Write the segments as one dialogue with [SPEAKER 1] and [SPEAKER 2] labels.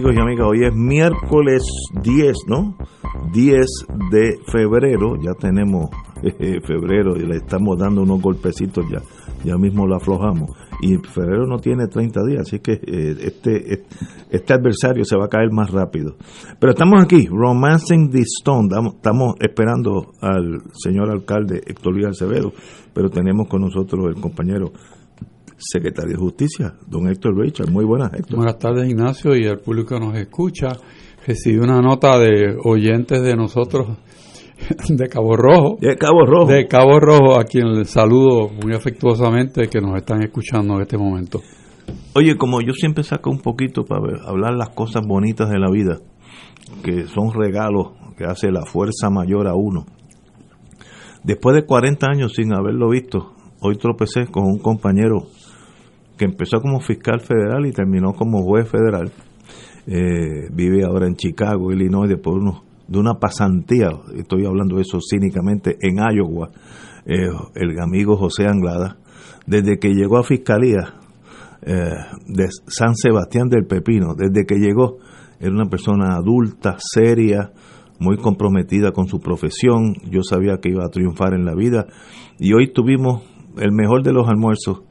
[SPEAKER 1] amigos y amigas, hoy es miércoles 10, ¿no? 10 de febrero, ya tenemos eh, febrero y le estamos dando unos golpecitos ya, ya mismo lo aflojamos. Y febrero no tiene 30 días, así que eh, este, este adversario se va a caer más rápido. Pero estamos aquí, Romancing the Stone, estamos esperando al señor alcalde Héctor Luis Acevedo, pero tenemos con nosotros el compañero secretario de Justicia, don Héctor Richard. Muy buenas, Héctor.
[SPEAKER 2] Buenas tardes, Ignacio, y el público que nos escucha. Recibí una nota de oyentes de nosotros de Cabo Rojo.
[SPEAKER 1] De Cabo Rojo.
[SPEAKER 2] De Cabo Rojo, a quien les saludo muy afectuosamente que nos están escuchando en este momento.
[SPEAKER 1] Oye, como yo siempre saco un poquito para hablar las cosas bonitas de la vida, que son regalos que hace la fuerza mayor a uno. Después de 40 años sin haberlo visto, hoy tropecé con un compañero que empezó como fiscal federal y terminó como juez federal. Eh, vive ahora en Chicago, Illinois, después de una pasantía, estoy hablando de eso cínicamente, en Iowa, eh, el amigo José Anglada, desde que llegó a Fiscalía eh, de San Sebastián del Pepino, desde que llegó, era una persona adulta, seria, muy comprometida con su profesión, yo sabía que iba a triunfar en la vida, y hoy tuvimos el mejor de los almuerzos,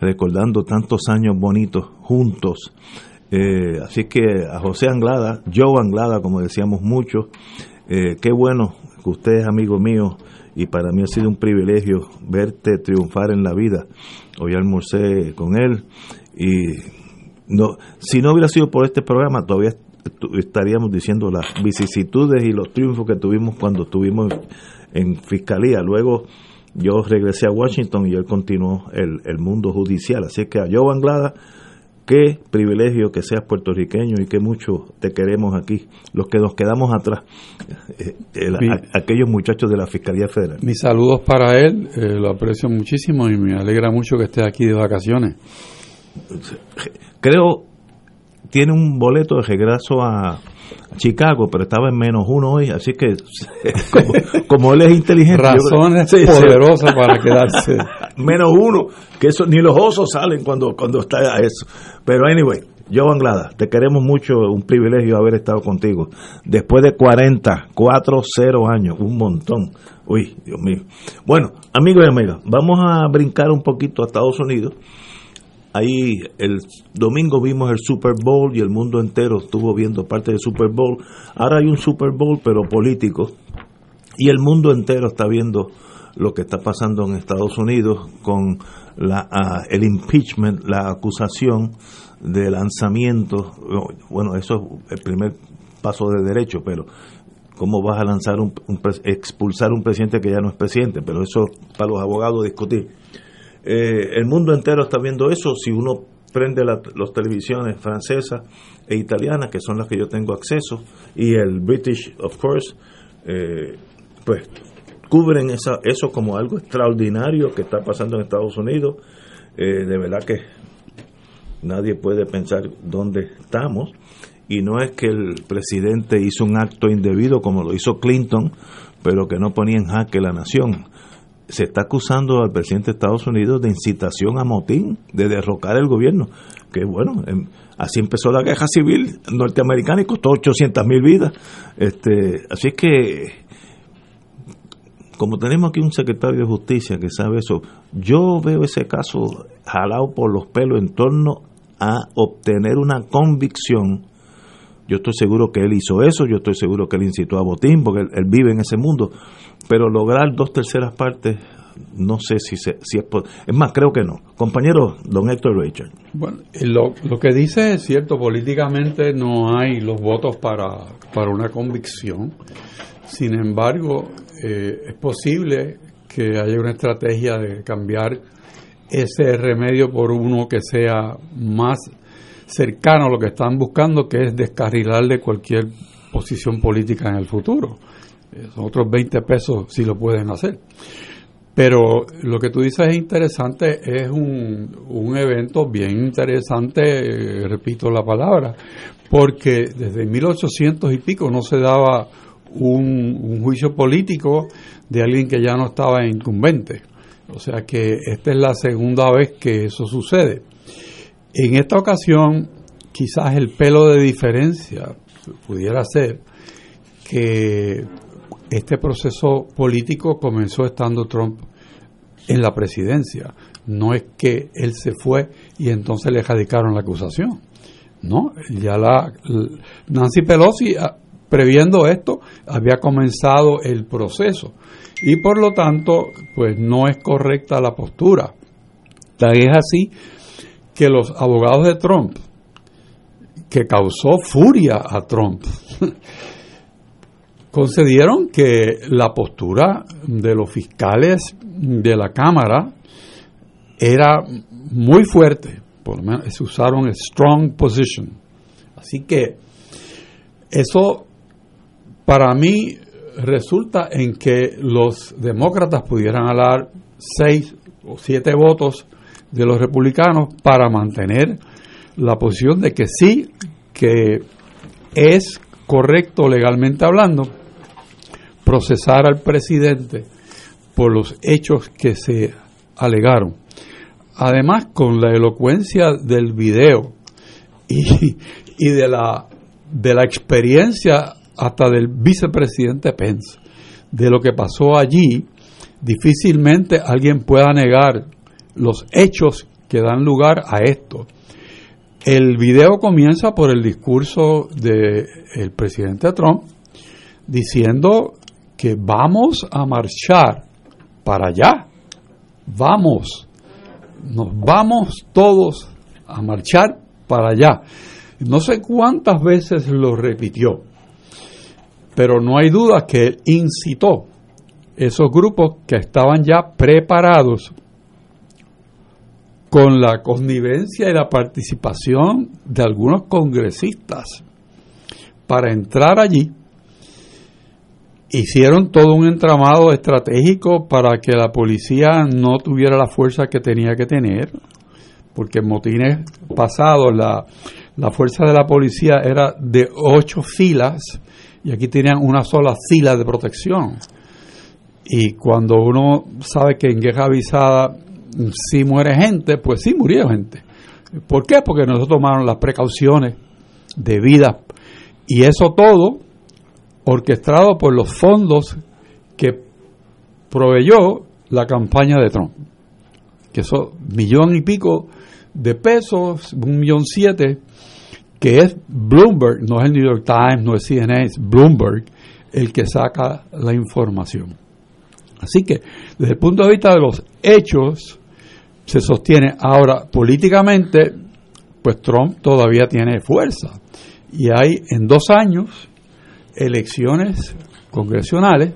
[SPEAKER 1] recordando tantos años bonitos juntos. Eh, así que a José Anglada, Joe Anglada, como decíamos mucho, eh, qué bueno que usted es amigo mío y para mí ha sido un privilegio verte triunfar en la vida. Hoy almorcé con él y no, si no hubiera sido por este programa todavía estaríamos diciendo las vicisitudes y los triunfos que tuvimos cuando estuvimos en fiscalía. Luego yo regresé a Washington y él continuó el, el mundo judicial. Así que a Joe Anglada, qué privilegio que seas puertorriqueño y qué mucho te queremos aquí, los que nos quedamos atrás, eh, aquellos muchachos de la Fiscalía Federal.
[SPEAKER 2] Mis saludos para él, eh, lo aprecio muchísimo y me alegra mucho que esté aquí de vacaciones.
[SPEAKER 1] Creo, tiene un boleto de regreso a, Chicago, pero estaba en menos uno hoy, así que como, él es inteligente.
[SPEAKER 2] Razones poderosas para quedarse.
[SPEAKER 1] menos uno, que eso ni los osos salen cuando, cuando está eso. Pero anyway, Joe Anglada, te queremos mucho, un privilegio haber estado contigo. Después de 40, 4, 0 años, un montón. Uy, Dios mío. Bueno, amigos y amigas, vamos a brincar un poquito a Estados Unidos ahí el domingo vimos el Super Bowl y el mundo entero estuvo viendo parte del Super Bowl. Ahora hay un Super Bowl pero político y el mundo entero está viendo lo que está pasando en Estados Unidos con la, ah, el impeachment, la acusación de lanzamiento. Bueno, eso es el primer paso de derecho, pero cómo vas a lanzar un, expulsar un presidente que ya no es presidente, pero eso para los abogados discutir. Eh, el mundo entero está viendo eso. Si uno prende las televisiones francesas e italianas, que son las que yo tengo acceso, y el British, of course, eh, pues cubren esa, eso como algo extraordinario que está pasando en Estados Unidos. Eh, de verdad que nadie puede pensar dónde estamos. Y no es que el presidente hizo un acto indebido como lo hizo Clinton, pero que no ponía en jaque la nación se está acusando al presidente de Estados Unidos de incitación a motín, de derrocar el gobierno. Que bueno, em, así empezó la guerra civil norteamericana y costó 800 mil vidas. Este, así que, como tenemos aquí un secretario de justicia que sabe eso, yo veo ese caso jalado por los pelos en torno a obtener una convicción. Yo estoy seguro que él hizo eso, yo estoy seguro que él incitó a botín, porque él vive en ese mundo. Pero lograr dos terceras partes no sé si, se, si es es más creo que no. Compañero don Héctor Richard.
[SPEAKER 2] Bueno lo, que dice es cierto políticamente no hay los votos para, para una convicción. Sin embargo eh, es posible que haya una estrategia de cambiar ese remedio por uno que sea más cercano a lo que están buscando que es descarrilar de cualquier posición política en el futuro. Son otros 20 pesos si lo pueden hacer. Pero lo que tú dices es interesante, es un, un evento bien interesante, repito la palabra, porque desde 1800 y pico no se daba un, un, juicio político de alguien que ya no estaba incumbente. O sea que esta es la segunda vez que eso sucede. En esta ocasión, quizás el pelo de diferencia pudiera ser que este proceso político comenzó estando Trump en la presidencia. No es que él se fue y entonces le radicaron la acusación. No, ya la Nancy Pelosi ah, previendo esto había comenzado el proceso y por lo tanto pues no es correcta la postura. Tal es así que los abogados de Trump que causó furia a Trump concedieron que la postura de los fiscales de la Cámara era muy fuerte, por lo menos se usaron strong position. Así que eso para mí resulta en que los demócratas pudieran hablar seis o siete votos de los republicanos para mantener la posición de que sí, que es correcto legalmente hablando procesar al presidente por los hechos que se alegaron. Además, con la elocuencia del video y, y de, la, de la experiencia hasta del vicepresidente Pence, de lo que pasó allí, difícilmente alguien pueda negar los hechos que dan lugar a esto. El video comienza por el discurso del presidente Trump diciendo que vamos a marchar para allá. Vamos, nos vamos todos a marchar para allá. No sé cuántas veces lo repitió, pero no hay duda que él incitó esos grupos que estaban ya preparados con la connivencia y la participación de algunos congresistas para entrar allí, hicieron todo un entramado estratégico para que la policía no tuviera la fuerza que tenía que tener, porque en motines pasados la, la fuerza de la policía era de ocho filas y aquí tenían una sola fila de protección. Y cuando uno sabe que en guerra avisada si muere gente, pues sí murió gente. ¿Por qué? Porque nosotros tomaron las precauciones de vida y eso todo orquestado por los fondos que proveyó la campaña de Trump, que son millón y pico de pesos, un millón siete, que es Bloomberg, no es el New York Times, no es CNN, es Bloomberg el que saca la información. Así que, desde el punto de vista de los hechos, se sostiene. Ahora, políticamente, pues Trump todavía tiene fuerza. Y hay en dos años elecciones congresionales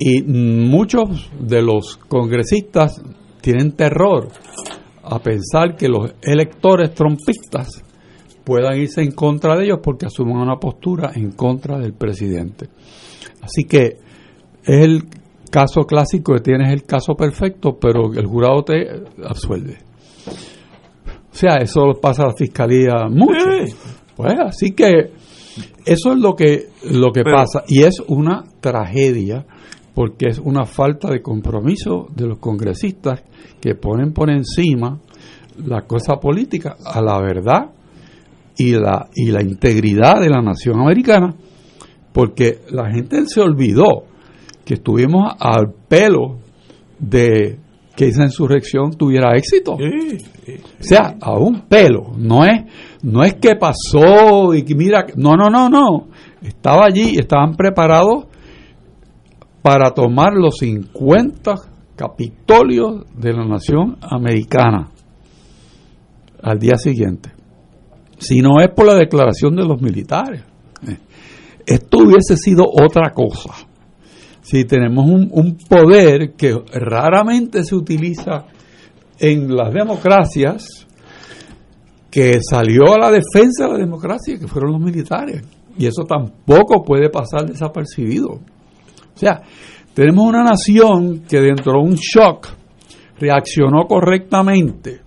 [SPEAKER 2] y muchos de los congresistas tienen terror a pensar que los electores trompistas puedan irse en contra de ellos porque asumen una postura en contra del presidente. Así que es el caso clásico que tienes el caso perfecto, pero el jurado te absuelve. O sea, eso pasa a la fiscalía mucho. Pues así que eso es lo que lo que pasa y es una tragedia porque es una falta de compromiso de los congresistas que ponen por encima la cosa política a la verdad y la y la integridad de la nación americana porque la gente se olvidó que estuvimos al pelo de que esa insurrección tuviera éxito. o sea, a un pelo. No es, no es que pasó y que mira, no, no, no, no. Estaba allí y estaban preparados para tomar los 50 capitolios de la nación americana al día siguiente. Si no es por la declaración de los militares. Eh, esto hubiese sido otra cosa si tenemos un, poder que raramente se utiliza en las democracias, que salió a la defensa de la democracia, que fueron los militares. Y eso tampoco puede pasar desapercibido. O sea, tenemos una nación que dentro de un shock reaccionó correctamente.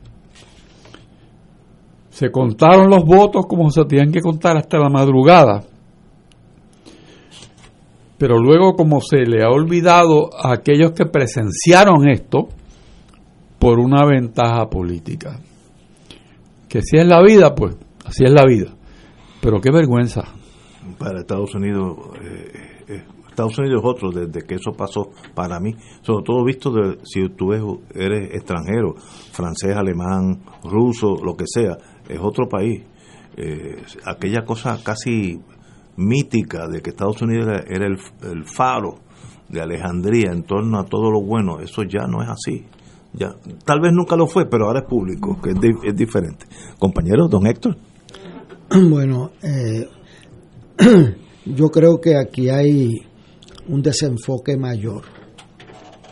[SPEAKER 2] Se contaron los votos como se tenían que contar hasta la madrugada. Pero luego como se le ha olvidado a aquellos que presenciaron esto por una ventaja política. Que si es la vida, pues así es la vida. Pero qué vergüenza.
[SPEAKER 1] Para Estados Unidos, eh, eh, Estados Unidos es otro, desde que eso pasó para mí, sobre todo visto de, si tú eres extranjero, francés, alemán, ruso, lo que sea, es otro país. Eh, aquella cosa casi mítica de que Estados Unidos era, el, faro de Alejandría en torno a todo lo bueno, eso ya no es así. Ya, tal vez nunca lo fue, pero ahora es público, que es, diferente. Compañero, don Héctor.
[SPEAKER 3] Bueno, eh, yo creo que aquí hay un desenfoque mayor,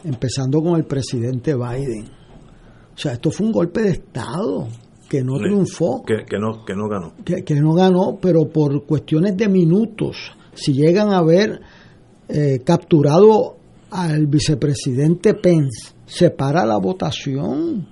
[SPEAKER 3] empezando con el presidente Biden. O sea, esto fue un golpe de Estado que no triunfó.
[SPEAKER 1] Que, no, que no ganó.
[SPEAKER 3] Que, no ganó, pero por cuestiones de minutos, si llegan a haber eh, capturado al vicepresidente Pence, se para la votación.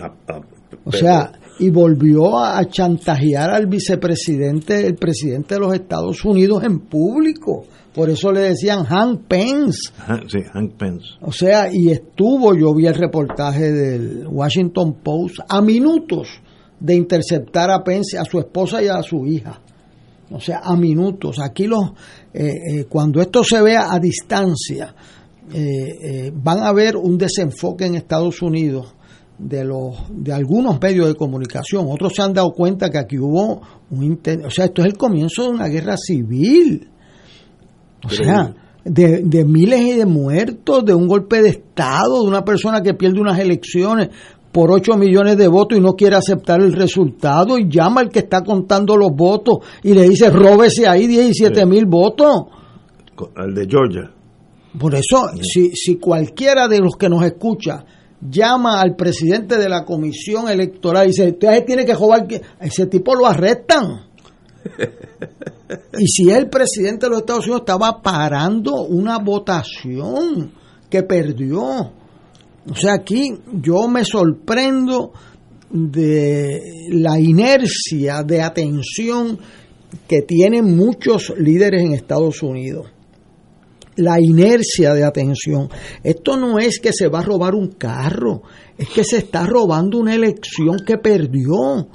[SPEAKER 3] Ah, ah, o sea, y volvió a chantajear al vicepresidente, el presidente de los Estados Unidos en público. Por eso le decían Hank Pence.
[SPEAKER 1] Sí, Hank Pence.
[SPEAKER 3] O sea, y estuvo, yo vi el reportaje del Washington Post, a minutos de interceptar a Pence, a su esposa y a su hija. O sea, a minutos. Aquí los, eh, eh, cuando esto se vea a distancia, eh, van a ver un desenfoque en Estados Unidos de los de algunos medios de comunicación. Otros se han dado cuenta que aquí hubo un intento, o sea, esto es el comienzo de una guerra civil. O sea, de, de miles y de muertos, de un golpe de Estado, de una persona que pierde unas elecciones por 8 millones de votos y no quiere aceptar el resultado y llama al que está contando los votos y le dice, róbese ahí 17 mil votos.
[SPEAKER 1] El de Georgia.
[SPEAKER 3] Por eso, si, si cualquiera de los que nos escucha llama al presidente de la comisión electoral y dice, usted tiene que jugar, ese tipo lo arrestan. y si el presidente de los Estados Unidos estaba parando una votación que perdió, o sea, aquí yo me sorprendo de la inercia de atención que tienen muchos líderes en Estados Unidos. La inercia de atención. Esto no es que se va a robar un carro, es que se está robando una elección que perdió.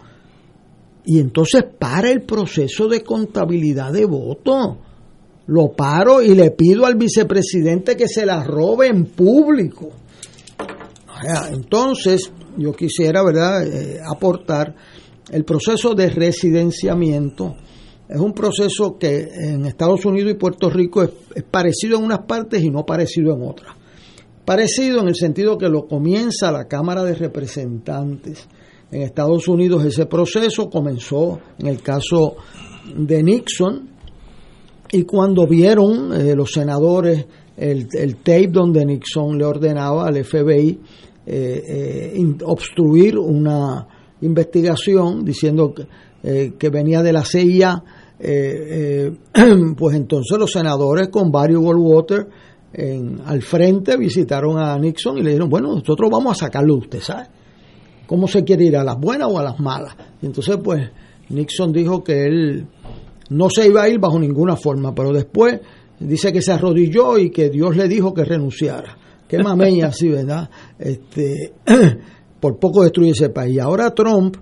[SPEAKER 3] Y entonces para el proceso de contabilidad de votos. Lo paro y le pido al vicepresidente que se la robe en público entonces, yo quisiera, ¿verdad?, eh, aportar el proceso de residenciamiento. Es un proceso que en Estados Unidos y Puerto Rico es, parecido en unas partes y no parecido en otras. Parecido en el sentido que lo comienza la Cámara de Representantes. En Estados Unidos ese proceso comenzó en el caso de Nixon y cuando vieron eh, los senadores el, el tape donde Nixon le ordenaba al FBI eh, eh, obstruir una investigación diciendo que, eh, venía de la CIA, pues entonces los senadores con Barry Goldwater en, al frente visitaron a Nixon y le dijeron, bueno, nosotros vamos a sacarlo usted, ¿sabe? ¿Cómo se quiere ir, a las buenas o a las malas? Y entonces, pues, Nixon dijo que él no se iba a ir bajo ninguna forma, pero después dice que se arrodilló y que Dios le dijo que renunciara qué mameña así, ¿verdad? Este, por poco destruye ese país. Ahora Trump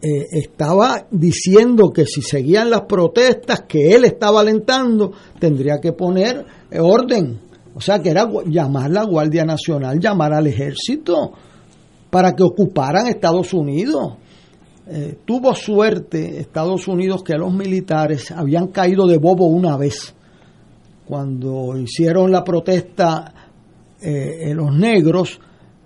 [SPEAKER 3] eh, estaba diciendo que si seguían las protestas que él estaba alentando, tendría que poner orden. O sea, que era llamar a la Guardia Nacional, llamar al ejército para que ocuparan Estados Unidos. Eh, tuvo suerte Estados Unidos que los militares habían caído de bobo una vez. Cuando hicieron la protesta eh, los negros,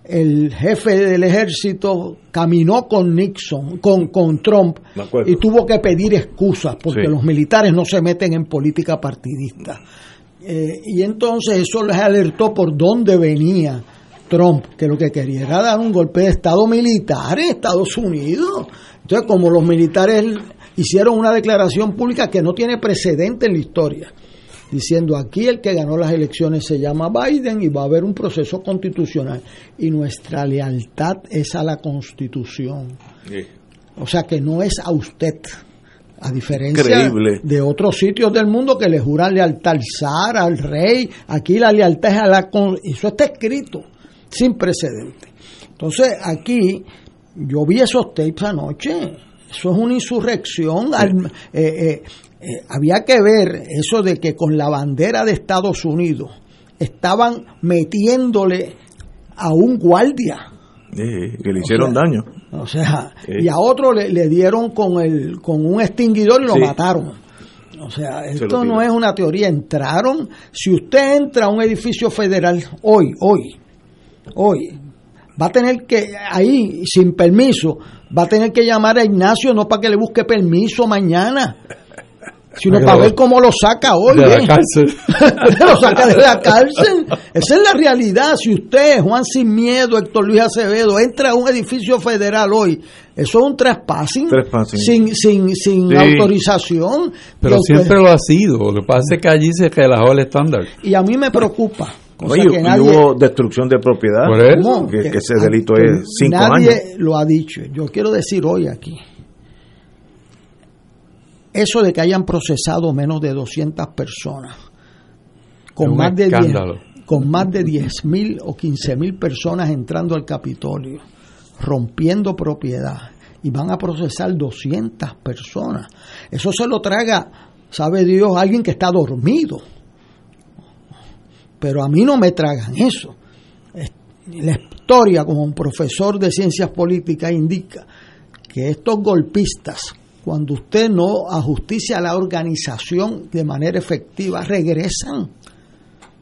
[SPEAKER 3] el jefe del ejército caminó con Nixon, con, con Trump, y tuvo que pedir excusas porque los militares no se meten en política partidista. Eh, y entonces eso les alertó por dónde venía Trump, que lo que quería era dar un golpe de Estado militar en Estados Unidos. Entonces, como los militares hicieron una declaración pública que no tiene precedente en la historia, diciendo aquí el que ganó las elecciones se llama Biden y va a haber un proceso constitucional. Y nuestra lealtad es a la constitución. O sea que no es a usted. A diferencia de otros sitios del mundo que le juran lealtad al zar, al rey, aquí la lealtad es a la... Eso está escrito, sin precedente. Entonces aquí yo vi esos tapes anoche, eso es una insurrección. Eh, eh, eh, había que ver eso de que con la bandera de Estados Unidos estaban metiéndole a un guardia
[SPEAKER 1] que le hicieron daño.
[SPEAKER 3] O sea, y a otro le, dieron con, el, con un extinguidor y lo mataron. O sea, esto no es una teoría. Entraron, si usted entra a un edificio federal hoy, hoy, hoy, va a tener que, ahí, sin permiso, va a tener que llamar a Ignacio no para que le busque permiso mañana sino para ver cómo lo saca hoy. De la cárcel. lo saca de la cárcel. Esa es la realidad. Si usted, Juan Sin Miedo, Héctor Luis Acevedo, entra a un edificio federal hoy, eso es un trespassing, sin, sin, sin autorización.
[SPEAKER 2] Pero siempre lo ha sido. Lo que pasa es que allí se relajó el estándar.
[SPEAKER 3] Y a mí me preocupa.
[SPEAKER 1] Oye, que nadie, hubo destrucción de propiedad. Que, ese delito es cinco años.
[SPEAKER 3] Nadie lo ha dicho. Yo quiero decir hoy aquí eso de que hayan procesado menos de 200 personas, con más, de 10, con más de 10 mil o 15 mil personas entrando al Capitolio, rompiendo propiedad, y van a procesar 200 personas. Eso se lo traga, sabe Dios, alguien que está dormido. Pero a mí no me tragan eso. La historia como un profesor de ciencias políticas indica que estos golpistas cuando usted no ajusticia la organización de manera efectiva, regresan.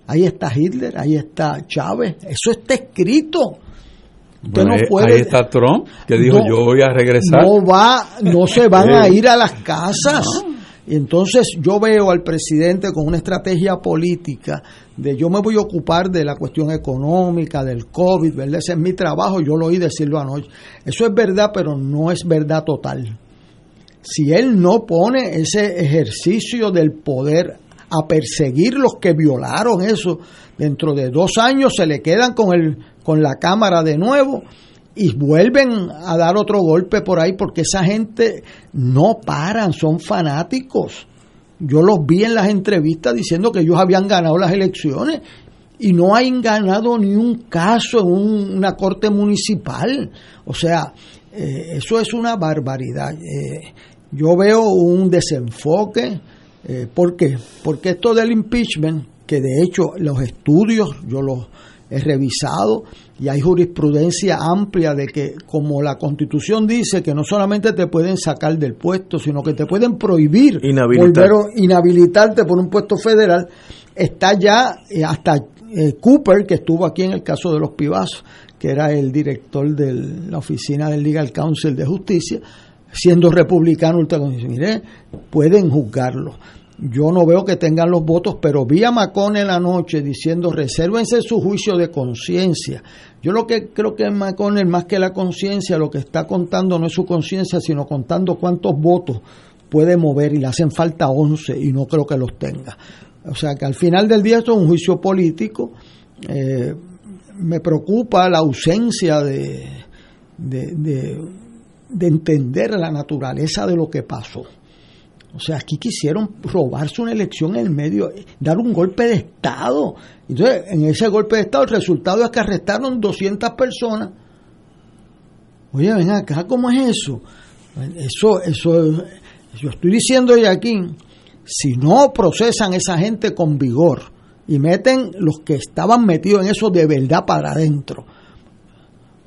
[SPEAKER 3] Ahí está Hitler, ahí está Chávez, eso está escrito.
[SPEAKER 2] no puede, ahí está Trump, que dijo yo voy a regresar.
[SPEAKER 3] No va, no se van a ir a las casas. Y entonces yo veo al presidente con una estrategia política de yo me voy a ocupar de la cuestión económica, del COVID, ¿verdad? Ese es mi trabajo, yo lo oí decirlo anoche. Eso es verdad, pero no es verdad total si él no pone ese ejercicio del poder a perseguir los que violaron eso, dentro de dos años se le quedan con, el, con la cámara de nuevo y vuelven a dar otro golpe por ahí porque esa gente no paran, son fanáticos. Yo los vi en las entrevistas diciendo que ellos habían ganado las elecciones y no han ganado ni un caso en una corte municipal. O sea, eh, eso es una barbaridad. Eh, yo veo un desenfoque. Eh, ¿Por qué? Porque esto del impeachment, que de hecho los estudios yo los he revisado y hay jurisprudencia amplia de que como la constitución dice que no solamente te pueden sacar del puesto, sino que te pueden prohibir volver a inhabilitarte por un puesto federal, está ya eh, hasta eh, Cooper, que estuvo aquí en el caso de los Pibazos, que era el director de la oficina del Legal Council de Justicia, siendo republicano, mire, pueden juzgarlo. Yo no veo que tengan los votos, pero vi a Macón en la noche diciendo resérvense su juicio de conciencia. Yo lo que creo que McConnell, más que la conciencia, lo que está contando no es su conciencia, sino contando cuántos votos puede mover y le hacen falta 11 y no creo que los tenga. O sea que al final del día esto es un juicio político. Eh, me preocupa la ausencia de entender la naturaleza de lo que pasó. O sea, aquí quisieron robarse una elección en el medio, dar un golpe de Estado. Entonces, en ese golpe de Estado, el resultado es que arrestaron 200 personas. Oye, ven acá, ¿cómo es eso? Eso, eso, yo estoy diciendo hoy aquí, si no procesan esa gente con vigor y meten los que estaban metidos en eso de verdad para adentro,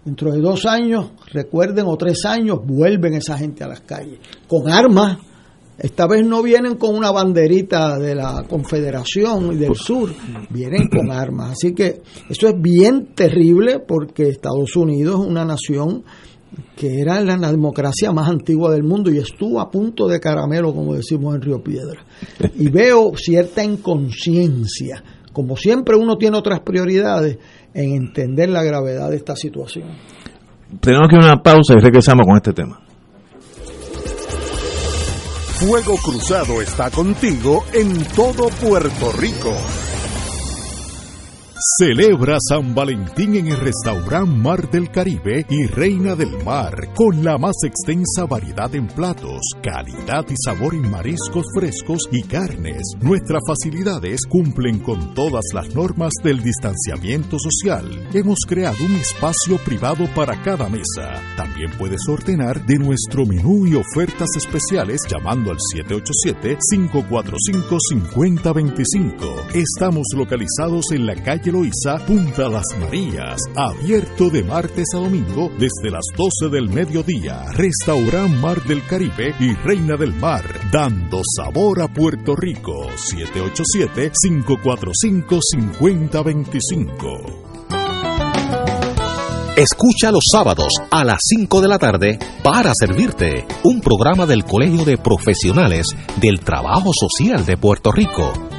[SPEAKER 3] Dentro de dos años, recuerden, o tres años, vuelven esa gente a las calles con armas. Esta vez no vienen con una banderita de la Confederación y del Sur, vienen con armas. Así que eso es bien terrible porque Estados Unidos es una nación que era la democracia más antigua del mundo y estuvo a punto de caramelo, como decimos en Río Piedra. Y veo cierta inconsciencia. Como siempre uno tiene otras prioridades, en entender la gravedad de esta situación.
[SPEAKER 1] Tenemos que ir a una pausa y regresamos con este tema.
[SPEAKER 4] Fuego Cruzado está contigo en todo Puerto Rico.
[SPEAKER 5] Celebra San Valentín en el restaurante Mar del Caribe y Reina del Mar, con la más extensa variedad en platos, calidad y sabor en mariscos frescos y carnes. Nuestras facilidades cumplen con todas las normas del distanciamiento social. Hemos creado un espacio privado para cada mesa. También puedes ordenar de nuestro menú y ofertas especiales llamando al 787-545-5025. Estamos localizados en la calle Loiza, Punta Las Marías, abierto de martes a domingo desde las 12 del mediodía. Restaurant Mar del Caribe y Reina del Mar, dando sabor a Puerto Rico. 787-545-5025.
[SPEAKER 6] Escucha los sábados a las 5 de la tarde para servirte un programa del Colegio de Profesionales del Trabajo Social de Puerto Rico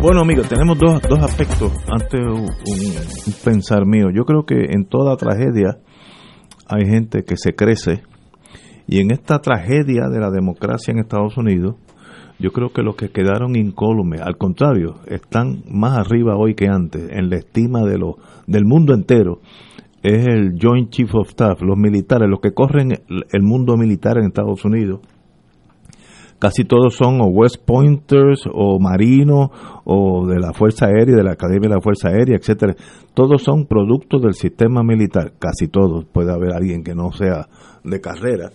[SPEAKER 1] Bueno, amigos, tenemos dos, dos aspectos ante un, pensar mío. Yo creo que en toda tragedia hay gente que se crece y en esta tragedia de la democracia en Estados Unidos, yo creo que los que quedaron incólumes, al contrario, están más arriba hoy que antes en la estima de lo, del mundo entero. Es el Joint Chief of Staff, los militares, los que corren el mundo militar en Estados Unidos. Casi todos son o West Pointers o marinos o de la Fuerza Aérea, de la Academia de la Fuerza Aérea, etcétera. Todos son productos del sistema militar, casi todos. Puede haber alguien que no sea de carrera,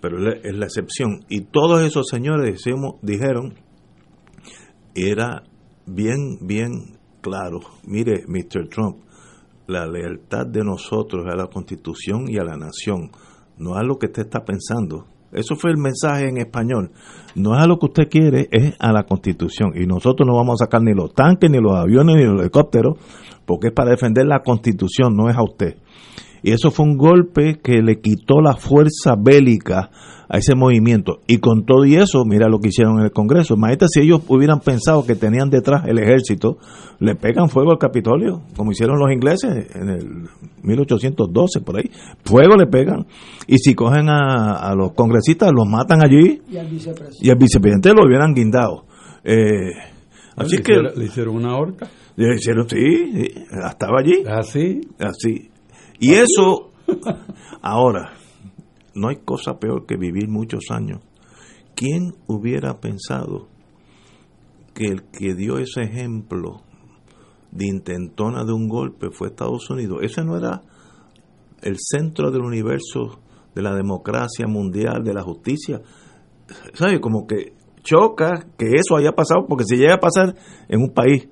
[SPEAKER 1] pero es la excepción. Y todos esos señores decimos, dijeron, era bien, bien claro. Mire, Mr. Trump, la lealtad de nosotros a la Constitución y a la nación, no a lo que usted está pensando. Eso fue el mensaje en español. No es a lo que usted quiere, es a la Constitución. Y nosotros no vamos a sacar ni los tanques, ni los aviones, ni los helicópteros, porque es para defender la Constitución, no es a usted. Y eso fue un golpe que le quitó la fuerza bélica a ese movimiento. Y con todo y eso, mira lo que hicieron en el Congreso. Imagínate si ellos hubieran pensado que tenían detrás el ejército, le pegan fuego al Capitolio, como hicieron los ingleses en el 1812, por ahí. Fuego le pegan. Y si cogen a, a los congresistas, los matan allí.
[SPEAKER 3] Y al vicepresidente.
[SPEAKER 1] Y al vicepresidente lo hubieran guindado. Eh, así
[SPEAKER 2] le
[SPEAKER 1] que...
[SPEAKER 2] hicieron, le hicieron una horca.
[SPEAKER 1] Le hicieron, sí, sí, estaba allí.
[SPEAKER 2] Así.
[SPEAKER 1] Así. Y eso, ahora, no hay cosa peor que vivir muchos años. ¿Quién hubiera pensado que el que dio ese ejemplo de intentona de un golpe fue Estados Unidos? Ese no era el centro del universo de la democracia mundial, de la justicia. ¿Sabe? Como que choca que eso haya pasado, porque si llega a pasar en un país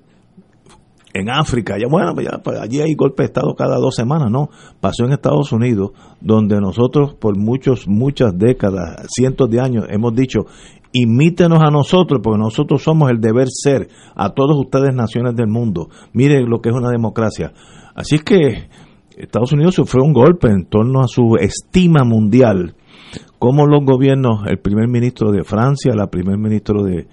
[SPEAKER 1] en África, ya bueno, pues pues allí hay golpe de Estado cada dos semanas, no, pasó en Estados Unidos, donde nosotros por muchos, muchas décadas, cientos de años, hemos dicho, imítenos a nosotros, porque nosotros somos el deber ser a todos ustedes naciones del mundo, miren lo que es una democracia. Así es que Estados Unidos sufrió un golpe en torno a su estima mundial, como los gobiernos, el primer ministro de Francia, la primer ministro de,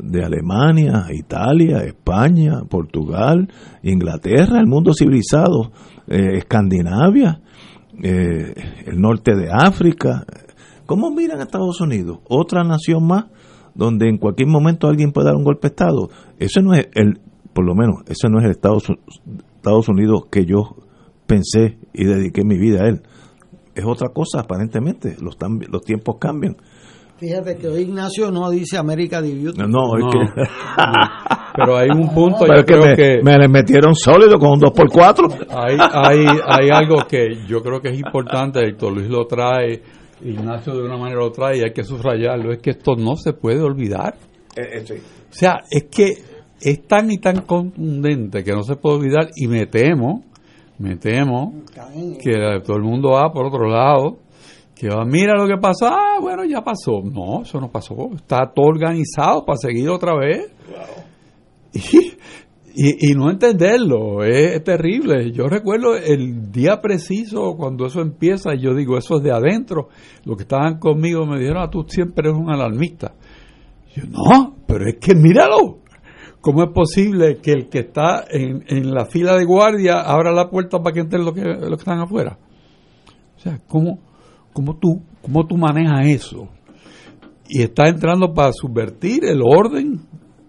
[SPEAKER 1] de Alemania, Italia, España, Portugal, Inglaterra, el mundo civilizado, eh, Escandinavia, eh, el norte de África, ¿Cómo miran a Estados Unidos? Otra nación más donde en cualquier momento alguien puede dar un golpe de Estado. Ese no es el, por lo menos, ese no es el Estados, Unidos que yo pensé y dediqué mi vida a él. Es otra cosa, aparentemente. Los, los tiempos cambian.
[SPEAKER 3] Fíjate que hoy Ignacio no dice América División.
[SPEAKER 1] No, no, es que...
[SPEAKER 2] pero hay un punto,
[SPEAKER 1] yo creo que, me, le metieron sólido con un 2x4.
[SPEAKER 2] Hay, hay, hay algo que yo creo que es importante, Héctor Luis lo trae Ignacio de una manera lo trae y hay que subrayarlo, es que esto no se puede olvidar. Eh, eh, o sea, es que es tan y tan contundente que no se puede olvidar y me temo, me temo que todo el mundo va por otro lado, mira lo que pasó, ah, bueno, ya pasó. No, eso no pasó, está todo organizado para seguir otra vez. Y, y, no entenderlo, es, terrible. Yo recuerdo el día preciso cuando eso empieza, yo digo, eso es de adentro. Los que estaban conmigo me dijeron, ah, tú siempre eres un alarmista. Yo, no, pero es que míralo. ¿Cómo es posible que el que está en, en la fila de guardia abra la puerta para que entren los que, los que están afuera? O sea, ¿cómo, cómo, tú, ¿cómo tú manejas eso? Y está entrando para subvertir el orden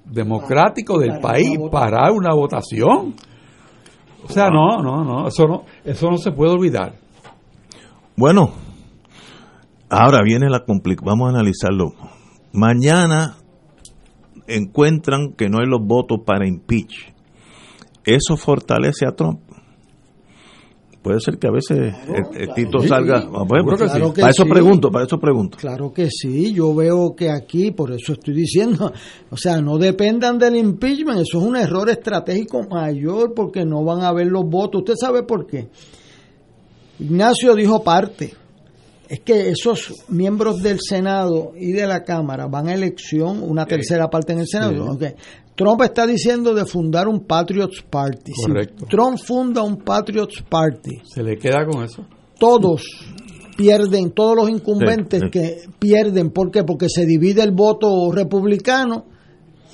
[SPEAKER 2] democrático del país para una votación. O sea, no, no, no, eso no, eso no se puede olvidar.
[SPEAKER 1] Bueno, ahora viene la complicación, vamos a analizarlo. Mañana encuentran que no hay los votos para impeach. Eso fortalece a Trump. Puede ser que a veces el, Tito salga. para eso pregunto, para eso pregunto.
[SPEAKER 3] Claro que sí, yo veo que aquí, por eso estoy diciendo, o sea, no dependan del impeachment, eso es un error estratégico mayor porque no van a ver los votos. ¿Usted sabe por qué? Ignacio dijo parte. Es que esos miembros del Senado y de la Cámara van a elección, una tercera parte en el Senado. Trump está diciendo de fundar un Patriots Party.
[SPEAKER 2] Correcto.
[SPEAKER 3] Trump funda un Patriots Party.
[SPEAKER 2] ¿Se le queda con eso?
[SPEAKER 3] Todos pierden, todos los incumbentes que pierden. ¿Por qué? Porque se divide el voto republicano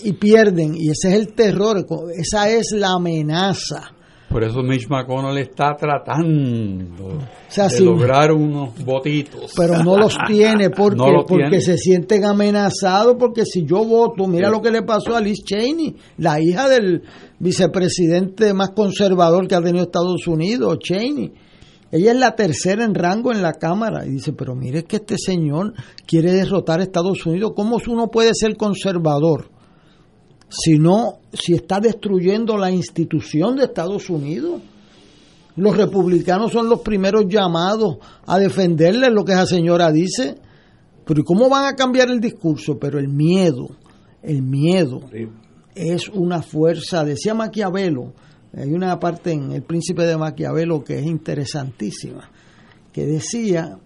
[SPEAKER 3] y pierden. Y ese es el terror, esa es la amenaza.
[SPEAKER 2] Por eso Mitch McConnell está tratando de lograr unos votitos.
[SPEAKER 3] Pero no los tiene porque, porque se sienten amenazados. Porque si yo voto, mira lo que le pasó a Liz Cheney, la hija del vicepresidente más conservador que ha tenido Estados Unidos, Cheney. Ella es la tercera en rango en la Cámara. Y dice, pero mire que este señor quiere derrotar a Estados Unidos. ¿Cómo uno puede ser conservador? Sino si está destruyendo la institución de Estados Unidos. Los republicanos son los primeros llamados a defenderle lo que esa señora dice. Pero ¿y cómo van a cambiar el discurso? Pero el miedo, el miedo es una fuerza, decía Maquiavelo, hay una parte en El Príncipe de Maquiavelo que es interesantísima, que decía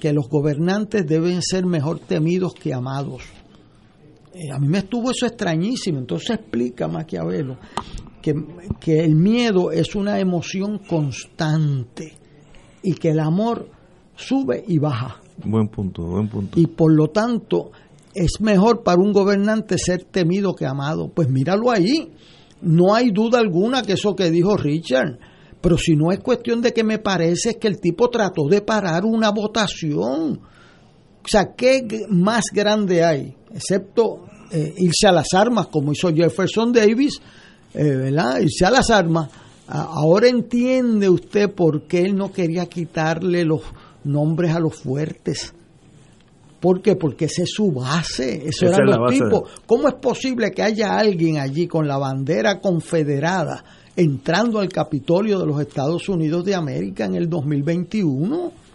[SPEAKER 3] que los gobernantes deben ser mejor temidos que amados. Eh, a mí me estuvo eso extrañísimo. Entonces explica Maquiavelo que, que el miedo es una emoción constante y que el amor sube y baja.
[SPEAKER 1] Buen punto, buen punto.
[SPEAKER 3] Y por lo tanto es mejor para un gobernante ser temido que amado. Pues míralo ahí. No hay duda alguna que eso que dijo Richard. Pero si no es cuestión de que me parece es que el tipo trató de parar una votación. O sea, ¿qué más grande hay? Excepto eh, irse a las armas, como hizo Jefferson Davis, eh, ¿verdad? Irse a las armas. ahora entiende usted por qué él no quería quitarle los nombres a los fuertes. ¿Por qué? Porque ese es su base, eso eran los tipos. ¿Cómo es posible que haya alguien allí con la bandera confederada entrando al Capitolio de los Estados Unidos de América en el 2021?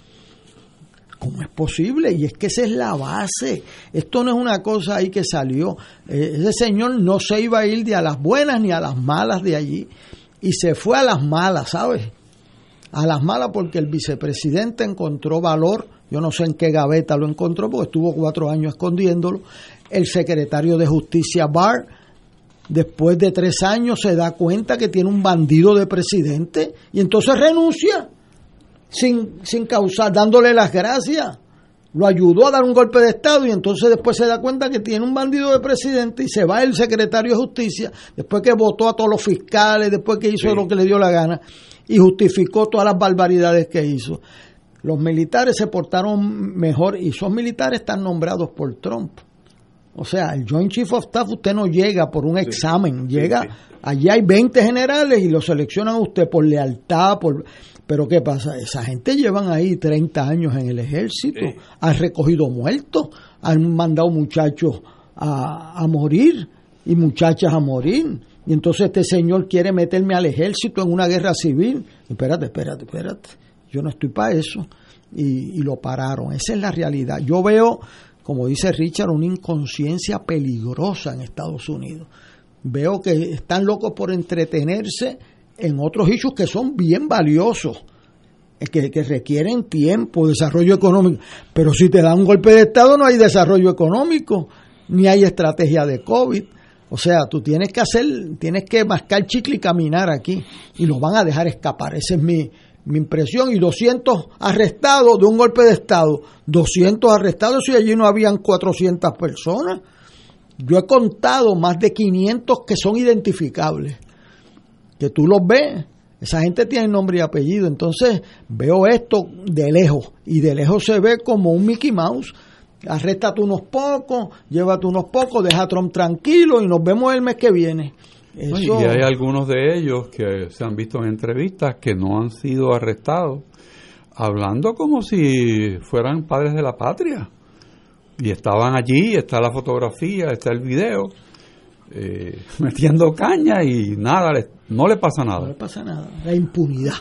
[SPEAKER 3] ¿Cómo es posible? Y es que esa es la base. Esto no es una cosa ahí que salió. Eh, ese señor no se iba a ir de a las buenas ni a las malas de allí. Y se fue a las malas, ¿sabes? A las malas porque el vicepresidente encontró valor. Yo no sé en qué gaveta lo encontró porque estuvo cuatro años escondiéndolo. El secretario de Justicia Barr, después de tres años, se da cuenta que tiene un bandido de presidente y entonces renuncia sin, sin causar, dándole las gracias. Lo ayudó a dar un golpe de Estado y entonces después se da cuenta que tiene un bandido de presidente y se va el secretario de justicia, después que votó a todos los fiscales, después que hizo lo que le dio la gana y justificó todas las barbaridades que hizo. los militares se portaron mejor y esos militares están nombrados por Trump. O sea, el Joint Chief of Staff usted no llega por un examen, llega, allí hay 20 generales y lo seleccionan a usted por lealtad, por... Pero ¿qué pasa? Esa gente llevan ahí 30 años en el ejército, han recogido muertos, han mandado muchachos a, a morir y muchachas a morir. Y entonces este señor quiere meterme al ejército en una guerra civil. Espérate, espérate, espérate. Yo no estoy para eso. Y, y, lo pararon. Esa es la realidad. Yo veo, como dice Richard, una inconsciencia peligrosa en Estados Unidos. Veo que están locos por entretenerse en otros issues que son bien valiosos. Que, que requieren tiempo, desarrollo económico. Pero si te da un golpe de Estado no hay desarrollo económico, ni hay estrategia de COVID. O sea, tú tienes que hacer, tienes que mascar chicle y caminar aquí. Y lo van a dejar escapar. Esa es mi, mi impresión. Y 200 arrestados de un golpe de Estado. 200 arrestados y allí no habían 400 personas. Yo he contado más de 500 que son identificables. Que tú los ves. Esa gente tiene nombre y apellido. Entonces veo esto de lejos. Y de lejos se ve como un Mickey Mouse arréstate unos pocos, llévate unos pocos, deja a Trump tranquilo y nos vemos el mes que viene.
[SPEAKER 2] Eso... Y hay algunos de ellos que se han visto en entrevistas que no han sido arrestados, hablando como si fueran padres de la patria. Y estaban allí, está la fotografía, está el video, eh, metiendo caña y nada, no le pasa nada.
[SPEAKER 3] No le pasa nada, la impunidad.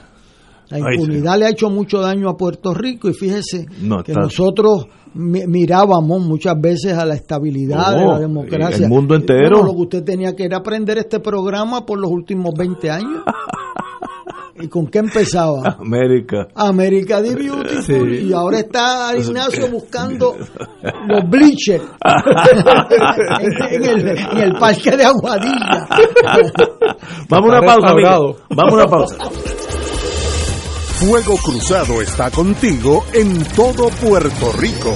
[SPEAKER 3] La impunidad le ha hecho mucho daño a Puerto Rico y fíjese que nosotros mirábamos muchas veces a la estabilidad de la democracia.
[SPEAKER 1] El mundo entero.
[SPEAKER 3] lo que usted tenía que era aprender este programa por los últimos 20 años. ¿Y con qué empezaba?
[SPEAKER 1] América.
[SPEAKER 3] América de Beautiful. Y ahora está Ignacio buscando los bleachers en, el, en, el, parque de Aguadilla.
[SPEAKER 1] Vamos a una pausa, amigo. Vamos a una pausa.
[SPEAKER 4] Fuego Cruzado está contigo en todo Puerto Rico.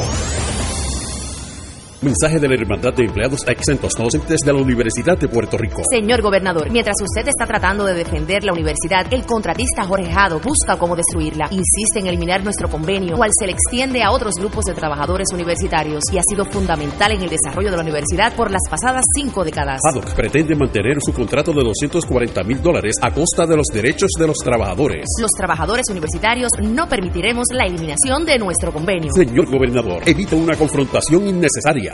[SPEAKER 7] Mensaje de la Hermandad de Empleados Exentos Docentes de la Universidad de Puerto Rico.
[SPEAKER 8] Señor gobernador, mientras usted está tratando de defender la universidad, el contratista Jorge Jado busca cómo destruirla. Insiste en eliminar nuestro convenio, cual se le extiende a otros grupos de trabajadores universitarios y ha sido fundamental en el desarrollo de la universidad por las pasadas cinco décadas.
[SPEAKER 7] Haddock pretende mantener su contrato de 240 mil dólares a costa de los derechos de los trabajadores.
[SPEAKER 8] Los trabajadores universitarios no permitiremos la eliminación de nuestro convenio.
[SPEAKER 7] Señor gobernador, evita una confrontación innecesaria.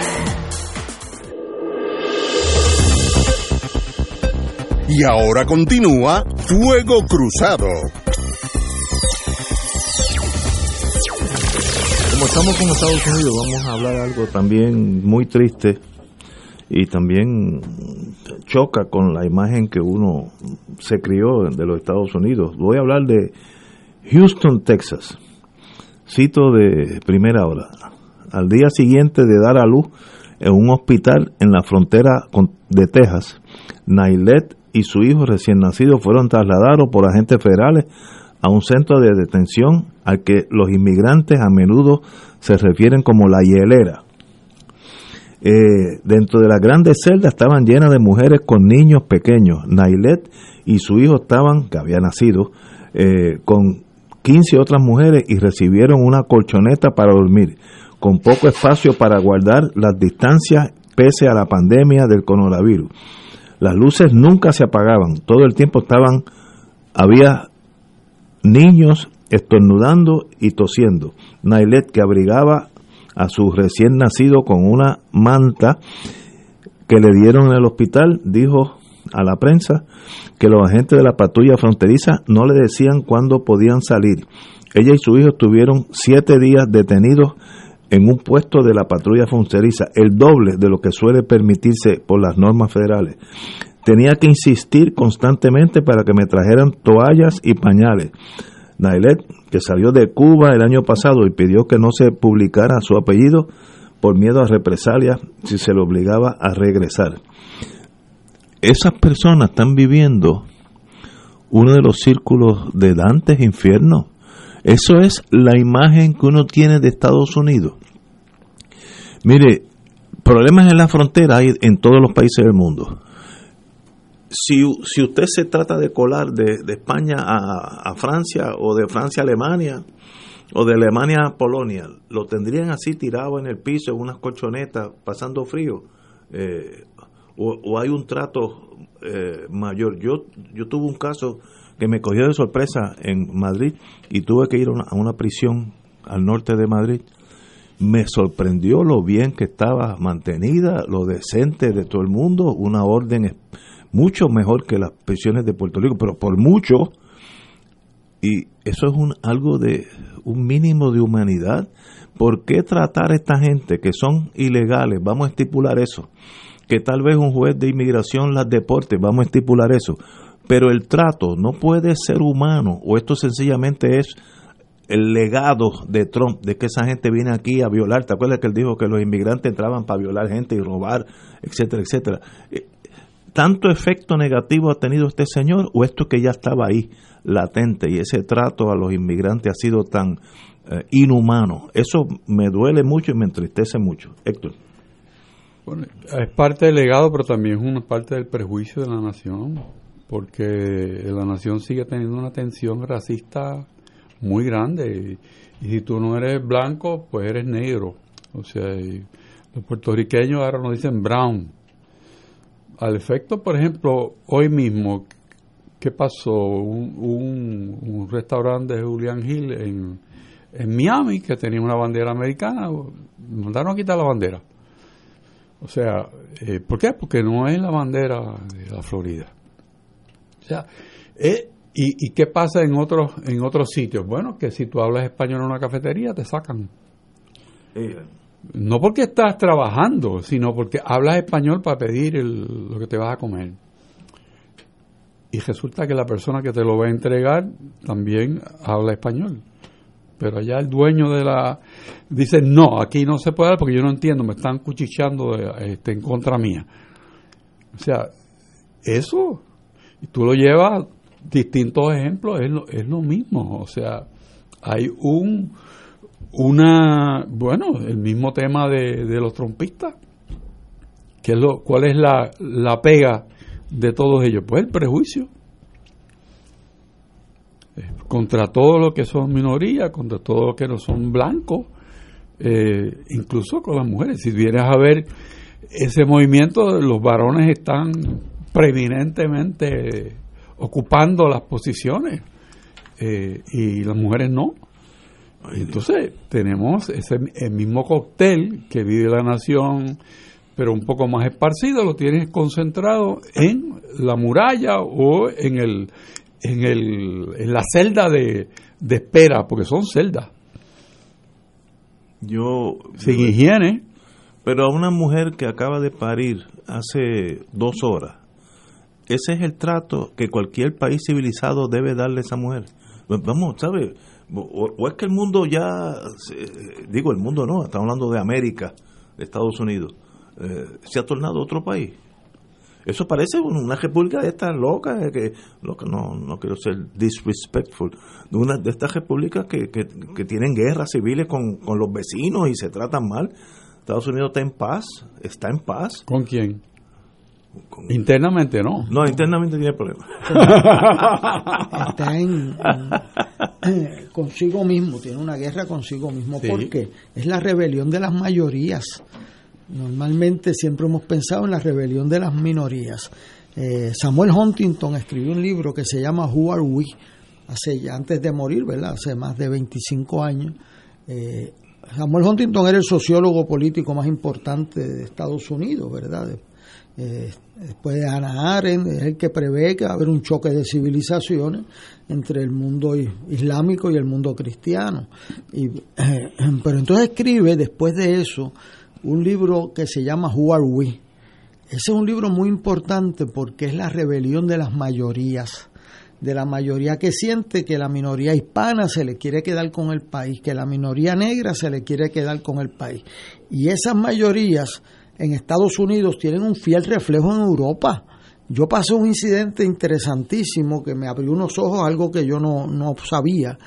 [SPEAKER 4] Y ahora continúa Fuego Cruzado.
[SPEAKER 1] Como estamos con Estados Unidos, vamos a hablar algo también muy triste y también choca con la imagen que uno se crió de los Estados Unidos. Voy a hablar de Houston, Texas. Cito de primera hora. Al día siguiente de dar a luz en un hospital en la frontera de Texas, Nailet y su hijo recién nacido fueron trasladados por agentes federales a un centro de detención al que los inmigrantes a menudo se refieren como la hielera. Eh, dentro de las grandes celdas estaban llenas de mujeres con niños pequeños. Nailet y su hijo estaban, que había nacido, eh, con 15 otras mujeres y recibieron una colchoneta para dormir, con poco espacio para guardar las distancias pese a la pandemia del coronavirus. Las luces nunca se apagaban, todo el tiempo estaban, había niños estornudando y tosiendo. Nailet, que abrigaba a su recién nacido con una manta que le dieron en el hospital, dijo a la prensa que los agentes de la patrulla fronteriza no le decían cuándo podían salir. Ella y su hijo estuvieron siete días detenidos en un puesto de la patrulla fronteriza, el doble de lo que suele permitirse por las normas federales. Tenía que insistir constantemente para que me trajeran toallas y pañales. Nailet, que salió de Cuba el año pasado y pidió que no se publicara su apellido por miedo a represalias si se le obligaba a regresar. Esas personas están viviendo uno de los círculos de Dantes infierno. Eso es la imagen que uno tiene de Estados Unidos. Mire, problemas en la frontera hay en todos los países del mundo. Si, si usted se trata de colar de, España a, Francia o de Francia a Alemania o de Alemania a Polonia, lo tendrían así tirado en el piso en unas colchonetas pasando frío. Eh, o, hay un trato eh, mayor. Yo, yo tuve un caso que me cogió de sorpresa en Madrid y tuve que ir a una prisión al norte de Madrid me sorprendió lo bien que estaba mantenida, lo decente de todo el mundo, una orden mucho mejor que las prisiones de Puerto Rico, pero por mucho, y eso es un, algo de un mínimo de humanidad. ¿Por qué tratar a esta gente que son ilegales? Vamos a estipular eso. Que tal vez un juez de inmigración las deporte, vamos a estipular eso. Pero el trato no puede ser humano, o esto sencillamente es el legado de Trump, de que esa gente viene aquí a violar. ¿Te acuerdas que él dijo que los inmigrantes entraban para violar gente y robar, etcétera, etcétera? Eh, ¿Tanto efecto negativo ha tenido este señor o esto que ya estaba ahí latente y ese trato a los inmigrantes ha sido tan eh, inhumano? Eso me duele mucho y me entristece mucho. Héctor.
[SPEAKER 2] Bueno, es parte del legado, pero también es una parte del prejuicio de la nación, porque la nación sigue teniendo una tensión racista muy grande. Y, si tú no eres blanco, pues eres negro. O sea, los puertorriqueños ahora nos dicen brown. Al efecto, por ejemplo, hoy mismo, ¿qué pasó? Un, un, restaurante de Julian Hill en, en Miami que tenía una bandera americana, mandaron a quitar la bandera. O sea, eh, ¿por qué? Porque no es la bandera de la Florida. O sea, es, ¿Y, qué pasa en otros, en otros sitios? Bueno, que si tú hablas español en una cafetería, te sacan. no porque estás trabajando, sino porque hablas español para pedir lo que te vas a comer. Y resulta que la persona que te lo va a entregar también habla español. Pero allá el dueño de la... Dice, no, aquí no se puede porque yo no entiendo, me están cuchicheando este, en contra mía. O sea, eso, y tú lo llevas distintos ejemplos es lo, es lo mismo. O sea, hay un, una, bueno, el mismo tema de, los trompistas. ¿Qué es lo, ¿Cuál es la, la pega de todos ellos? Pues el prejuicio. Eh, contra todo lo que son minorías, contra todo lo que no son blancos, eh, incluso con las mujeres. Si vienes a ver ese movimiento, los varones están preeminentemente ocupando las posiciones eh, y las mujeres no. Entonces tenemos ese el mismo cóctel que vive la nación, pero un poco más esparcido, lo tienes concentrado en la muralla o en el en, el, en la celda de, de espera, porque son celdas.
[SPEAKER 1] Yo
[SPEAKER 2] sin higiene.
[SPEAKER 1] Pero a una mujer que acaba de parir hace dos horas, ese es el trato que cualquier país civilizado debe darle a esa mujer. Vamos, ¿sabes? O, es que el mundo ya, digo el mundo no, estamos hablando de América, de Estados Unidos, eh, se ha tornado otro país. Eso parece una república de estas locas, que, no, no quiero ser disrespectful, de una de estas repúblicas que, que, tienen guerras civiles con, con los vecinos y se tratan mal. Estados Unidos está en paz, está en paz.
[SPEAKER 2] ¿Con quién? Internamente no.
[SPEAKER 1] No, internamente tiene problemas.
[SPEAKER 3] está en, consigo mismo, tiene una guerra consigo mismo. porque Es la rebelión de las mayorías. Normalmente siempre hemos pensado en la rebelión de las minorías. Eh, Samuel Huntington escribió un libro que se llama Who Are We, hace ya antes de morir, ¿verdad? Hace más de 25 años. Eh, Samuel Huntington era el sociólogo político más importante de Estados Unidos, ¿verdad? Eh, después de Hannah Arendt, es el que prevé que va a haber un choque de civilizaciones entre el mundo islámico y el mundo cristiano. Y, pero entonces escribe, después de eso, un libro que se llama Who Are We. Ese es un libro muy importante porque es la rebelión de las mayorías, de la mayoría que siente que la minoría hispana se le quiere quedar con el país, que la minoría negra se le quiere quedar con el país. Y esas mayorías en Estados Unidos tienen un fiel reflejo en Europa. Yo pasé un incidente interesantísimo que me abrió unos ojos, algo que yo no, no sabía.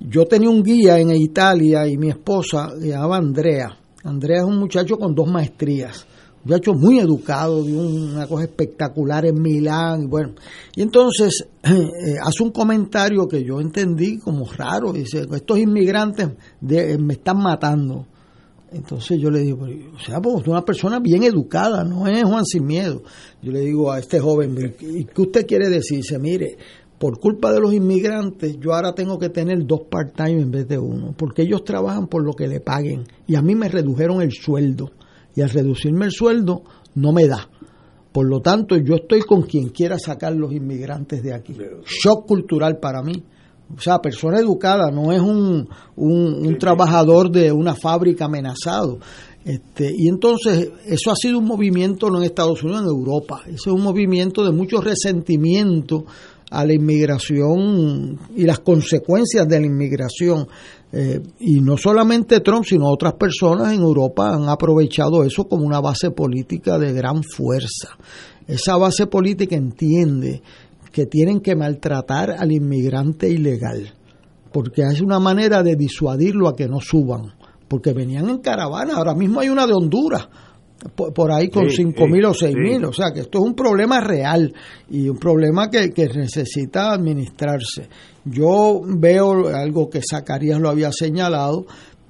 [SPEAKER 3] Yo tenía un guía en Italia y mi esposa llamaba Andrea Andrea es un muchacho con dos maestrías, un muchacho muy educado, de una cosa espectacular en Milán. Y bueno, y entonces eh, hace un comentario que yo entendí como raro. Dice: Estos inmigrantes me están matando. Entonces yo le digo, o sea, pues una persona bien educada, no es Juan sin miedo. Yo le digo a este joven, ¿y qué usted quiere decir? Dice, mire, por culpa de los inmigrantes, yo ahora tengo que tener dos part-time en vez de uno, porque ellos trabajan por lo que le paguen. Y a mí me redujeron el sueldo. Y al reducirme el sueldo, no me da. Por lo tanto, yo estoy con quien quiera sacar los inmigrantes de aquí. Shock cultural para mí. O sea, persona educada, no es un, un, trabajador de una fábrica amenazado. Este, y entonces eso ha sido un movimiento no en Estados Unidos, en Europa. Ese es un movimiento de mucho resentimiento a la inmigración y las consecuencias de la inmigración. Eh, y no solamente Trump, sino otras personas en Europa han aprovechado eso como una base política de gran fuerza. Esa base política entiende que tienen que maltratar al inmigrante ilegal, porque es una manera de disuadirlo a que no suban, porque venían en caravana, ahora mismo hay una de Honduras, por, ahí con cinco mil o seis mil. O sea que esto es un problema real y un problema que, que, necesita administrarse. Yo veo algo que Zacarías lo había señalado,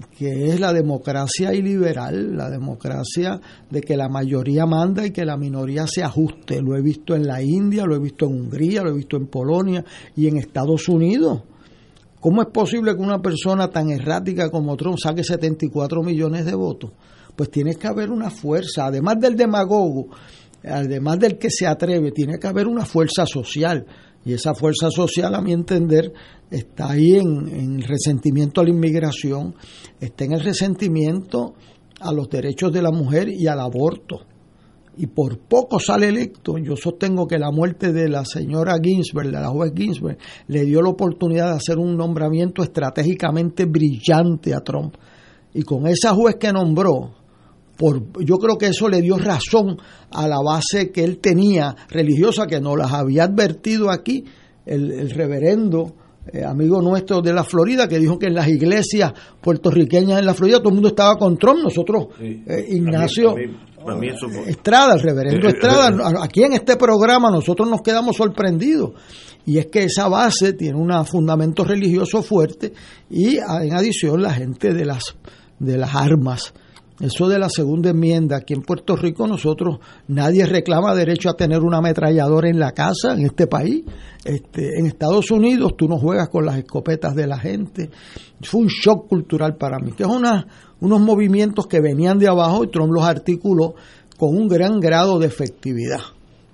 [SPEAKER 3] que es la democracia iliberal, la democracia de que la mayoría manda y que la minoría se ajuste. Lo he visto en la India, lo he visto en Hungría, lo he visto en Polonia y en Estados Unidos. ¿Cómo es posible que una persona tan errática como Trump saque 74 millones de votos? pues tiene que haber una fuerza, además del demagogo, además del que se atreve, tiene que haber una fuerza social. Y esa fuerza social, a mi entender, está ahí en, el resentimiento a la inmigración, está en el resentimiento a los derechos de la mujer y al aborto. Y por poco sale electo. Yo sostengo que la muerte de la señora Ginsberg, de la juez Ginsberg, le dio la oportunidad de hacer un nombramiento estratégicamente brillante a Trump. Y con esa juez que nombró, yo creo que eso le dio razón a la base que él tenía religiosa, que nos las había advertido aquí el, reverendo eh, amigo nuestro de la Florida, que dijo que en las iglesias puertorriqueñas en la Florida todo el mundo estaba con Trump. Nosotros, eh, Ignacio Estrada, el reverendo eh, Estrada, aquí en este programa nosotros nos quedamos sorprendidos. Y es que esa base tiene un fundamento religioso fuerte y en adición la gente de las, de las armas eso de la segunda enmienda, aquí en Puerto Rico nosotros nadie reclama derecho a tener una ametralladora en la casa en este país. Este, en Estados Unidos tú no juegas con las escopetas de la gente. Fue un shock cultural para mí, que es una, unos movimientos que venían de abajo y Trump los articuló con un gran grado de efectividad.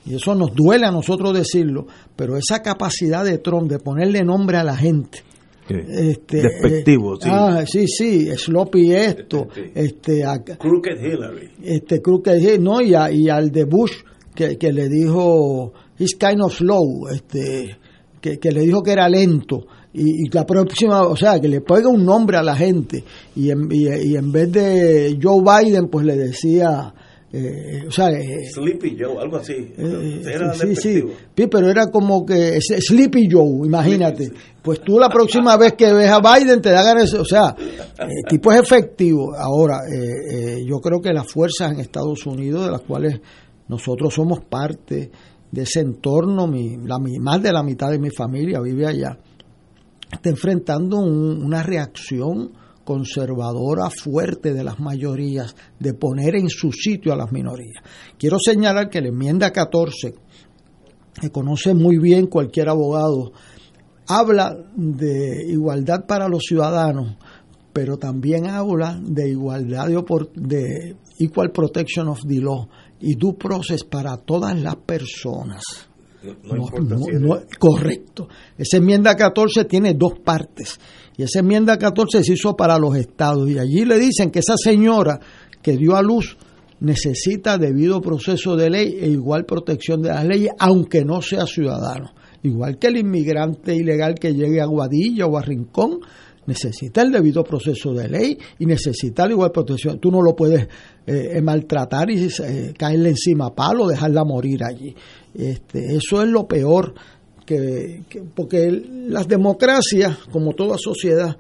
[SPEAKER 3] Y eso nos duele a nosotros decirlo, pero esa capacidad de Trump de ponerle nombre a la gente, Este,
[SPEAKER 1] Despectivo, sí.
[SPEAKER 3] Ah, sí, sí, sloppy esto, este,
[SPEAKER 1] Crooked Hillary.
[SPEAKER 3] Este, Crooked no, y, y al de Bush, que, que le dijo, he's kind of slow, este, que, que le dijo que era lento y, la próxima, o sea, que le ponga un nombre a la gente y en, y, en vez de Joe Biden, pues le decía, eh, o sea,
[SPEAKER 1] eh, Sleepy Joe, algo así.
[SPEAKER 3] Eh, sí, sí, pero era como que Sleepy Joe, imagínate. Pues tú la próxima vez que ves a Biden te da ganas, o sea, el tipo es efectivo. Ahora, yo creo que las fuerzas en Estados Unidos, de las cuales nosotros somos parte de ese entorno, mi, la, más de la mitad de mi familia vive allá está enfrentando una reacción conservadora fuerte de las mayorías de poner en su sitio a las minorías. Quiero señalar que la enmienda 14, que conoce muy bien cualquier abogado, habla de igualdad para los ciudadanos, pero también habla de igualdad de, de equal protection of the law y due process para todas las personas. No, correcto. Esa enmienda 14 tiene dos partes. Y esa enmienda 14 se hizo para los estados. Y allí le dicen que esa señora que dio a luz necesita debido proceso de ley e igual protección de las leyes, aunque no sea ciudadano. Igual que el inmigrante ilegal que llegue a Guadilla o a Rincón, necesita el debido proceso de ley y necesita la igual protección. Tú no lo puedes eh, maltratar y eh, caerle encima a palo, dejarla morir allí. Este, eso es lo peor, que, porque las democracias, como toda sociedad,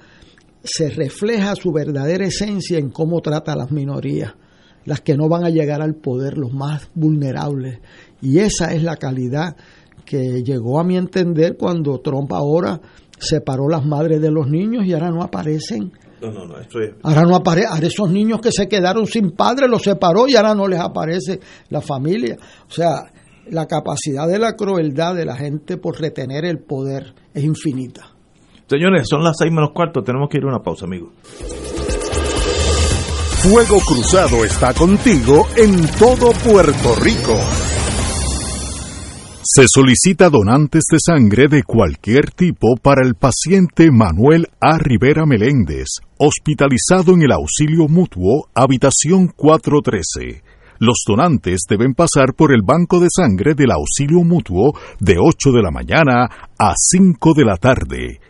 [SPEAKER 3] se refleja su verdadera esencia en cómo trata a las minorías, las que no van a llegar al poder, los más vulnerables. Y esa es la calidad que llegó a mi entender cuando Trump ahora separó las madres de los niños y ahora no aparecen.
[SPEAKER 1] No, no, no, esto es...
[SPEAKER 3] Ahora no aparece, ahora esos niños que se quedaron sin padre los separó y ahora no les aparece la familia. O sea, la capacidad de la crueldad de la gente por retener el poder es infinita.
[SPEAKER 1] Señores, son las seis menos cuarto, tenemos que ir a una pausa, amigos.
[SPEAKER 4] Fuego Cruzado está contigo en todo Puerto Rico. Se solicita donantes de sangre de cualquier tipo para el paciente Manuel A. Rivera Meléndez, hospitalizado en el auxilio mutuo, habitación 413. Los donantes deben pasar por el banco de sangre del auxilio mutuo de 8 de la mañana a 5 de la tarde.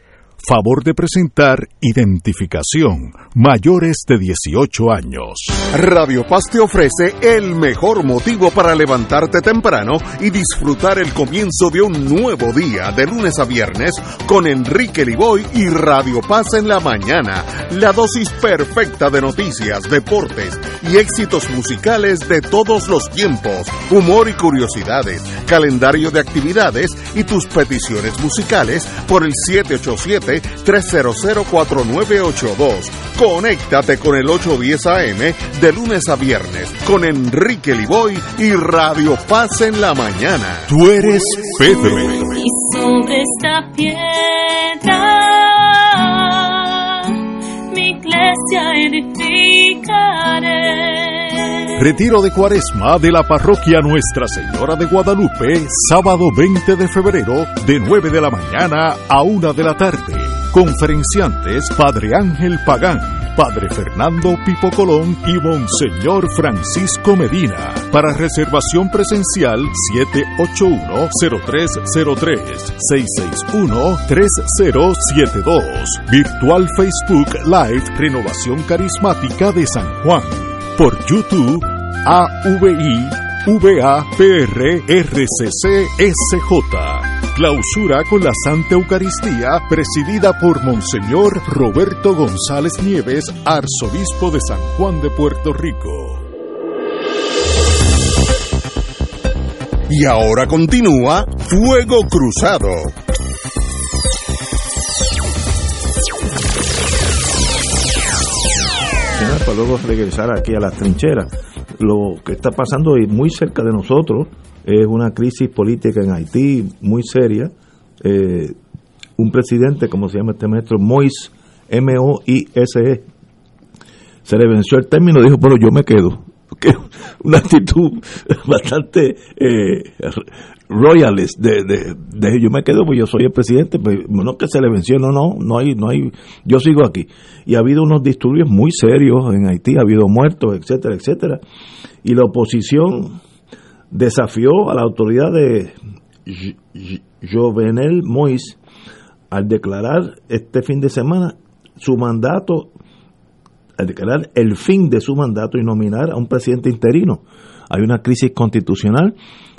[SPEAKER 4] Favor de presentar identificación mayores de 18 años. Radio Paz te ofrece el mejor motivo para levantarte temprano y disfrutar el comienzo de un nuevo día de lunes a viernes con Enrique Liboy y Radio Paz en la mañana. La dosis perfecta de noticias, deportes y éxitos musicales de todos los tiempos, humor y curiosidades, calendario de actividades y tus peticiones musicales por el 787 300-4982. Conéctate con el 810 AM de lunes a viernes con Enrique Liboy y Radio Paz en la mañana. Tú eres Pedro.
[SPEAKER 9] Y sobre esta piedra mi iglesia edificaré.
[SPEAKER 4] Retiro de Cuaresma de la parroquia Nuestra Señora de Guadalupe, sábado 20 de febrero, de 9 de la mañana a 1 de la tarde. Conferenciantes Padre Ángel Pagán, Padre Fernando Pipo Colón y Monseñor Francisco Medina. Para reservación presencial 781-0303 661-3072. Virtual Facebook Live Renovación Carismática de San Juan por YouTube AVI VAPR RCC SJ. Clausura con la Santa Eucaristía presidida por Monseñor Roberto González Nieves, arzobispo de San Juan de Puerto Rico. Y ahora continúa Fuego Cruzado.
[SPEAKER 1] para luego regresar aquí a las trincheras. Lo que está pasando y muy cerca de nosotros es una crisis política en Haití muy seria. Eh, un presidente, como se llama este maestro, Mois, M-O-I-S-E, se le venció el término, dijo, pero yo me quedo. una actitud bastante eh, royalist de, de, yo me quedo pues yo soy el presidente pues, no que se le venció no no no hay no hay yo sigo aquí. Y ha habido unos disturbios muy serios en Haití ha habido muertos etcétera etcétera. Y la oposición desafió a la autoridad de Jovenel Moïse al declarar este fin de semana su mandato al declarar el fin de su mandato y nominar a un presidente interino. Hay una crisis constitucional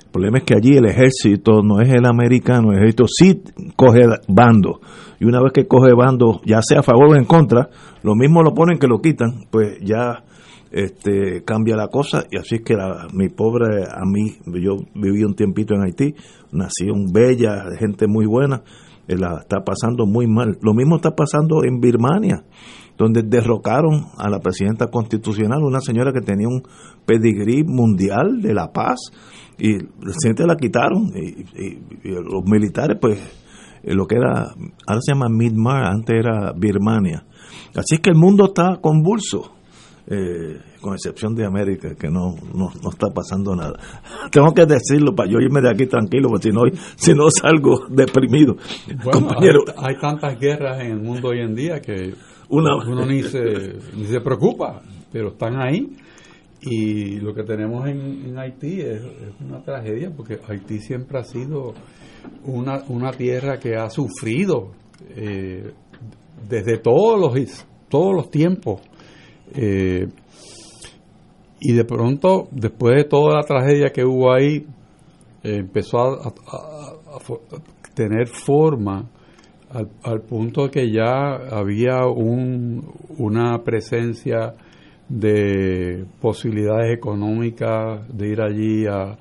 [SPEAKER 1] el problema es que allí el ejército no es el americano, el ejército sí coge bando. Y una vez que coge bando, ya sea a favor o en contra, lo mismo lo ponen que lo quitan, pues ya este, cambia la cosa. Y así es que mi pobre, a mí, yo viví un tiempito en Haití, nací un bella, gente muy buena, eh, la está pasando muy mal. Lo mismo está pasando en Birmania, donde derrocaron a la presidenta constitucional, una señora que tenía un pedigrí mundial de la paz y presidente la quitaron y, los militares pues eh, lo que era ahora se llama Myanmar antes era Birmania. Así es que el mundo está convulso eh, con excepción de América que no, no, está pasando nada. Tengo que decirlo para yo irme de aquí tranquilo porque si no si no salgo deprimido compañero.
[SPEAKER 2] hay, tantas guerras en el mundo hoy en día que uno ni se, ni se preocupa pero están ahí y lo que tenemos en, Haití es, una tragedia porque Haití siempre ha sido una, una tierra que ha sufrido eh, desde todos los, todos los tiempos. Eh, y de pronto, después de toda la tragedia que hubo ahí, empezó a, tener forma al, al, punto que ya había un, una presencia de posibilidades económicas de ir allí a,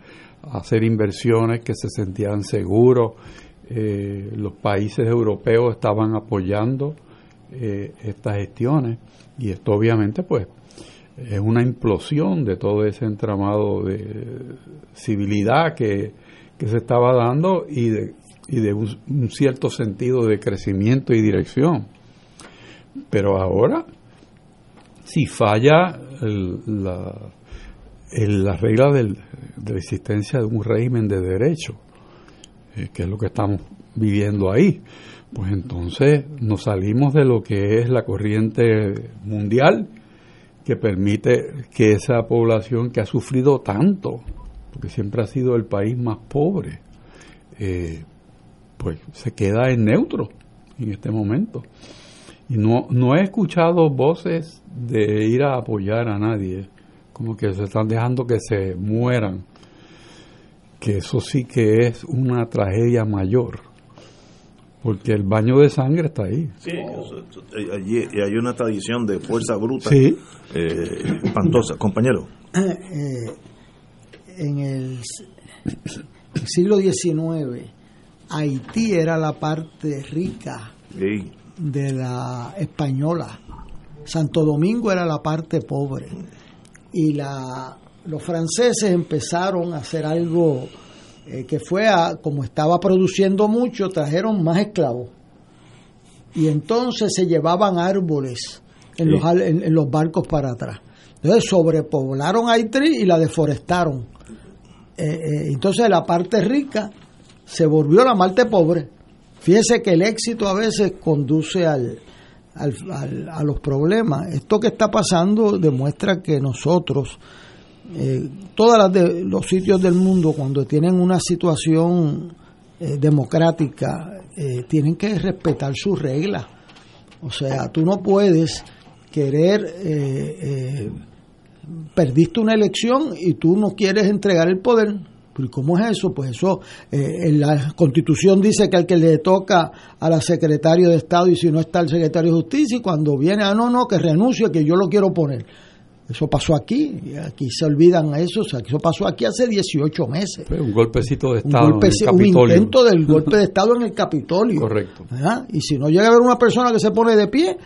[SPEAKER 2] hacer inversiones que se sentían seguros. Eh, los países europeos estaban apoyando eh, estas gestiones y esto obviamente pues es una implosión de todo ese entramado de civilidad que, se estaba dando y de, y de un cierto sentido de crecimiento y dirección. Pero ahora si falla la, la, regla de la existencia de un régimen de derecho, eh, que es lo que estamos viviendo ahí, pues entonces nos salimos de lo que es la corriente mundial que permite que esa población que ha sufrido tanto, porque siempre ha sido el país más pobre, eh, pues se queda en neutro en este momento. Y no, no he escuchado voces de ir a apoyar a nadie, como que se están dejando que se mueran, que eso sí que es una tragedia mayor, porque el baño de sangre está ahí.
[SPEAKER 1] Sí, allí hay una tradición de fuerza bruta,
[SPEAKER 2] sí.
[SPEAKER 1] eh, espantosa. Compañero.
[SPEAKER 3] Eh, en el siglo XIX, Haití era la parte rica sí de la española. Santo Domingo era la parte pobre. Y la, los franceses empezaron a hacer algo eh, que fue a, como estaba produciendo mucho, trajeron más esclavos. Y entonces se llevaban árboles en, los, en, los barcos para atrás. Entonces sobrepoblaron Haití y la deforestaron. Eh, eh, entonces la parte rica se volvió la parte pobre. Fíjese que el éxito a veces conduce al, a los problemas. Esto que está pasando demuestra que nosotros, eh, todos los sitios del mundo, cuando tienen una situación eh, democrática, eh, tienen que respetar sus reglas. O sea, tú no puedes querer, perdiste una elección y tú no quieres entregar el poder ¿Y cómo es eso? Pues eso, eh, en la Constitución dice que al que le toca a la secretario de Estado y si no está el secretario de Justicia y cuando viene, ah, no, no, que renuncie, que yo lo quiero poner. Eso pasó aquí, y aquí se olvidan eso, o sea, eso pasó aquí hace 18 meses.
[SPEAKER 2] un golpecito de Estado.
[SPEAKER 3] Un, un intento del golpe de Estado en el Capitolio.
[SPEAKER 2] Correcto.
[SPEAKER 3] Y si no llega a haber una persona que se pone de pie,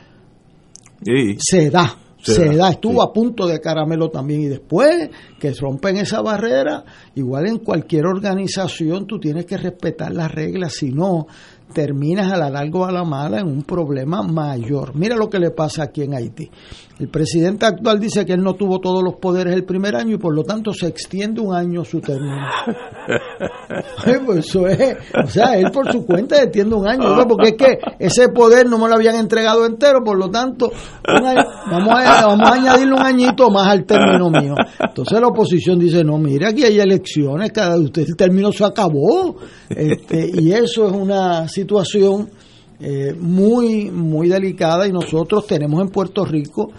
[SPEAKER 3] se da se, da, estuvo a punto de caramelo también y después que rompen esa barrera, igual en cualquier organización tú tienes que respetar las reglas, si no terminas a la larga o a la mala en un problema mayor. Mira lo que le pasa aquí en Haití. El presidente actual dice que él no tuvo todos los poderes el primer año y por lo tanto se extiende un año su término. pues eso es, o sea, él por su cuenta extiende un año, porque es que ese poder no me lo habían entregado entero, por lo tanto, vamos, a, vamos a añadirle un añito más al término mío. Entonces la oposición dice, no, mira, aquí hay elecciones, cada usted el término se acabó, este, y eso es una situación eh, muy, muy delicada y nosotros tenemos en Puerto Rico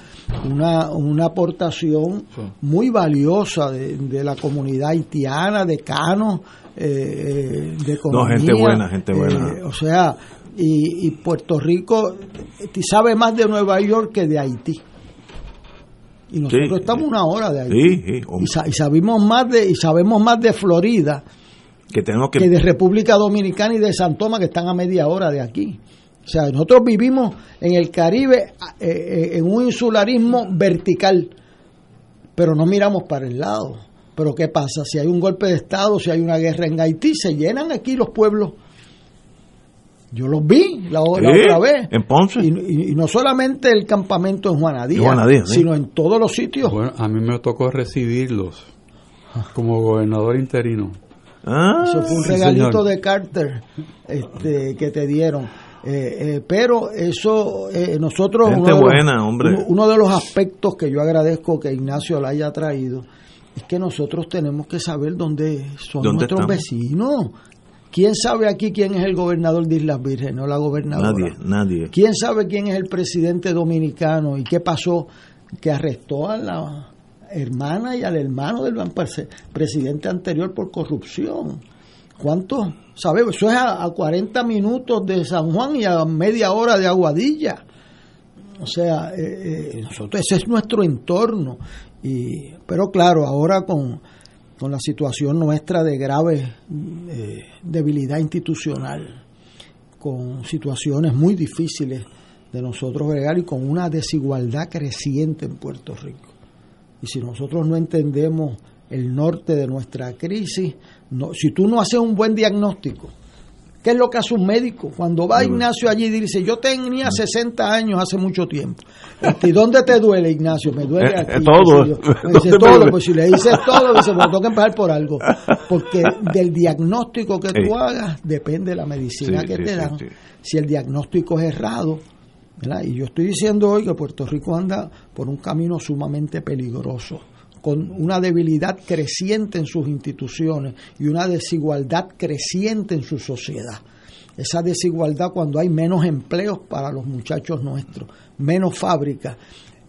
[SPEAKER 3] una, una aportación muy valiosa de, la comunidad haitiana, de Cano, eh, eh, de economía.
[SPEAKER 1] No, gente buena, gente buena.
[SPEAKER 3] o sea, y, Puerto Rico sabe más de Nueva York que de Haití. Y nosotros estamos una hora de Haití. y, sabemos más de, y sabemos más de Florida
[SPEAKER 1] que, tenemos que...
[SPEAKER 3] que de República Dominicana y de San Tomás, que están a media hora de aquí. O sea, nosotros vivimos en el Caribe eh, eh, en un insularismo vertical, pero no miramos para el lado. Pero ¿qué pasa? Si hay un golpe de Estado, si hay una guerra en Haití, se llenan aquí los pueblos. Yo los vi la, otra vez.
[SPEAKER 1] En Ponce.
[SPEAKER 3] Y, no solamente el campamento en Juanadía, sino en todos los sitios.
[SPEAKER 2] Bueno, a mí me tocó recibirlos como gobernador interino.
[SPEAKER 3] Ah, Eso fue un regalito de Carter este, que te dieron. Eh, eh, pero eso, eh, nosotros,
[SPEAKER 1] uno de, buena, hombre.
[SPEAKER 3] Uno, de los aspectos que yo agradezco que Ignacio la haya traído es que nosotros tenemos que saber dónde son nuestros vecinos. ¿Quién sabe aquí quién es el gobernador de Islas Vírgenes, no la gobernadora?
[SPEAKER 1] Nadie, nadie.
[SPEAKER 3] ¿Quién sabe quién es el presidente dominicano y qué pasó que arrestó a la hermana y al hermano del presidente anterior por corrupción? ¿Cuánto? ¿Sabes? Eso es a, 40 minutos de San Juan y a media hora de Aguadilla. O sea, eh, eh, nosotros, ese es nuestro entorno. Y, pero claro, ahora con, la situación nuestra de grave eh, debilidad institucional, con situaciones muy difíciles de nosotros bregar y con una desigualdad creciente en Puerto Rico. Y si nosotros no entendemos el norte de nuestra crisis, no, si tú no haces un buen diagnóstico, ¿qué es lo que hace un médico? Cuando va Ignacio allí y dice, yo tenía 60 años hace mucho tiempo. Este, ¿Y dónde te duele, Ignacio? Me duele
[SPEAKER 1] eh,
[SPEAKER 3] aquí.
[SPEAKER 1] Eh, todo.
[SPEAKER 3] Me dice todo, pues si le dices todo, dice, pues tengo que empezar por algo. Porque del diagnóstico que tú hagas depende de la medicina que te dan. Si el diagnóstico es errado, y yo estoy diciendo hoy que Puerto Rico anda por un camino sumamente peligroso con una debilidad creciente en sus instituciones y una desigualdad creciente en su sociedad. Esa desigualdad cuando hay menos empleos para los muchachos nuestros, menos fábricas,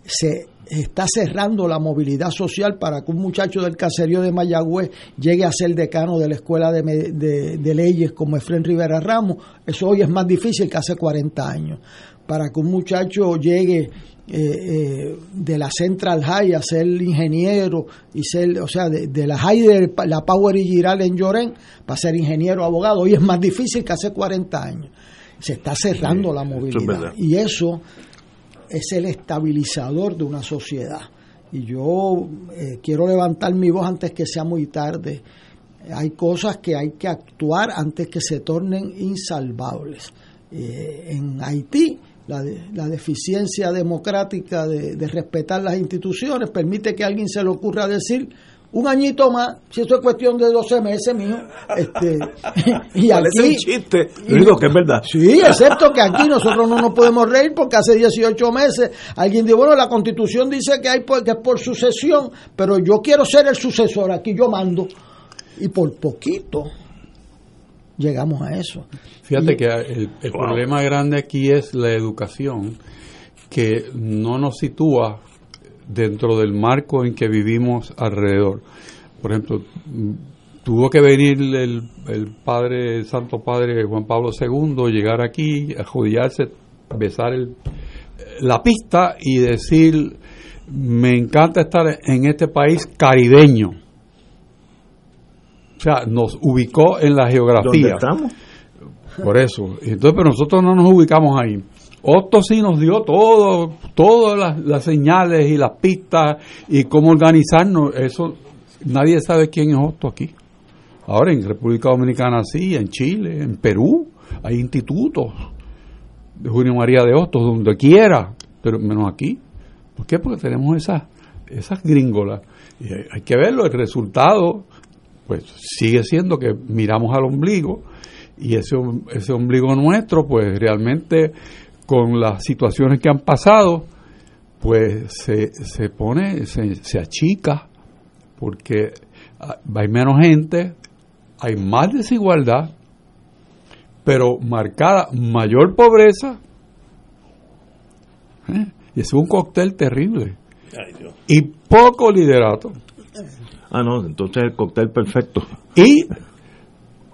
[SPEAKER 3] se está cerrando la movilidad social para que un muchacho del caserío de Mayagüez llegue a ser decano de la escuela de, leyes como Efren Rivera Ramos. Eso hoy es más difícil que hace 40 años. Para que un muchacho llegue eh, eh, de la Central High a ser ingeniero y ser, o sea, de, la High de la Power y Giral en Llorén para ser ingeniero abogado. Hoy es más difícil que hace 40 años. Se está cerrando la movilidad y eso es el estabilizador de una sociedad. Y yo eh, quiero levantar mi voz antes que sea muy tarde. Hay cosas que hay que actuar antes que se tornen insalvables. en Haití la, la deficiencia democrática de, respetar las instituciones permite que a alguien se le ocurra decir un añito más, si eso es cuestión de 12 meses, mío. Este,
[SPEAKER 1] y aquí, un chiste, digo que es verdad.
[SPEAKER 3] Sí, excepto que aquí nosotros no nos podemos reír porque hace 18 meses alguien dijo, bueno, la constitución dice que, hay que es por sucesión, pero yo quiero ser el sucesor, aquí yo mando. Y por poquito llegamos a eso.
[SPEAKER 2] Fíjate que el, problema grande aquí es la educación, que no nos sitúa dentro del marco en que vivimos alrededor. Por ejemplo, tuvo que venir el, el padre, el santo padre Juan Pablo II, llegar aquí, arrodillarse, besar el, la pista y decir, me encanta estar en este país caribeño sea, nos ubicó en la geografía.
[SPEAKER 1] ¿Dónde estamos?
[SPEAKER 2] Por eso. Entonces, pero nosotros no nos ubicamos ahí. Otto sí nos dio todo, todas las, señales y las pistas y cómo organizarnos. Eso, nadie sabe quién es Otto aquí. Ahora en República Dominicana sí, en Chile, en Perú. hay institutos de Julio María de Hostos, donde quiera, pero menos aquí. ¿Por qué? Porque tenemos esas, esas gringolas. Y hay, hay que verlo, el resultado, pues sigue siendo que miramos al ombligo y ese, ese ombligo nuestro, pues realmente con las situaciones que han pasado, pues se, se pone, se, se achica, porque hay menos gente, hay más desigualdad, pero marcada mayor pobreza. ¿eh? Y es un cóctel terrible. Y poco liderato.
[SPEAKER 1] Ah, no, entonces el cóctel perfecto.
[SPEAKER 2] Y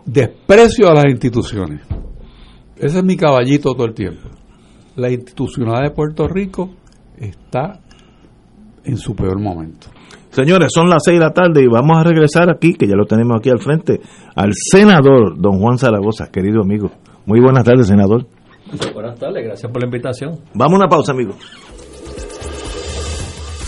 [SPEAKER 2] desprecio a las instituciones. Ese es mi caballito todo el tiempo. La institucionalidad de Puerto Rico está en su peor momento.
[SPEAKER 1] Señores, son las seis de la tarde y vamos a regresar aquí, que ya lo tenemos aquí al frente, al senador don Juan Zaragoza, querido amigo. Muy buenas tardes, senador.
[SPEAKER 10] Buenas tardes, gracias por la invitación.
[SPEAKER 1] Vamos a una pausa, amigo.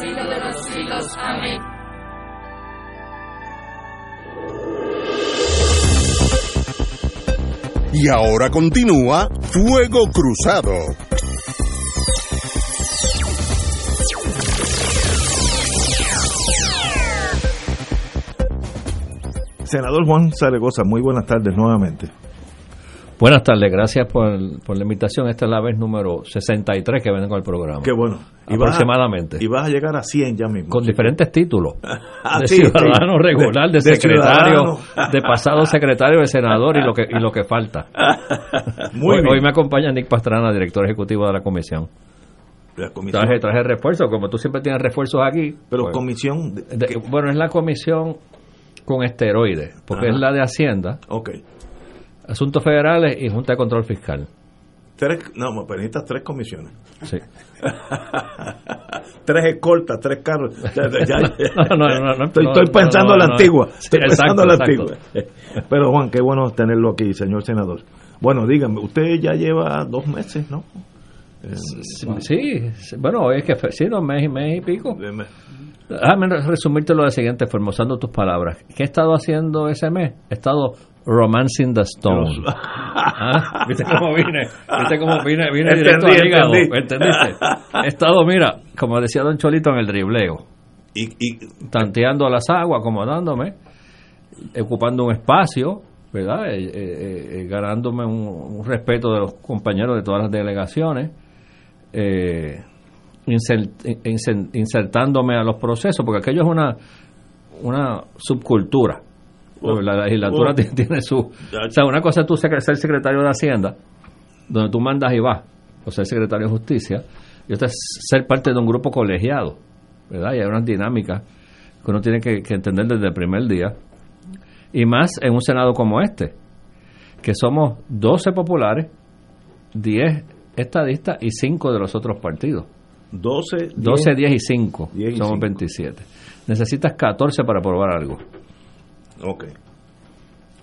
[SPEAKER 11] de los siglos. Amén.
[SPEAKER 4] Y ahora continúa Fuego Cruzado.
[SPEAKER 1] Senador Juan Zaragoza, muy buenas tardes nuevamente.
[SPEAKER 10] Buenas tardes, gracias por, por, la invitación. Esta es la vez número 63 que vengo al programa.
[SPEAKER 1] Qué bueno.
[SPEAKER 10] Y aproximadamente.
[SPEAKER 1] Vas a, y vas a llegar a 100 ya mismo.
[SPEAKER 10] Con diferentes títulos.
[SPEAKER 1] Ah,
[SPEAKER 10] de
[SPEAKER 1] sí,
[SPEAKER 10] ciudadano
[SPEAKER 1] sí.
[SPEAKER 10] regular, de, secretario,
[SPEAKER 1] ciudadano.
[SPEAKER 10] de pasado secretario, de senador y lo que, y lo que falta.
[SPEAKER 1] Muy
[SPEAKER 10] hoy,
[SPEAKER 1] bien.
[SPEAKER 10] hoy me acompaña Nick Pastrana, director ejecutivo de la comisión.
[SPEAKER 1] La comisión.
[SPEAKER 10] Traje, traje refuerzo, como tú siempre tienes refuerzos aquí.
[SPEAKER 1] Pero
[SPEAKER 10] pues,
[SPEAKER 1] comisión.
[SPEAKER 10] de- bueno, es la comisión con esteroides, porque
[SPEAKER 1] Ajá.
[SPEAKER 10] es la de Hacienda,
[SPEAKER 1] Ok.
[SPEAKER 10] Asuntos Federales y Junta de Control Fiscal.
[SPEAKER 1] Tres, no, pero necesitas tres comisiones.
[SPEAKER 10] Sí.
[SPEAKER 1] tres escoltas, tres carros.
[SPEAKER 10] No, no, no, no,
[SPEAKER 1] estoy, pensando a la antigua. Estoy pensando la antigua. Pero Juan, qué bueno tenerlo aquí, señor senador. Bueno, dígame, usted ya lleva dos meses, ¿no? Eh,
[SPEAKER 10] Sí, bueno, hoy es que sí, dos meses y mes y pico. Déjame resumírtelo de la siguiente forma, usando tus palabras. ¿Qué he estado haciendo ese mes? He estado romancing the stone. Ah, ¿Viste cómo vine? ¿Viste cómo vine? Vine directo
[SPEAKER 1] Entendí,
[SPEAKER 10] al hígado. ¿Entendiste? He estado, mira, como decía Don Cholito, en el dribleo.
[SPEAKER 1] Y, y
[SPEAKER 10] tanteando las aguas, acomodándome, ocupando un espacio, ¿verdad? Eh, eh, eh, ganándome un, un respeto de los compañeros de todas las delegaciones, insert- insert- insertándome a los procesos, porque aquello es una, una subcultura.
[SPEAKER 1] Oh,
[SPEAKER 10] la legislatura
[SPEAKER 1] oh.
[SPEAKER 10] tiene, su... O sea, una cosa es tú ser secretario de Hacienda, donde tú mandas y vas, o ser secretario de Justicia, y otra es ser parte de un grupo colegiado, ¿verdad? Y hay unas dinámicas que uno tiene que, que entender desde el primer día, y más en un Senado como este, que somos 12 populares, 10 estadistas y 5 de los otros partidos.
[SPEAKER 1] 12,
[SPEAKER 10] 12, 10 y 5,
[SPEAKER 1] 10 y
[SPEAKER 10] somos
[SPEAKER 1] 5.
[SPEAKER 10] 27. Necesitas 14 para aprobar algo.
[SPEAKER 1] Ok.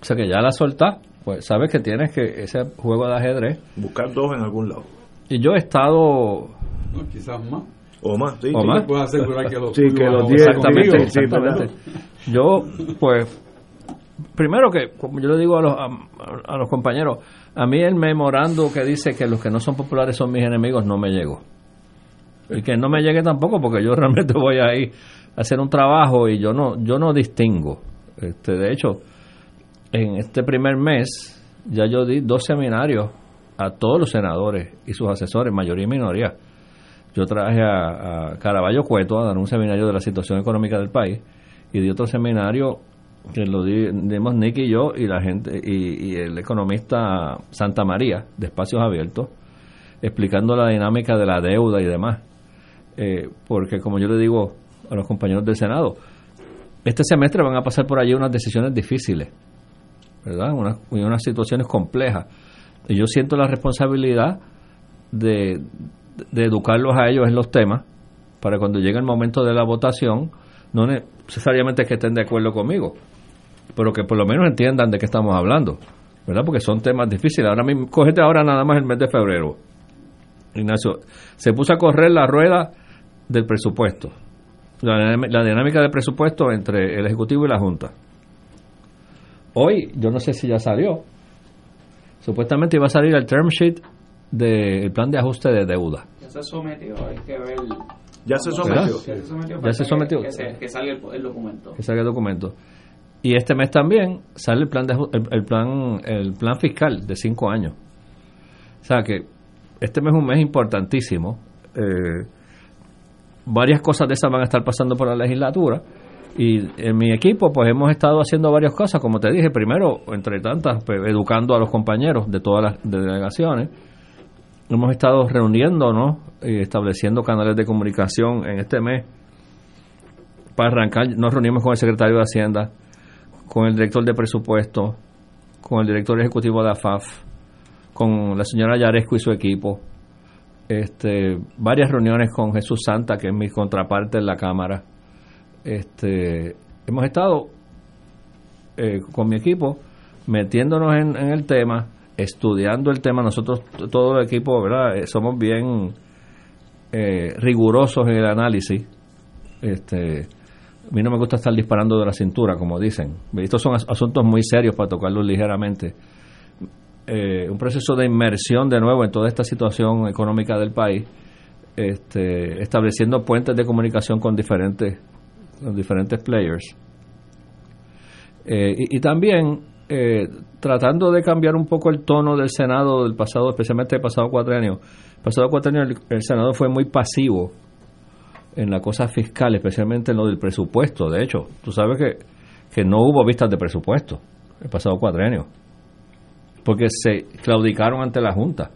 [SPEAKER 10] O sea que ya la soltás, pues sabes que tienes que ese juego de ajedrez.
[SPEAKER 1] Buscar dos en algún lado.
[SPEAKER 10] Y yo he estado.
[SPEAKER 2] No, quizás más.
[SPEAKER 1] O más, sí.
[SPEAKER 10] O
[SPEAKER 1] sí.
[SPEAKER 10] más.
[SPEAKER 2] Puedo asegurar que los
[SPEAKER 1] Sí,
[SPEAKER 2] tuyos
[SPEAKER 1] que
[SPEAKER 2] van a
[SPEAKER 1] los
[SPEAKER 2] votar
[SPEAKER 1] 10,
[SPEAKER 10] Exactamente,
[SPEAKER 2] conmigo.
[SPEAKER 1] sí,
[SPEAKER 10] exactamente. Yo, pues, primero que, como yo le digo a los, a, a los compañeros, a mí el memorando que dice que los que no son populares son mis enemigos no me llegó. Y que no me llegue tampoco porque yo realmente voy ahí a hacer un trabajo y yo no, yo no distingo. Este, de hecho, en este primer mes ya yo di dos seminarios a todos los senadores y sus asesores, mayoría y minoría. Yo traje a, Caraballo Cueto a dar un seminario de la situación económica del país y di otro seminario que lo di- dimos Nick y yo y la gente y, y el economista Santa María de Espacios Abiertos explicando la dinámica de la deuda y demás. Eh, porque como yo le digo a los compañeros del Senado, este semestre van a pasar por allí unas decisiones difíciles, ¿verdad? Unas, unas situaciones complejas. Y yo siento la responsabilidad de, de educarlos a ellos en los temas para cuando llegue el momento de la votación, no necesariamente es que estén de acuerdo conmigo, pero que por lo menos entiendan de qué estamos hablando, ¿verdad? Porque son temas difíciles. Ahora mismo, cógete ahora nada más el mes de febrero. Ignacio, se puso a correr la rueda del presupuesto, la, dinámica del presupuesto entre el Ejecutivo y la Junta. Hoy, yo no sé si ya salió, supuestamente iba a salir el term sheet del plan de ajuste de deuda.
[SPEAKER 12] Ya se sometió, hay que ver.
[SPEAKER 1] Ya se
[SPEAKER 10] sometió.
[SPEAKER 12] Ya se sometió.
[SPEAKER 10] Ya se
[SPEAKER 12] falta
[SPEAKER 10] sometió.
[SPEAKER 12] Que, que se- que salga el, el documento.
[SPEAKER 10] que salga el documento. Y este mes también sale el plan de, el, el plan el plan fiscal de cinco años. O sea que este mes es un mes importantísimo. Eh, varias cosas de esas van a estar pasando por la legislatura. Y en mi equipo, pues hemos estado haciendo varias cosas, como te dije, primero, entre tantas, pues, educando a los compañeros de todas las delegaciones. Hemos estado reuniéndonos y estableciendo canales de comunicación en este mes para arrancar, nos reunimos con el secretario de Hacienda, con el director de presupuesto, con el director ejecutivo de AFAF, con la señora Yaresco y su equipo, este, varias reuniones con Jesús Santa, que es mi contraparte en la Cámara. Este, hemos estado eh, con mi equipo metiéndonos en, en el tema, estudiando el tema. Nosotros, todo el equipo, ¿verdad? Eh, somos bien eh, rigurosos en el análisis. Este, a mí no me gusta estar disparando de la cintura, como dicen. Estos son as- asuntos muy serios para tocarlos ligeramente. Eh, un proceso de inmersión de nuevo en toda esta situación económica del país, este, estableciendo puentes de comunicación con diferentes, con diferentes players. Eh, y, también eh, tratando de cambiar un poco el tono del Senado del pasado, especialmente el pasado. El pasado cuatrenio el, el Senado fue muy pasivo en la cosa fiscal, especialmente en lo del presupuesto. De hecho, tú sabes que, que no hubo vistas de presupuesto el pasado cuatrenio, porque se claudicaron ante la Junta,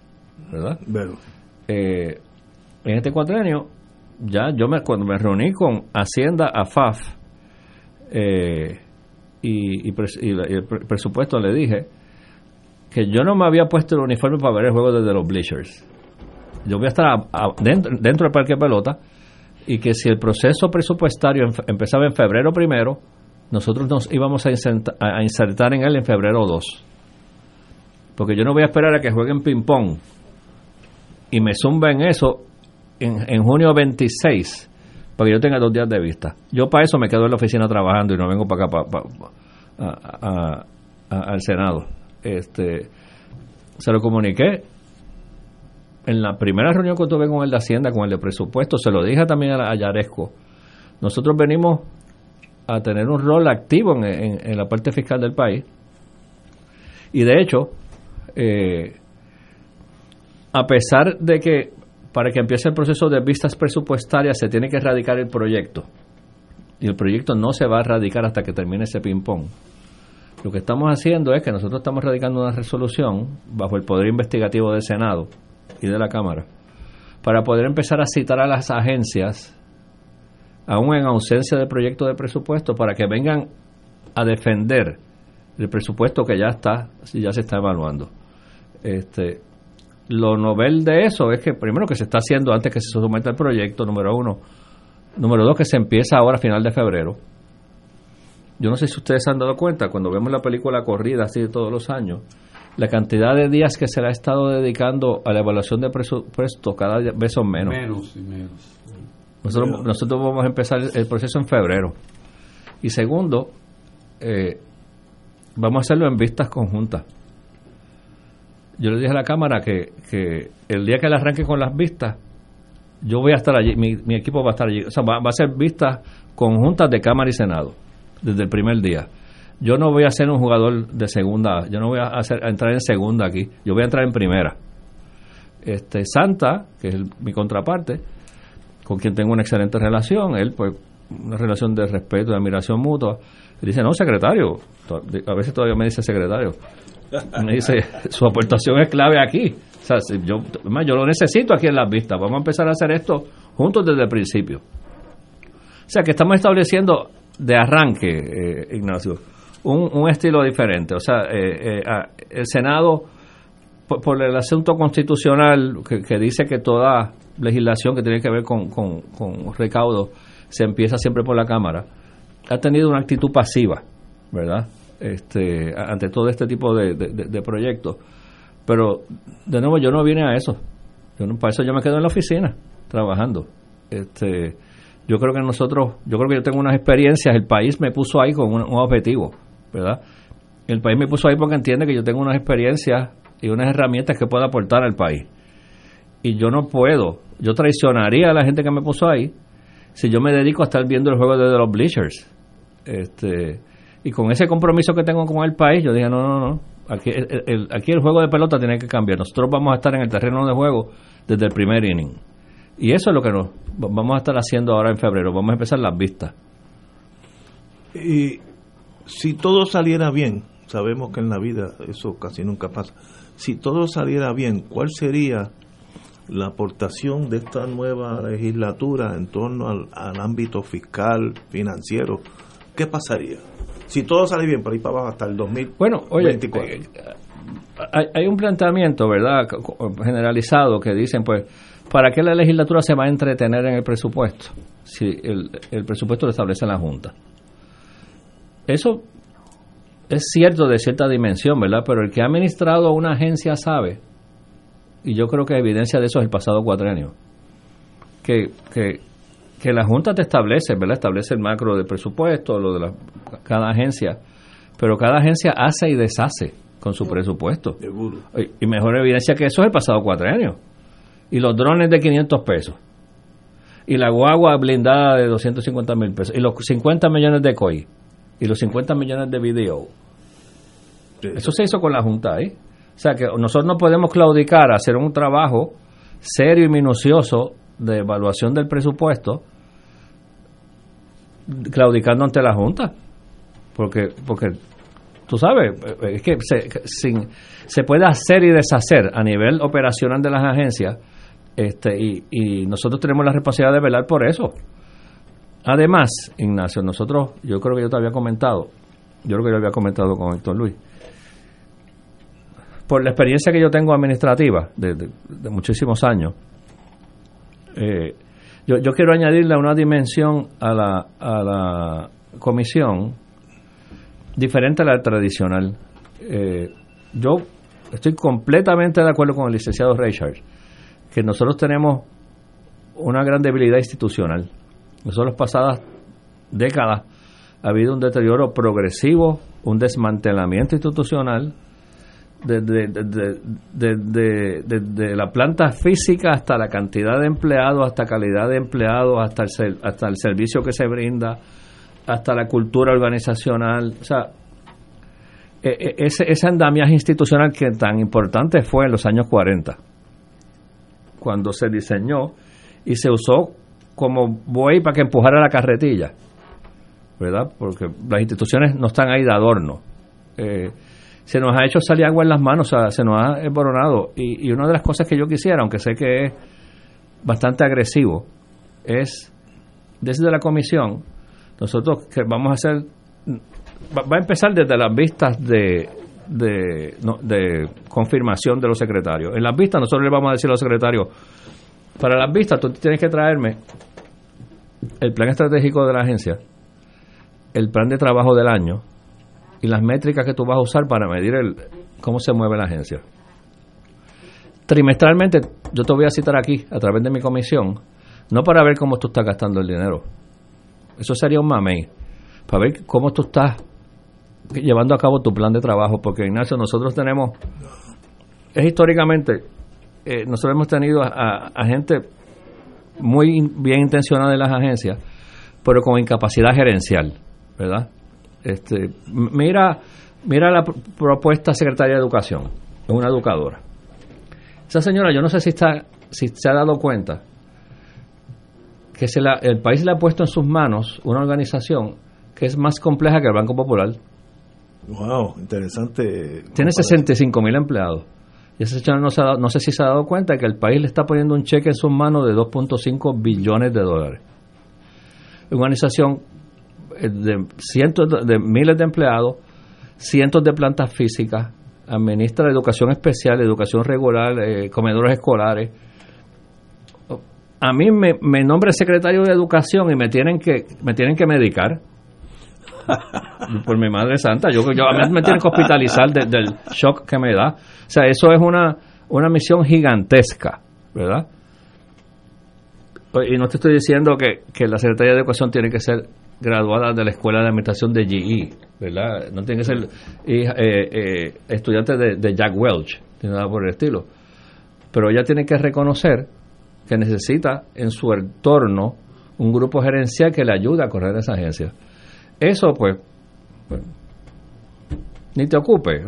[SPEAKER 10] ¿verdad? Eh, en este cuatrenio, ya yo me, cuando me reuní con Hacienda, AFAF, eh, y, y, pres- y la- y el pre- presupuesto le dije que yo no me había puesto el uniforme para ver el juego desde los bleachers. Yo voy a estar a- a- dentro, dentro del parque de pelota y que si el proceso presupuestario empezaba en febrero primero, nosotros nos íbamos a inserta- a insertar en él en febrero 2. Porque yo no voy a esperar a que jueguen ping-pong y me zumben eso en, en junio 26 para que yo tenga dos días de vista. Yo para eso me quedo en la oficina trabajando y no vengo para acá pa- pa- a- al Senado. Este, se lo comuniqué en la primera reunión que tuve con el de Hacienda, con el de presupuesto, se lo dije también a, Yaresco. Nosotros venimos a tener un rol activo en, en- en la parte fiscal del país. Y de hecho, eh, a pesar de que para que empiece el proceso de vistas presupuestarias se tiene que erradicar el proyecto, y el proyecto no se va a erradicar hasta que termine ese ping-pong. Lo que estamos haciendo es que nosotros estamos radicando una resolución bajo el poder investigativo del Senado y de la Cámara para poder empezar a citar a las agencias, aún en ausencia de proyecto de presupuesto, para que vengan a defender el presupuesto que ya está, ya se está evaluando. Este, lo novel de eso es que primero que se está haciendo antes que se someta el proyecto, número uno. Número dos, que se empieza ahora a final de febrero. Yo no sé si ustedes se han dado cuenta, cuando vemos la película corrida así de todos los años, la cantidad de días que se le ha estado dedicando a la evaluación de presupuesto cada vez son menos.
[SPEAKER 2] Menos y menos.
[SPEAKER 10] Nosotros, nosotros vamos a empezar el proceso en febrero. Y segundo, eh, vamos a hacerlo en vistas conjuntas. Yo le dije a la Cámara que, que el día que le arranque con las vistas, yo voy a estar allí, mi, equipo va a estar allí. O sea, va, va a ser vistas conjuntas de Cámara y Senado, desde el primer día. Yo no voy a ser un jugador de segunda, yo no voy a, hacer, entrar en segunda aquí, yo voy a entrar en primera. Este Santa, que es mi contraparte, con quien tengo una excelente relación, él pues una relación de respeto y admiración mutua, dice, no, secretario, a veces todavía me dice secretario, me dice, su aportación es clave aquí, o sea, si yo, yo lo necesito aquí en las vistas, vamos a empezar a hacer esto juntos desde el principio. O sea, que estamos estableciendo de arranque, eh, Ignacio, un, un estilo diferente. O sea, eh, eh, el Senado, por, por el asunto constitucional que, que dice que toda legislación que tiene que ver con, con, con recaudo se empieza siempre por la Cámara, ha tenido una actitud pasiva, ¿verdad? Este, ante todo este tipo de, de- proyectos. Pero, de nuevo, yo no vine a eso. Yo no- para eso yo me quedo en la oficina, trabajando. Este, yo creo que nosotros, yo creo que yo tengo unas experiencias, el país me puso ahí con un, un objetivo, ¿verdad? El país me puso ahí porque entiende que yo tengo unas experiencias y unas herramientas que puedo aportar al país. Y yo no puedo, yo traicionaría a la gente que me puso ahí si yo me dedico a estar viendo el juego desde los bleachers. Este, y con ese compromiso que tengo con el país, yo dije, no, no, no, aquí el, aquí el juego de pelota tiene que cambiar. Nosotros vamos a estar en el terreno de juego desde el primer inning. Y eso es lo que nos vamos a estar haciendo ahora en febrero. Vamos a empezar las vistas.
[SPEAKER 1] Y si todo saliera bien, sabemos que en la vida eso casi nunca pasa, si todo saliera bien, ¿cuál sería la aportación de esta nueva legislatura en torno al, al ámbito fiscal, financiero? ¿Qué pasaría? Si todo sale bien, por ahí para abajo hasta el 2024.
[SPEAKER 10] Bueno, oye, eh, hay, hay un planteamiento, ¿verdad?, generalizado que dicen, pues, ¿para qué la legislatura se va a entretener en el presupuesto si el, el presupuesto lo establece la Junta? Eso es cierto de cierta dimensión, ¿verdad? Pero el que ha administrado una agencia sabe, y yo creo que evidencia de eso es el pasado cuatrenio, que, que, que la Junta te establece, ¿verdad? Establece el macro de presupuesto, lo de la, cada agencia, pero cada agencia hace y deshace con su presupuesto.
[SPEAKER 1] Seguro.
[SPEAKER 10] Y- mejor evidencia que eso es el pasado cuatrenio. Y los drones de 500 pesos. Y la guagua blindada de 250 mil pesos. Y los 50 millones de COI. Y los 50 millones de video. Eso se hizo con la Junta ahí. O sea que nosotros no podemos claudicar a hacer un trabajo serio y minucioso de evaluación del presupuesto claudicando ante la Junta. Porque, porque tú sabes, eh, es que se, sin, se puede hacer y deshacer a nivel operacional de las agencias este, y, nosotros tenemos la responsabilidad de velar por eso. Además, Ignacio, nosotros, yo creo que yo te había comentado, yo creo que yo había comentado con Héctor Luis, por la experiencia que yo tengo administrativa de muchísimos años, eh, yo, yo quiero añadirle una dimensión a la, a la comisión diferente a la tradicional. Eh, yo estoy completamente de acuerdo con el licenciado Richard, que nosotros tenemos una gran debilidad institucional. Nosotros pasadas décadas ha habido un deterioro progresivo, un desmantelamiento institucional desde de, de- de- de- de- de la planta física hasta la cantidad de empleados, hasta calidad de empleados, hasta el, hasta el servicio que se brinda, hasta la cultura organizacional. O sea, e- e- ese, ese andamiaje institucional que tan importante fue en los años 40, cuando se diseñó y se usó como buey para que empujara la carretilla, ¿verdad? Porque las instituciones no están ahí de adorno. Eh, se nos ha hecho salir agua en las manos, o sea, se nos ha emboronado. Y, y una de las cosas que yo quisiera, aunque sé que es bastante agresivo, es desde la comisión, nosotros que vamos a hacer, va, va a empezar desde las vistas de, de, no, de confirmación de los secretarios. En las vistas nosotros le vamos a decir a los secretarios, para las vistas tú tienes que traerme el plan estratégico de la agencia, el plan de trabajo del año y las métricas que tú vas a usar para medir el cómo se mueve la agencia. Trimestralmente, yo te voy a citar aquí, a través de mi comisión, no para ver cómo tú estás gastando el dinero. Eso sería un mamey. Para ver cómo tú estás llevando a cabo tu plan de trabajo. Porque, Ignacio, nosotros tenemos, es históricamente, eh, nosotros hemos tenido a, a- gente muy bien intencionada en las agencias, pero con incapacidad gerencial, ¿verdad? Este, mira, mira la pr- propuesta secretaria de Educación, es una educadora. Esa señora, yo no sé si está, si se ha dado cuenta que se la- el país le ha puesto en sus manos una organización que es más compleja que el Banco Popular.
[SPEAKER 1] Wow, interesante.
[SPEAKER 10] Tiene 65 mil empleados. Y esa señora no, se ha dado- no sé si se ha dado cuenta que el país le está poniendo un cheque en sus manos de 2.5 billones de dólares. Una organización de cientos de, de miles de empleados, cientos de plantas físicas, administra educación especial, educación regular, eh, comedores escolares. A mí me, me nombra secretario de educación y me tienen que me tienen que medicar por mi madre santa. Yo, yo a mí me tienen que hospitalizar de- del shock que me da. O sea, eso es una, una misión gigantesca, ¿verdad? Y no te estoy diciendo que, que la Secretaría de Educación tiene que ser graduada de la Escuela de Administración de GE, ¿verdad? No tiene que ser eh, eh, estudiante de, Jack Welch, ni nada por el estilo. Pero ella tiene que reconocer que necesita en su entorno un grupo gerencial que le ayude a correr esa agencia. Eso, pues, pues, ni te ocupes.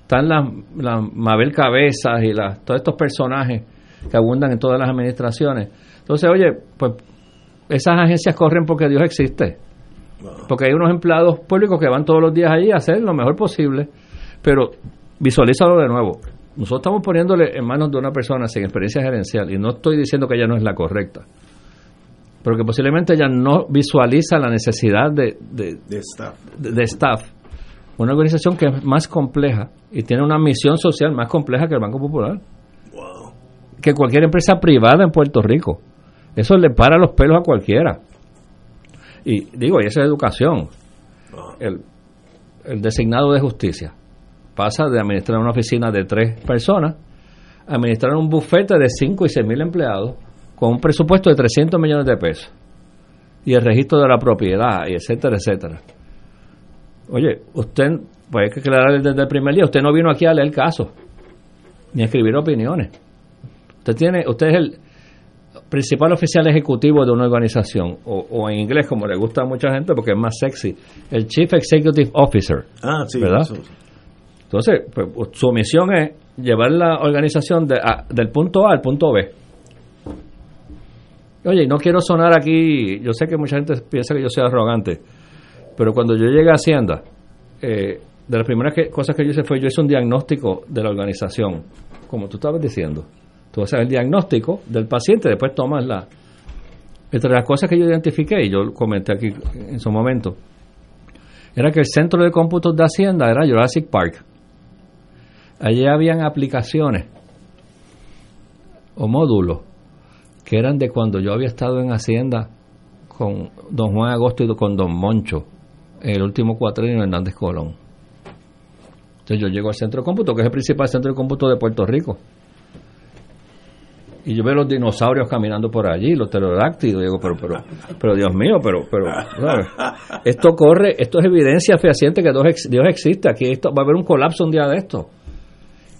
[SPEAKER 10] están las, las Mabel Cabezas y las, todos estos personajes que abundan en todas las administraciones. Entonces, oye, pues esas agencias corren porque Dios existe. Porque hay unos empleados públicos que van todos los días allí a hacer lo mejor posible. Pero visualízalo de nuevo. Nosotros estamos poniéndole en manos de una persona sin experiencia gerencial y no estoy diciendo que ella no es la correcta. Pero que posiblemente ella no visualiza la necesidad de, de,
[SPEAKER 1] De staff.
[SPEAKER 10] de- de staff. Una organización que es más compleja y tiene una misión social más compleja que el Banco Popular. Que cualquier empresa privada en Puerto Rico. Eso le para los pelos a cualquiera. Y digo, y esa es educación. El, el designado de justicia pasa de administrar una oficina de tres personas a administrar un bufete de 5 y 6 mil empleados con un presupuesto de 300 millones de pesos y el registro de la propiedad y etcétera, etcétera. Oye, usted, pues hay que aclarar desde el primer día, usted no vino aquí a leer casos ni a escribir opiniones. Usted tiene, usted es el principal oficial ejecutivo de una organización, o, o en inglés, como le gusta a mucha gente, porque es más sexy, el Chief Executive Officer.
[SPEAKER 1] Ah, sí,
[SPEAKER 10] ¿verdad?
[SPEAKER 1] eso.
[SPEAKER 10] Entonces, pues, su misión es llevar la organización de, a- del punto A al punto B. Oye, no quiero sonar aquí, yo sé que mucha gente piensa que yo soy arrogante, pero cuando yo llegué a Hacienda, eh, de las primeras que- cosas que yo hice fue, yo hice un diagnóstico de la organización, como tú estabas diciendo. Tú haces el diagnóstico del paciente, después tomas la... Entre las cosas que yo identifiqué, y yo comenté aquí en su momento, era que el centro de cómputos de Hacienda era Jurassic Park. Allí habían aplicaciones o módulos que eran de cuando yo había estado en Hacienda con don Juan Agosto y con don Moncho en el último cuatrienio Hernández Colón. Entonces yo llego al centro de cómputo, que es el principal centro de cómputo de Puerto Rico. Y yo veo los dinosaurios caminando por allí, los pterodáctilos, digo, pero, pero, pero Dios mío, pero, pero, esto corre, esto es evidencia fehaciente que Dios, Dios existe, aquí esto, va a haber un colapso un día de esto.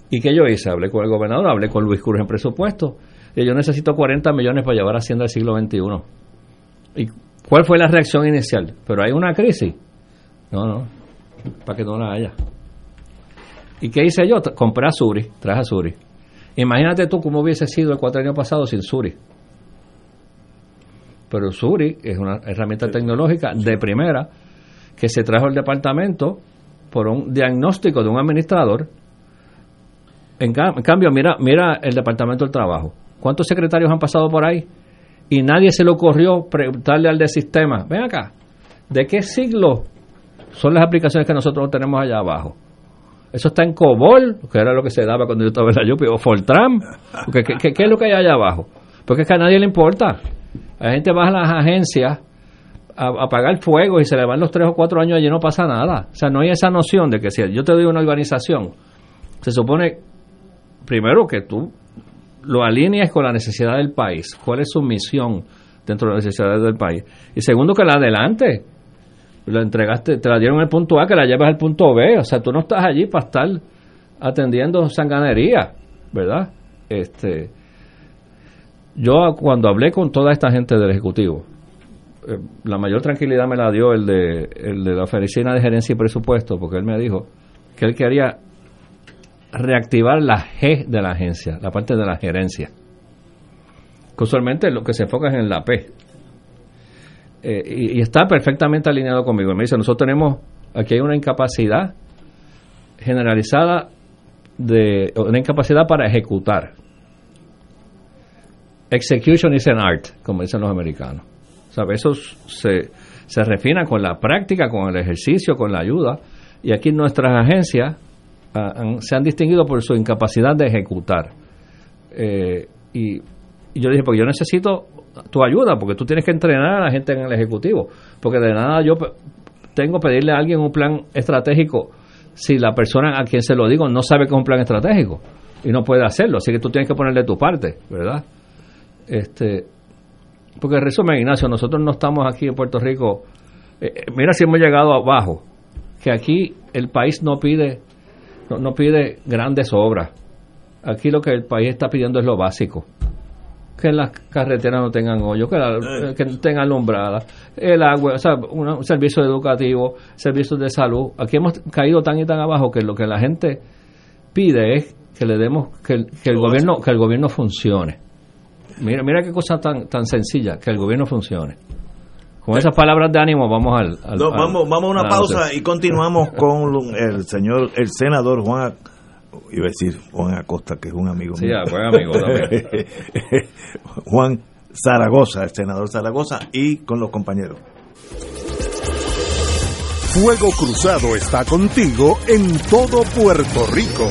[SPEAKER 10] ¿Y qué yo hice? Hablé con el gobernador, hablé con Luis Cruz en presupuesto, y yo necesito 40 millones para llevar a Hacienda al siglo XXI. ¿Y cuál fue la reacción inicial? ¿Pero hay una crisis? No, no, para que no la haya. ¿Y qué hice yo? Compré a Suri, traje a Suri. Imagínate tú cómo hubiese sido el cuatro años pasado sin Suri. Pero Suri es una herramienta tecnológica de primera que se trajo al departamento por un diagnóstico de un administrador. En, cambio, mira, mira el departamento del trabajo. ¿Cuántos secretarios han pasado por ahí? Y nadie se le ocurrió preguntarle al de sistema, ven acá, ¿de qué siglo son las aplicaciones que nosotros tenemos allá abajo? Eso está en COBOL, que era lo que se daba cuando yo estaba en la Yupi, o Fortran. ¿Qué, qué, es lo que hay allá abajo? Porque es que a nadie le importa. La gente va a las agencias a, a, pagar fuego y se le van los tres o cuatro años allí no pasa nada. O sea, no hay esa noción de que si yo te doy una organización, se supone primero que tú lo alineas con la necesidad del país. ¿Cuál es su misión dentro de las necesidades del país? Y segundo, que la adelante la entregaste, te la dieron al punto A, que la llevas al punto B. O sea, tú no estás allí para estar atendiendo sanganería, ¿verdad? Este, yo cuando hablé con toda esta gente del Ejecutivo, eh, la mayor tranquilidad me la dio el de, el de la oficina de gerencia y presupuesto, porque él me dijo que él quería reactivar la G de la agencia, la parte de la gerencia. Que usualmente lo que se enfoca es en la P, eh, y, está perfectamente alineado conmigo. Me dice, nosotros tenemos, aquí hay una incapacidad generalizada de, una incapacidad para ejecutar. Execution is an art, como dicen los americanos. ¿Sabe? Eso se, se refina con la práctica, con el ejercicio, con la ayuda. Y aquí nuestras agencias ah, se han distinguido por su incapacidad de ejecutar. Eh, y, y yo dije, porque yo necesito tu ayuda, porque tú tienes que entrenar a la gente en el Ejecutivo, porque de nada yo tengo que pedirle a alguien un plan estratégico si la persona a quien se lo digo no sabe que es un plan estratégico y no puede hacerlo, así que tú tienes que ponerle tu parte, ¿verdad? Este, porque en resumen, Ignacio, nosotros no estamos aquí en Puerto Rico, eh, eh, mira si hemos llegado abajo, que aquí el país no pide, no pide grandes obras, aquí lo que el país está pidiendo es lo básico que las carreteras no tengan hoyo, que, eh. que tengan alumbradas, el agua, o sea, un servicio educativo, servicios de salud. Aquí hemos caído tan y tan abajo que lo que la gente pide es que le demos que, el gobierno que el gobierno funcione. Mira, mira qué cosa tan tan sencilla, que el gobierno funcione. Con esas palabras de ánimo vamos al,
[SPEAKER 1] vamos vamos a una pausa y continuamos con el señor el senador Juan iba a decir Juan Acosta, que es un amigo
[SPEAKER 10] mío. Sí, buen amigo también.
[SPEAKER 1] Juan Zaragoza, el senador Zaragoza, y con los compañeros.
[SPEAKER 5] Fuego Cruzado está contigo en todo Puerto Rico.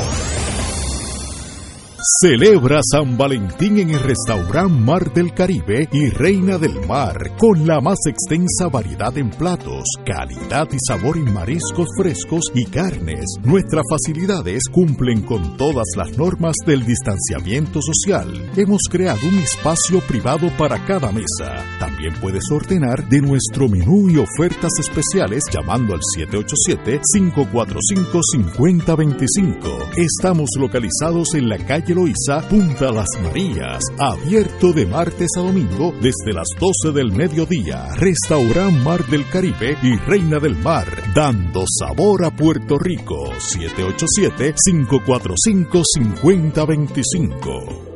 [SPEAKER 5] Celebra San Valentín en el restaurante Mar del Caribe y Reina del Mar, con la más extensa variedad en platos, calidad y sabor en mariscos frescos y carnes. Nuestras facilidades cumplen con todas las normas del distanciamiento social. Hemos creado un espacio privado para cada mesa. También puedes ordenar de nuestro menú y ofertas especiales llamando al 787-545-5025. Estamos localizados en la calle Loiza, Punta Las Marías, abierto de martes a domingo desde las 12 del mediodía. Restaurant Mar del Caribe y Reina del Mar, dando sabor a Puerto Rico. 787-545-5025.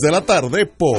[SPEAKER 4] de la tarde por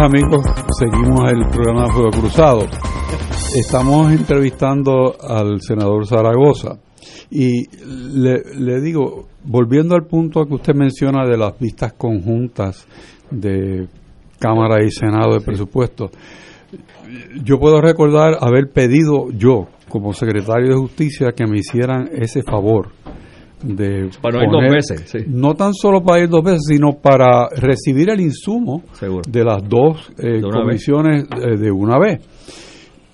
[SPEAKER 2] Amigas, amigos, seguimos el programa de Fuego Cruzado. Estamos entrevistando al senador Zaragoza. Y le, le digo, volviendo al punto que usted menciona de las vistas conjuntas de Cámara y Senado de presupuesto, yo puedo recordar haber pedido yo, como secretario de Justicia, que me hicieran ese favor de
[SPEAKER 10] para ir dos veces, sí.
[SPEAKER 2] no tan solo para ir dos veces, sino para recibir el insumo
[SPEAKER 10] Seguro.
[SPEAKER 2] de las dos eh,
[SPEAKER 10] De
[SPEAKER 2] comisiones eh, de una vez.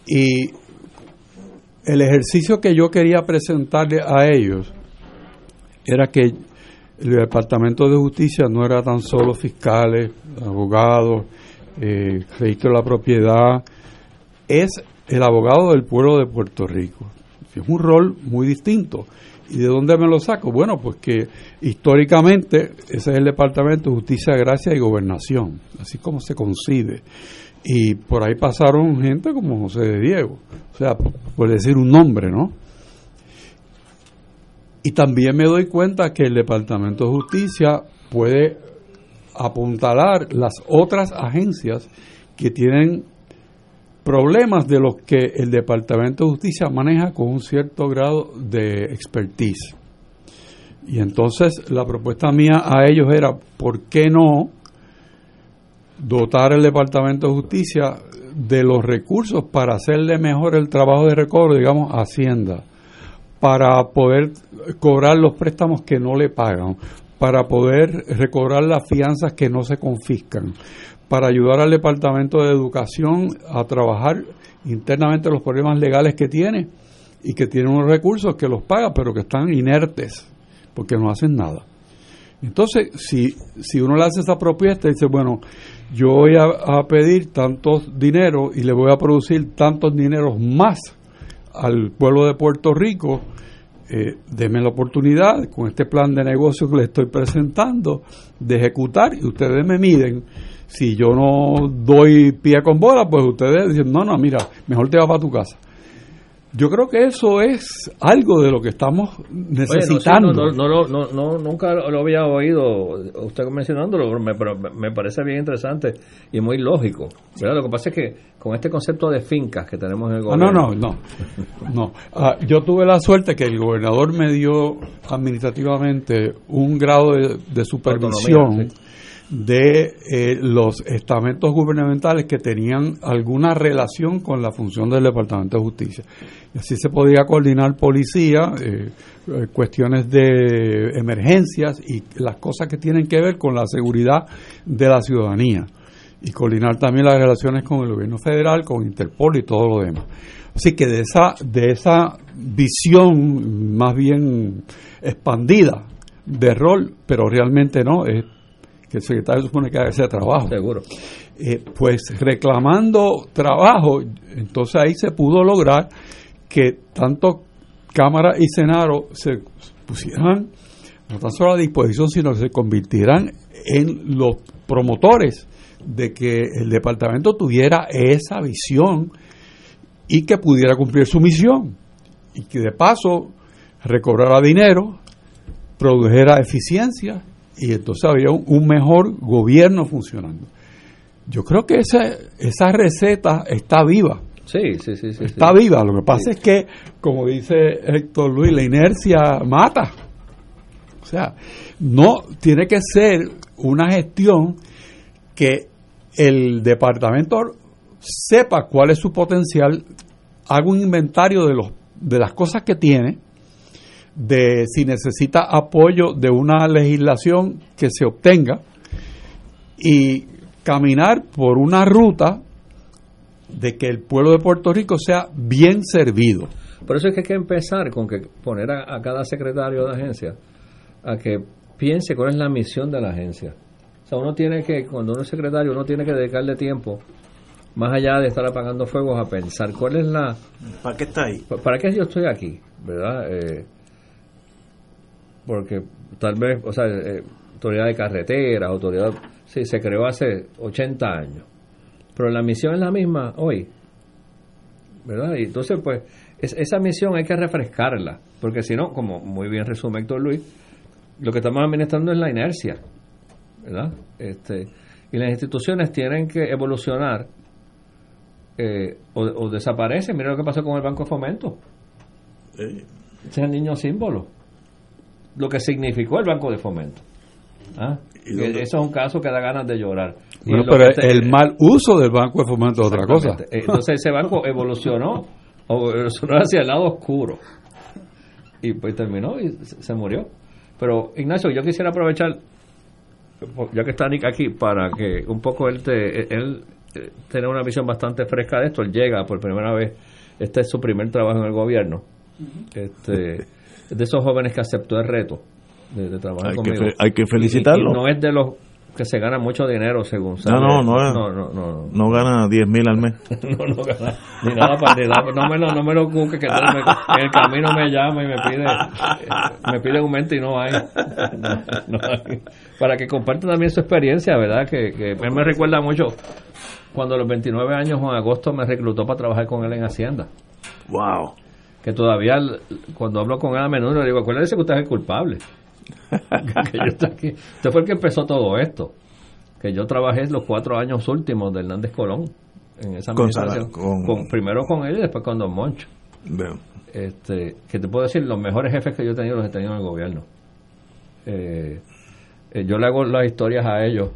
[SPEAKER 2] Y el ejercicio que yo quería presentarle a ellos era que el Departamento de Justicia no era tan solo fiscales, abogados, eh, registro de la propiedad, es el abogado del pueblo de Puerto Rico. Es un rol muy distinto. ¿Y de dónde me lo saco? Bueno, pues que históricamente ese es el Departamento de Justicia, Gracia y Gobernación, así como se concibe. Y por ahí pasaron gente como José de Diego, o sea, por decir un nombre, ¿no? Y también me doy cuenta que el Departamento de Justicia puede apuntalar las otras agencias que tienen problemas de los que el Departamento de Justicia maneja con un cierto grado de expertise. Y entonces la propuesta mía a ellos era, ¿por qué no dotar el Departamento de Justicia de los recursos para hacerle mejor el trabajo de recobro, digamos, a Hacienda, para poder cobrar los préstamos que no le pagan, para poder recobrar las fianzas que no se confiscan, para ayudar al Departamento de Educación a trabajar internamente los problemas legales que tiene y que tiene unos recursos que los paga, pero que están inertes, porque no hacen nada. Entonces, si, si uno le hace esa propuesta y dice, bueno, yo voy a, pedir tantos dinero y le voy a producir tantos dineros más al pueblo de Puerto Rico, eh, deme la oportunidad con este plan de negocio que le estoy presentando de ejecutar y ustedes me miden. Si yo no doy pie con bola, pues ustedes dicen, no, no, mira, mejor te vas para tu casa. Yo creo que eso es algo de lo que estamos necesitando.
[SPEAKER 10] Oye, no, no, no, no, nunca lo había oído usted mencionándolo, pero me parece bien interesante y muy lógico. ¿verdad? Lo que pasa es que con este concepto de fincas que tenemos en el
[SPEAKER 2] gobierno. no, no, no. no. Ah, yo tuve la suerte que el gobernador me dio administrativamente un grado de, supervisión de eh, los estamentos gubernamentales que tenían alguna relación con la función del Departamento de Justicia. Y así se podía coordinar policía, eh, eh, cuestiones de emergencias y las cosas que tienen que ver con la seguridad de la ciudadanía. Y coordinar también las relaciones con el gobierno federal, con Interpol y todo lo demás. Así que de esa, de esa visión más bien expandida de rol, pero realmente no, es que el secretario supone que haga ese trabajo.
[SPEAKER 10] Seguro.
[SPEAKER 2] Eh, pues reclamando trabajo, entonces ahí se pudo lograr que tanto Cámara y Senado se pusieran no tan solo a disposición, sino que se convirtieran en los promotores de que el departamento tuviera esa visión y que pudiera cumplir su misión y que de paso recobrara dinero, produjera eficiencia y entonces había un, mejor gobierno funcionando. Yo creo que esa, esa receta está viva.
[SPEAKER 10] Sí, sí, sí. sí
[SPEAKER 2] está viva. Lo que pasa es que, como dice Héctor Luis, la inercia mata. O sea, no tiene que ser una gestión que el departamento sepa cuál es su potencial, haga un inventario de, los, de las cosas que tiene de si necesita apoyo de una legislación que se obtenga y caminar por una ruta de que el pueblo de Puerto Rico sea bien servido.
[SPEAKER 10] Por eso es que hay que empezar con que poner a, cada secretario de agencia a que piense cuál es la misión de la agencia. O sea, uno tiene que, cuando uno es secretario, uno tiene que dedicarle tiempo, más allá de estar apagando fuegos, a pensar cuál es la...
[SPEAKER 1] ¿Para qué está ahí?
[SPEAKER 10] ¿Para qué yo estoy aquí? ¿Verdad? Eh, porque tal vez, o sea, eh, autoridad de carreteras, autoridad, sí, se creó hace 80 años, pero la misión es la misma hoy, ¿verdad? Y entonces, pues, esa misión hay que refrescarla, porque si no, como muy bien resume Héctor Luis, lo que estamos administrando es la inercia, ¿verdad? Este, y las instituciones tienen que evolucionar eh, o, desaparecen. Mira lo que pasó con el Banco de Fomento. Ese es el niño símbolo lo que significó el Banco de Fomento. ¿Ah? Eso es un caso que da ganas de llorar.
[SPEAKER 2] Bueno, pero el mal uso del Banco de Fomento es otra cosa.
[SPEAKER 10] Entonces ese banco evolucionó, evolucionó hacia el lado oscuro. Y pues terminó y se murió. Pero Ignacio, yo quisiera aprovechar, ya que está Nick aquí, para que un poco él, te, él eh, tiene una visión bastante fresca de esto. Él llega por primera vez, este es su primer trabajo en el gobierno. Este de esos jóvenes que aceptó el reto de, trabajar
[SPEAKER 1] hay
[SPEAKER 10] conmigo.
[SPEAKER 1] Que hay que felicitarlo.
[SPEAKER 10] no es de los que se ganan mucho dinero según
[SPEAKER 1] No, no, no, no, no, no, no gana 10 mil al mes.
[SPEAKER 10] no, no gana ni nada para no me lo, no me lo cuque que en el camino me llama y me pide me pide aumento y no hay. Para que comparta también su experiencia, ¿verdad? Que, que él me recuerda mucho cuando a los 29 años Juan Agosto me reclutó para trabajar con él en Hacienda.
[SPEAKER 1] Wow
[SPEAKER 10] que todavía cuando hablo con él a menudo le digo, acuérdese que usted es el culpable. que yo aquí. Usted fue el que empezó todo esto. Que yo trabajé los cuatro años últimos de Hernández Colón en esa administración. Con, primero con él y después con Don Moncho. Este, que te puedo decir, los mejores jefes que yo he tenido los he tenido en el gobierno. Eh, eh, yo le hago las historias a ellos.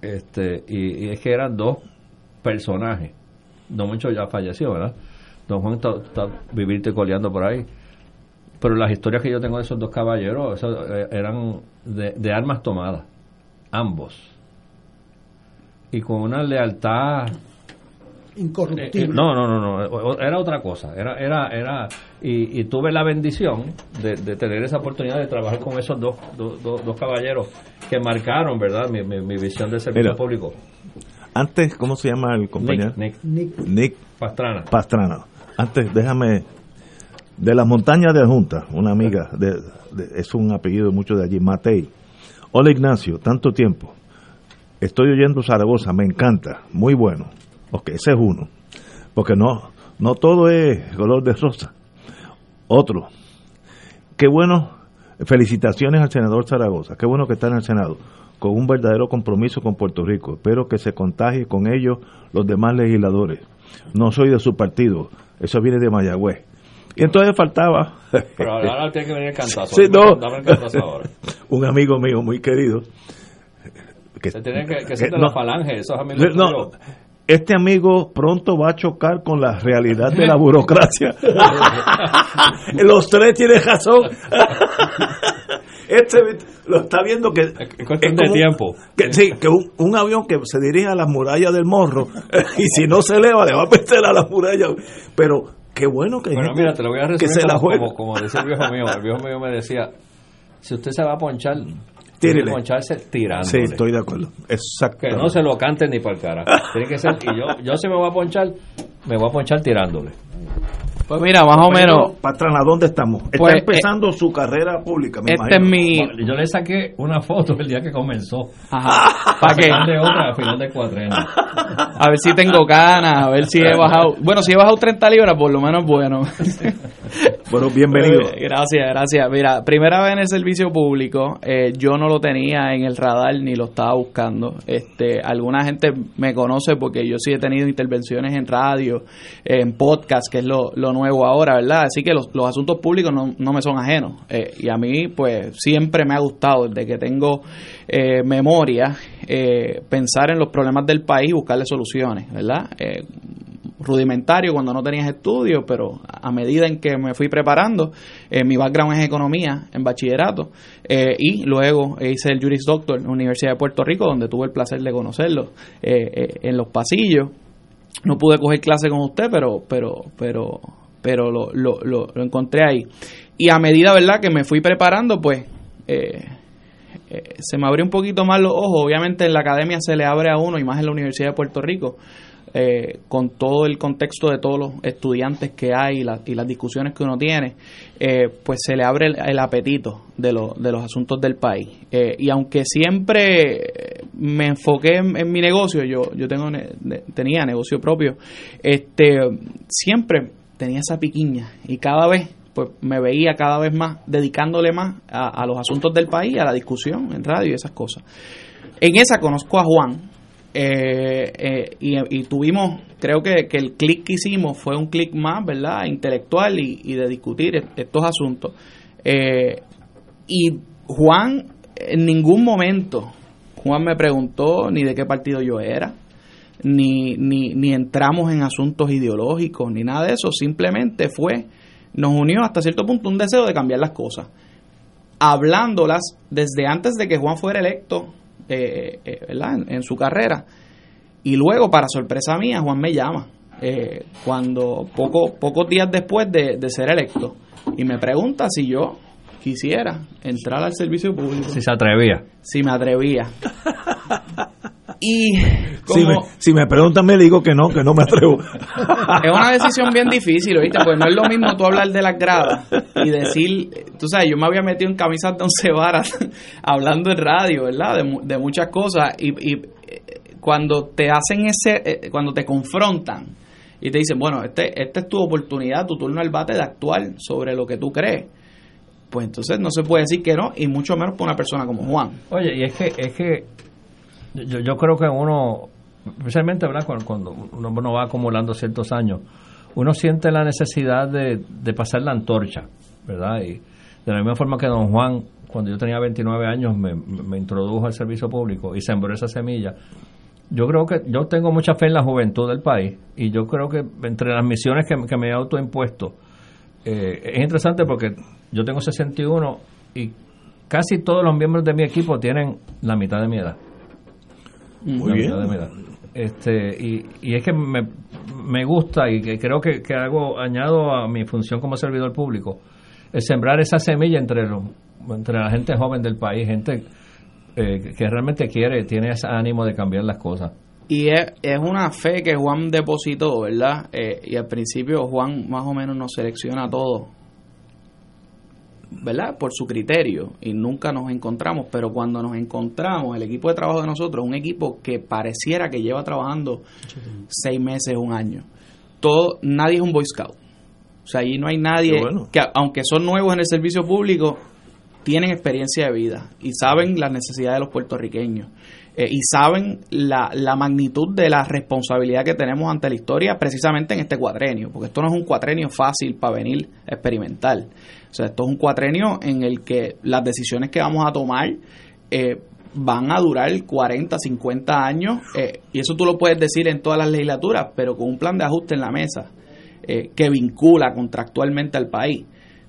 [SPEAKER 10] Este, y, y es que eran dos personajes. Don Moncho ya falleció, ¿verdad? Don Juan está, vivirte coleando por ahí. Pero las historias que yo tengo de esos dos caballeros eh, eran de, armas tomadas, ambos. Y con una lealtad
[SPEAKER 3] incorruptible.
[SPEAKER 10] Eh, no, no, no, no, era otra cosa. Era, era, era, y, y tuve la bendición de, de, tener esa oportunidad de trabajar con esos dos, dos, dos, caballeros que marcaron, ¿verdad?, mi, mi, mi visión de servicio
[SPEAKER 1] Mira,
[SPEAKER 10] público.
[SPEAKER 1] Antes, ¿cómo se llama el compañero?
[SPEAKER 10] Nick,
[SPEAKER 3] Nick.
[SPEAKER 1] Nick
[SPEAKER 10] Pastrana.
[SPEAKER 1] Pastrana. Antes, déjame. De las montañas de Junta, una amiga, de, es un apellido mucho de allí, Matei. Hola Ignacio, tanto tiempo. Estoy oyendo Zaragoza, me encanta, muy bueno. Ok, ese es uno. Porque no, no todo es color de rosa. Otro. Qué bueno, felicitaciones al senador Zaragoza. Qué bueno que está en el Senado, con un verdadero compromiso con Puerto Rico. Espero que se contagie con ellos los demás legisladores. No soy de su partido, eso viene de Mayagüez. Y entonces faltaba
[SPEAKER 10] Pero ahora tiene que venir el cantazo.
[SPEAKER 1] Sí, no.
[SPEAKER 10] Dame el cantazo ahora.
[SPEAKER 1] un amigo mío muy querido. Que,
[SPEAKER 10] Se tiene que, que
[SPEAKER 1] que
[SPEAKER 10] ser de
[SPEAKER 1] no,
[SPEAKER 10] la falange, esos amigos
[SPEAKER 1] no, este amigo pronto va a chocar con la realidad de la burocracia. Los tres tienen razón. Este lo está viendo que
[SPEAKER 10] Es cuestión de tiempo.
[SPEAKER 1] que, sí, que un, un avión que se dirige a las murallas del morro y si no se eleva le va a meter a las murallas. Pero qué bueno que,
[SPEAKER 10] Bueno, mira, te lo voy a
[SPEAKER 1] que
[SPEAKER 10] resumir como, como, como decía el viejo mío. El viejo mío me decía, si usted se va a ponchar, tiene
[SPEAKER 1] Tírele.
[SPEAKER 10] que poncharse tirando.
[SPEAKER 1] Sí, estoy de acuerdo.
[SPEAKER 10] Que
[SPEAKER 1] Exacto.
[SPEAKER 10] no se lo canten ni para el cara. Tiene que ser, y yo, yo si me voy a ponchar, me voy a ponchar tirándole.
[SPEAKER 13] Pues mira, más o menos,
[SPEAKER 1] Patrana, ¿dónde estamos? Está
[SPEAKER 13] Pues,
[SPEAKER 1] empezando su carrera pública, me
[SPEAKER 13] este es mi...
[SPEAKER 10] Yo le saqué una foto el día que comenzó.
[SPEAKER 13] Ajá. ¿Para qué?
[SPEAKER 10] Al final de otra, al final de cuatreno.
[SPEAKER 13] A ver si tengo ganas, a ver si he bajado. Bueno, si he bajado 30 libras, por lo menos bueno.
[SPEAKER 1] Bueno, bienvenido.
[SPEAKER 13] Eh, Gracias, gracias. Mira, primera vez en el servicio público, eh, yo no lo tenía en el radar ni lo estaba buscando. Este, alguna gente me conoce porque yo sí he tenido intervenciones en radio, en podcast, que es lo, lo nuevo ahora, ¿verdad? Así que los, los asuntos públicos no, no me son ajenos. Eh, y a mí, pues, siempre me ha gustado, desde que tengo eh, memoria, eh, pensar en los problemas del país y buscarle soluciones, ¿verdad? Rudimentario cuando no tenías estudios, pero a medida en que me fui preparando, mi background es economía en bachillerato y luego hice el Juris Doctor en la Universidad de Puerto Rico, donde tuve el placer de conocerlo eh, en los pasillos. No pude coger clase con usted, pero pero pero pero lo, lo, lo, lo encontré ahí. Y a medida, ¿verdad?, que me fui preparando, pues eh, eh, se me abrió un poquito más los ojos. Obviamente en la academia se le abre a uno, y más en la Universidad de Puerto Rico, eh, con todo el contexto de todos los estudiantes que hay y, la- y las discusiones que uno tiene, eh, pues se le abre el, apetito de, lo- de los asuntos del país. Y aunque siempre me enfoqué en, en mi negocio, yo, yo tengo ne- tenía negocio propio, este siempre tenía esa piquiña y cada vez pues me veía cada vez más dedicándole más a, los asuntos del país, a la discusión en radio y esas cosas. En esa conozco a Juan, eh, eh, y, tuvimos, creo que, que el clic que hicimos fue un clic más, ¿verdad? Intelectual y, de discutir est- estos asuntos. Eh, y Juan, en ningún momento, Juan me preguntó ni de qué partido yo era, ni, ni, ni entramos en asuntos ideológicos, ni nada de eso, simplemente fue, nos unió hasta cierto punto un deseo de cambiar las cosas, hablándolas desde antes de que Juan fuera electo eh, eh, ¿verdad? En, en su carrera. Y luego, para sorpresa mía, Juan me llama eh, cuando poco, pocos días después de, de ser electo y me pregunta si yo quisiera entrar al servicio público.
[SPEAKER 10] Si se atrevía.
[SPEAKER 13] Si me atrevía. Y
[SPEAKER 1] Si me, si me preguntan, me digo que no, que no me atrevo.
[SPEAKER 13] es una decisión bien difícil, ¿viste? Pues no es lo mismo tú hablar de las gradas y decir, tú sabes, yo me había metido en camisas de once varas hablando en radio, ¿verdad? De, de muchas cosas y, y, eh, cuando te hacen ese, eh, cuando te confrontan y te dicen, bueno, este, esta es tu oportunidad, tu turno al bate de actuar sobre lo que tú crees, pues entonces no se puede decir que no y mucho menos por una persona como Juan.
[SPEAKER 10] Oye, y es que, es que yo, yo creo que uno, especialmente ¿verdad? Cuando, cuando uno, va acumulando ciertos años, uno siente la necesidad de, de pasar la antorcha, ¿verdad? Y de la misma forma que don Juan, cuando yo tenía 29 años, me, me introdujo al servicio público y sembró esa semilla. Yo creo que yo tengo mucha fe en la juventud del país y yo creo que entre las misiones que, que me he autoimpuesto, eh, es interesante porque yo tengo 61 y casi todos los miembros de mi equipo tienen la mitad de mi edad.
[SPEAKER 1] Muy bien.
[SPEAKER 10] Este, y, y es que me, me gusta y que creo que, que hago, añado a mi función como servidor público, el sembrar esa semilla entre, los, entre la gente joven del país, gente eh, que realmente quiere, tiene ese ánimo de cambiar las cosas.
[SPEAKER 13] Y es, es una fe que Juan depositó, ¿verdad? Eh, y al principio Juan más o menos nos selecciona a todos, ¿verdad? Por su criterio y nunca nos encontramos, pero cuando nos encontramos, el equipo de trabajo de nosotros un equipo que pareciera que lleva trabajando seis meses, un año. Todo, nadie es un Boy Scout. O sea, allí no hay nadie
[SPEAKER 1] bueno.
[SPEAKER 13] que, aunque son nuevos en el servicio público, tienen experiencia de vida y saben las necesidades de los puertorriqueños eh, y saben la, la magnitud de la responsabilidad que tenemos ante la historia precisamente en este cuatrenio, porque esto no es un cuatrenio fácil para venir a experimentar. O sea, esto es un cuatrenio en el que las decisiones que vamos a tomar eh, van a durar 40, 50 años, eh, y eso tú lo puedes decir en todas las legislaturas, pero con un plan de ajuste en la mesa eh, que vincula contractualmente al país.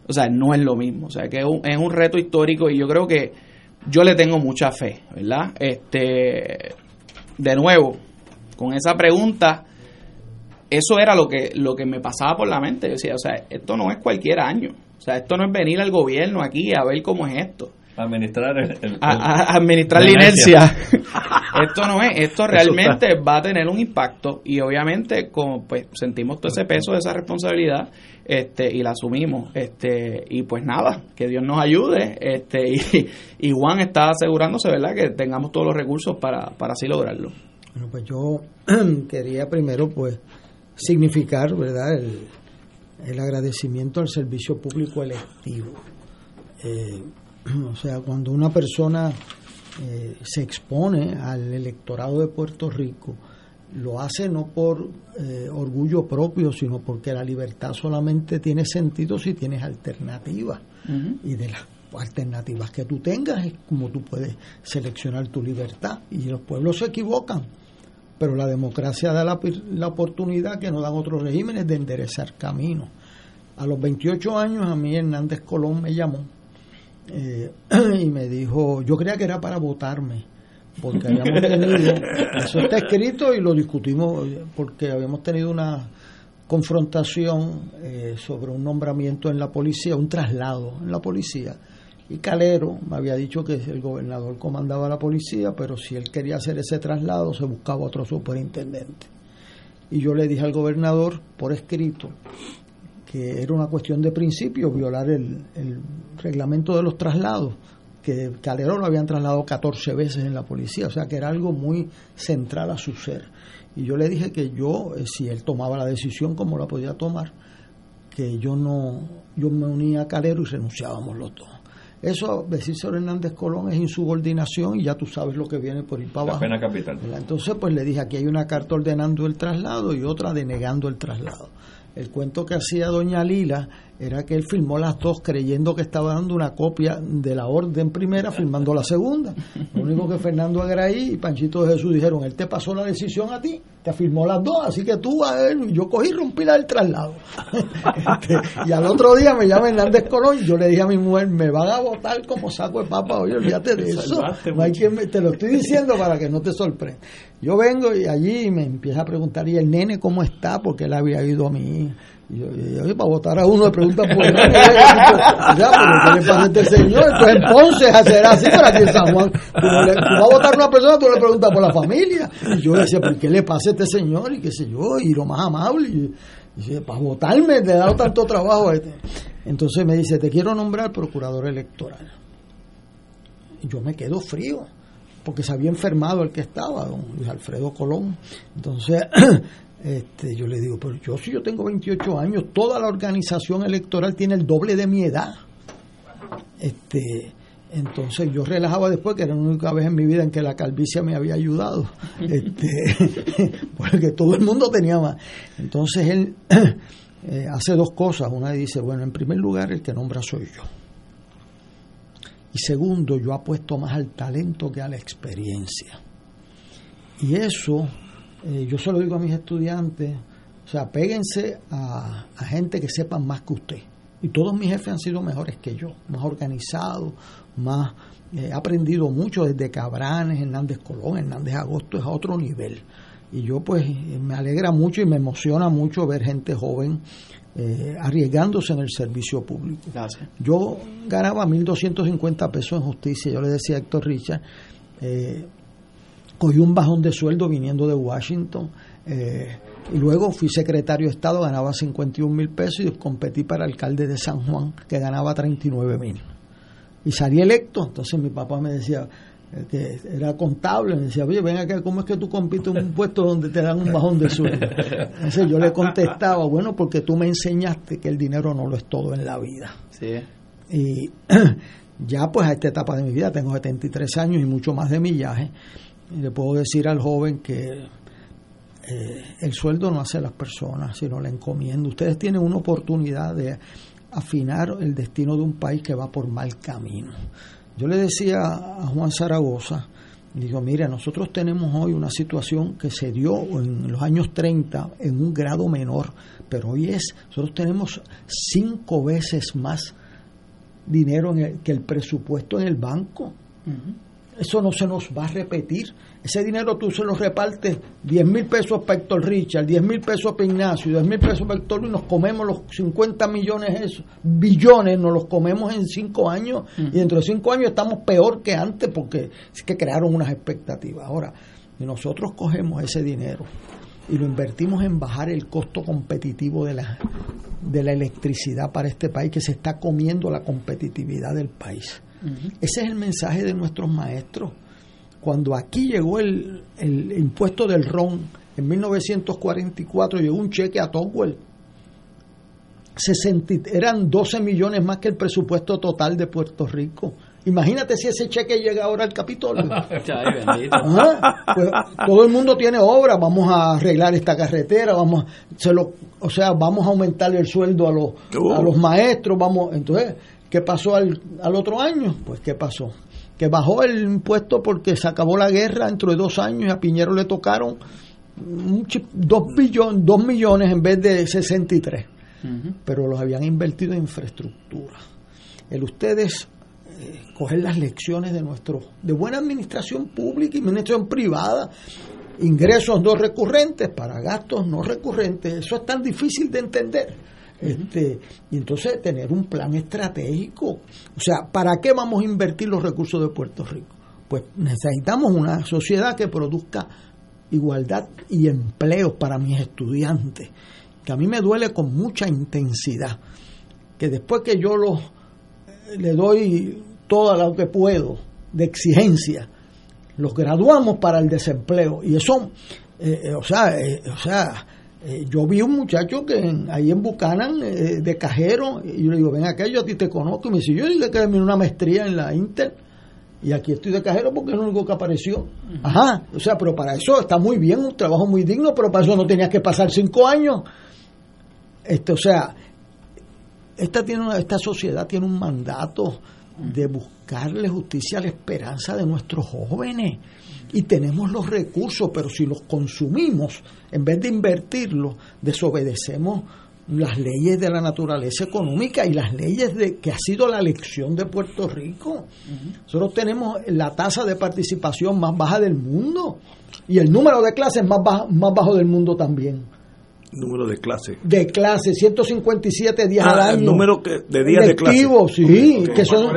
[SPEAKER 13] O sea, no es lo mismo. O sea, que es un, es un reto histórico y yo creo que yo le tengo mucha fe, ¿verdad? Este, de nuevo, con esa pregunta, eso era lo que, lo que me pasaba por la mente. Yo decía, o sea, esto no es cualquier año. O sea, esto no es venir al gobierno aquí a ver cómo es esto.
[SPEAKER 10] Administrar el, el-
[SPEAKER 13] A,
[SPEAKER 10] el-
[SPEAKER 13] a- a administrar la inercia. esto no es, esto realmente va a tener un impacto y obviamente como pues sentimos todo ese peso de esa responsabilidad este y la asumimos este y pues nada que Dios nos ayude este y, y Juan está asegurándose verdad que tengamos todos los recursos para, para así lograrlo
[SPEAKER 3] Bueno, pues yo quería primero pues significar, ¿verdad?, el, el agradecimiento al servicio público electivo. Eh, o sea, cuando una persona eh, se expone al electorado de Puerto Rico, lo hace no por eh, orgullo propio, sino porque la libertad solamente tiene sentido si tienes alternativas. Y de las alternativas que tú tengas es como tú puedes seleccionar tu libertad. Y los pueblos se equivocan pero la democracia da la, la oportunidad que no dan otros regímenes de enderezar caminos. A los 28 años a mí Hernández Colón me llamó eh, y me dijo, yo creía que era para votarme, porque habíamos tenido, eso está escrito y lo discutimos, porque habíamos tenido una confrontación eh, sobre un nombramiento en la policía, un traslado en la policía. Y Calero me había dicho que el gobernador comandaba la policía, pero si él quería hacer ese traslado se buscaba otro superintendente. Y yo le dije al gobernador por escrito que era una cuestión de principio violar el, el reglamento de los traslados, que Calero lo habían trasladado 14 veces en la policía, o sea que era algo muy central a su ser. Y yo le dije que yo, eh, si él tomaba la decisión como la podía tomar, que yo no, yo me unía a Calero y renunciábamos los dos. Eso, decir sobre Hernández Colón es insubordinación y ya tú sabes lo que viene por ir para
[SPEAKER 10] la
[SPEAKER 3] abajo.
[SPEAKER 10] pena capital.
[SPEAKER 3] Entonces, pues le dije, aquí hay una carta ordenando el traslado y otra denegando el traslado. El cuento que hacía doña Lila era que él firmó las dos creyendo que estaba dando una copia de la orden primera, firmando la segunda. Lo único que Fernando Agraí y Panchito de Jesús dijeron, él te pasó la decisión a ti, te firmó las dos, así que tú a él, yo cogí y rompí la del traslado. Este, y al otro día me llama Hernández Colón y yo le dije a mi mujer, me van a votar como saco de papa, oye, olvídate de eso. No hay quien me- te lo estoy diciendo para que no te sorprenda. Yo vengo y allí me empieza a preguntar, ¿y el nene cómo está? Porque él había ido a mí. Y yo, y yo, "Oye, para votar a uno le preguntan por el nene. Ya, pero ¿qué le pasa a este señor? Pues en Ponce será así, pero aquí en San Juan. Tú, le- tú vas a votar a una persona, tú le preguntas por la familia. Y yo decía, ¿por qué le pasa a este señor? Y qué sé yo, y lo más amable. Y, y para votarme, le he dado tanto trabajo a este. Entonces me dice, te quiero nombrar procurador electoral. Y yo me quedo frío, porque se había enfermado el que estaba, don Luis Alfredo Colón. Entonces, este, yo le digo, pero yo si yo tengo 28 años, toda la organización electoral tiene el doble de mi edad. Este, entonces yo relajaba después, que era la única vez en mi vida en que la calvicie me había ayudado, este, porque todo el mundo tenía más. Entonces él eh, hace dos cosas. Una dice, bueno, en primer lugar, el que nombra soy yo. Y segundo, yo apuesto más al talento que a la experiencia. Y eso, eh, yo se lo digo a mis estudiantes, o sea, péguense a, a gente que sepan más que usted. Y todos mis jefes han sido mejores que yo, más organizados, más... eh, he aprendido mucho desde Cabranes, Hernández Colón, Hernández Agosto, es a otro nivel. Y yo pues me alegra mucho y me emociona mucho ver gente joven eh, arriesgándose en el servicio público.
[SPEAKER 13] Gracias.
[SPEAKER 3] Yo ganaba 1.250 pesos en justicia. Yo le decía a Héctor Richard, eh, cogí un bajón de sueldo viniendo de Washington. eh, y luego fui secretario de Estado, ganaba 51 mil pesos y competí para alcalde de San Juan, que ganaba 39 mil. Y salí electo. Entonces mi papá me decía, eh, que era contable, me decía, oye, ven acá, ¿cómo es que tú compites en un puesto donde te dan un bajón de sueldo? Entonces yo le contestaba, bueno, porque tú me enseñaste que el dinero no lo es todo en la vida.
[SPEAKER 13] Sí.
[SPEAKER 3] Y ya pues a esta etapa de mi vida, tengo 73 años y mucho más de millaje, y le puedo decir al joven que eh, el sueldo no hace a las personas, sino la encomienda. Ustedes tienen una oportunidad de afinar el destino de un país que va por mal camino. Yo le decía a Juan Zaragoza, digo, mira, nosotros tenemos hoy una situación que se dio en los años 30 en un grado menor, pero hoy es, nosotros tenemos cinco veces más dinero en el- que el presupuesto en el banco. Eso no se nos va a repetir. Ese dinero tú se lo repartes 10 mil pesos para Héctor Richard, 10 mil pesos para Ignacio, 10 mil pesos para Héctor Luis, nos comemos los 50 millones esos, billones, nos los comemos en 5 años y dentro de 5 años estamos peor que antes porque es que crearon unas expectativas. Ahora, nosotros cogemos ese dinero y lo invertimos en bajar el costo competitivo de la, de la electricidad para este país que se está comiendo la competitividad del país. Ese es el mensaje de nuestros maestros. Cuando aquí llegó el, el impuesto del ron, en 1944 llegó un cheque a Tocqueville. 60 y- eran 12 millones más que el presupuesto total de Puerto Rico. Imagínate si ese cheque llega ahora al Capitolio. Ajá, pues, todo el mundo tiene obra, vamos a arreglar esta carretera, vamos, a- se lo, o sea, vamos a aumentar el sueldo a los, a los maestros, vamos, entonces, ¿qué pasó al, al otro año? Pues, ¿qué pasó? Que bajó el impuesto porque se acabó la guerra dentro de dos años y a Piñero le tocaron un chi- dos, billones, dos millones en vez de 63, pero los habían invertido en infraestructura. El ustedes eh, coger las lecciones de nuestro de buena administración pública y administración privada ingresos no recurrentes para gastos no recurrentes eso es tan difícil de entender este y entonces tener un plan estratégico o sea para qué vamos a invertir los recursos de Puerto Rico pues necesitamos una sociedad que produzca igualdad y empleos para mis estudiantes que a mí me duele con mucha intensidad que después que yo los le doy todo lo que puedo de exigencia. Los graduamos para el desempleo y eso, eh, eh, o sea, eh, o sea eh, yo vi un muchacho que en- ahí en Buchanan eh, de cajero y yo le digo, ven acá, yo a ti te conozco y me dice, yo dije que una maestría en la Inter y aquí estoy de cajero porque es lo único que apareció. Ajá, o sea, pero para eso está muy bien, un trabajo muy digno, pero para eso no tenías que pasar cinco años. Este, o sea, esta, tiene una- esta sociedad tiene un mandato de buscarle justicia a la esperanza de nuestros jóvenes. Y tenemos los recursos, pero si los consumimos, en vez de invertirlos, desobedecemos las leyes de la naturaleza económica y las leyes de que ha sido la elección de Puerto Rico. Nosotros tenemos la tasa de participación más baja del mundo y el número de clases más, baja- más bajo del mundo también
[SPEAKER 1] Número de clase.
[SPEAKER 3] de clase, 157 días
[SPEAKER 1] Ah,
[SPEAKER 3] al año.
[SPEAKER 1] el número que- de días de clase.
[SPEAKER 3] Lectivos, sí, que son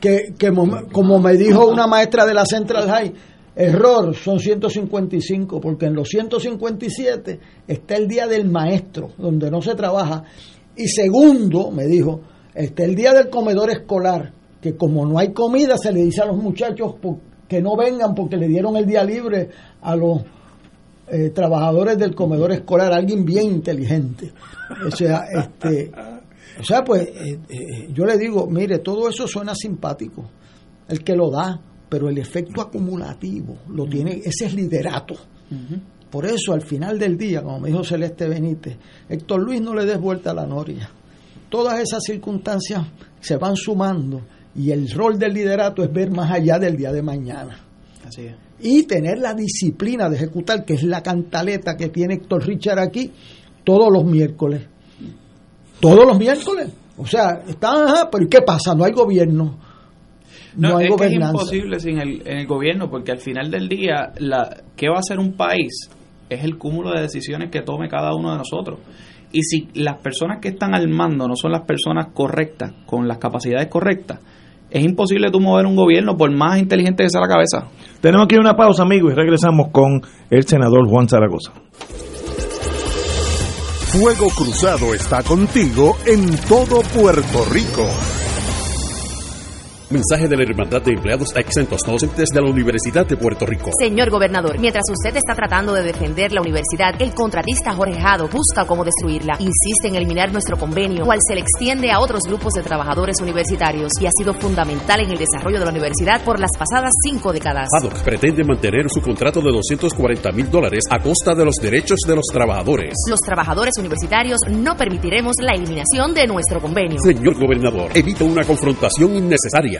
[SPEAKER 3] que, que mo- como me dijo una maestra de la Central High, error, son 155, porque en los 157 está el día del maestro, donde no se trabaja, y segundo, me dijo, está el día del comedor escolar, que como no hay comida, se le dice a los muchachos que no vengan porque le dieron el día libre a los eh, trabajadores del comedor escolar, alguien bien inteligente. O sea, este, o sea, pues eh, eh, yo le digo, mire, todo eso suena simpático, el que lo da, pero el efecto acumulativo lo tiene, ese es liderato. Por eso, al final del día, como me dijo Celeste Benítez, Héctor Luis no le des vuelta a la noria. Todas esas circunstancias se van sumando y el rol del liderato es ver más allá del día de mañana
[SPEAKER 13] Así es.
[SPEAKER 3] y tener la disciplina de ejecutar, que es la cantaleta que tiene Héctor Richard aquí todos los miércoles. Todos los miércoles. O sea, está, ajá, pero ¿y qué pasa? No hay gobierno. No,
[SPEAKER 13] No,
[SPEAKER 3] hay
[SPEAKER 13] es que es imposible sin el, en el gobierno, porque al final del día, la, ¿qué va a hacer un país? Es el cúmulo de decisiones que tome cada uno de nosotros. Y si las personas que están al mando no son las personas correctas, con las capacidades correctas, es imposible tú mover un gobierno por más inteligente que sea la cabeza.
[SPEAKER 1] Tenemos aquí una pausa, amigos, y regresamos con el senador Juan Zaragoza.
[SPEAKER 4] Fuego Cruzado está contigo en todo Puerto Rico.
[SPEAKER 7] Mensaje de la Hermandad de Empleados Exentos Docentes de la Universidad de Puerto Rico.
[SPEAKER 8] Señor gobernador, mientras usted está tratando de defender la universidad, el contratista Jorge Jado busca cómo destruirla. Insiste en eliminar nuestro convenio, cual se le extiende a otros grupos de trabajadores universitarios y ha sido fundamental en el desarrollo de la universidad por las pasadas cinco décadas.
[SPEAKER 7] Haddock pretende mantener su contrato de 240 mil dólares a costa de los derechos de los trabajadores.
[SPEAKER 8] Los trabajadores universitarios no permitiremos la eliminación de nuestro convenio.
[SPEAKER 7] Señor gobernador, evita una confrontación innecesaria.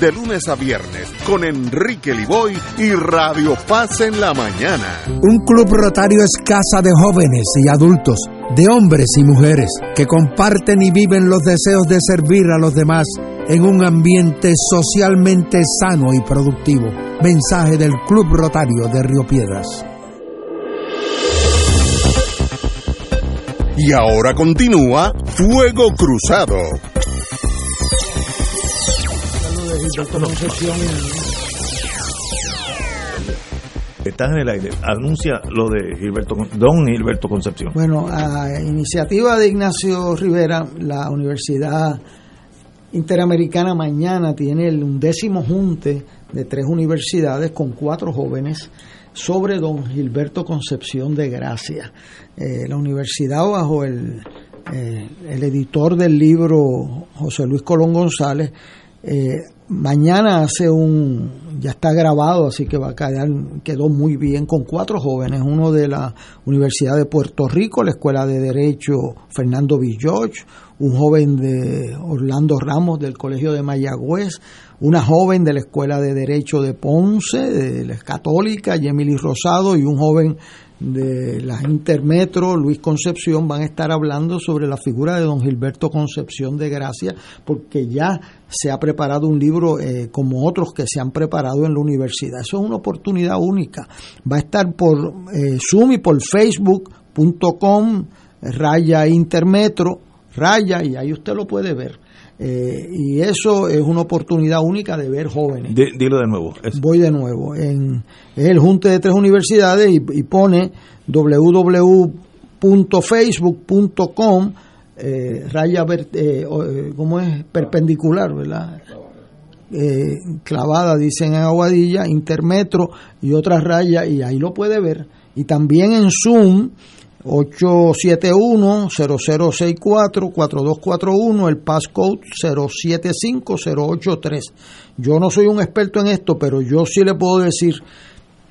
[SPEAKER 4] de lunes a viernes con Enrique Liboy y Radio Paz en la mañana.
[SPEAKER 14] Un club rotario es casa de jóvenes y adultos, de hombres y mujeres, que comparten y viven los deseos de servir a los demás en un ambiente socialmente sano y productivo. Mensaje del Club Rotario de Río Piedras.
[SPEAKER 4] Y ahora continúa Fuego Cruzado.
[SPEAKER 1] Estás en el aire. Anuncia lo de Gilberto, don Gilberto Concepción.
[SPEAKER 3] Bueno, a iniciativa de Ignacio Rivera, la Universidad Interamericana mañana tiene el undécimo junte de tres universidades con cuatro jóvenes sobre don Gilberto Concepción de Gracia. Eh, la universidad bajo el, eh, el editor del libro, José Luis Colón González, eh, mañana hace un, ya está grabado, así que va a quedar, quedó muy bien con cuatro jóvenes, uno de la Universidad de Puerto Rico, la Escuela de Derecho Fernando Villoch, un joven de Orlando Ramos del Colegio de Mayagüez, una joven de la Escuela de Derecho de Ponce, de la Católica, Yemily Rosado, y un joven de la Intermetro, Luis Concepción, van a estar hablando sobre la figura de don Gilberto Concepción de Gracia, porque ya se ha preparado un libro eh, como otros que se han preparado en la universidad. Eso es una oportunidad única. Va a estar por eh, Zoom y por facebook.com, raya Intermetro, raya, y ahí usted lo puede ver. Eh, y eso es una oportunidad única de ver jóvenes.
[SPEAKER 1] Di- dilo de nuevo. Es-
[SPEAKER 3] Voy de nuevo. En, es el junte de tres universidades y, y pone www.facebook.com eh, raya ver- eh, eh, ¿cómo es? perpendicular, ¿verdad? Eh, clavada, dicen en Aguadilla, Intermetro y otras rayas, y ahí lo puede ver. Y también en Zoom, 871-0064-4241, el passcode 075083. Yo no soy un experto en esto, pero yo sí le puedo decir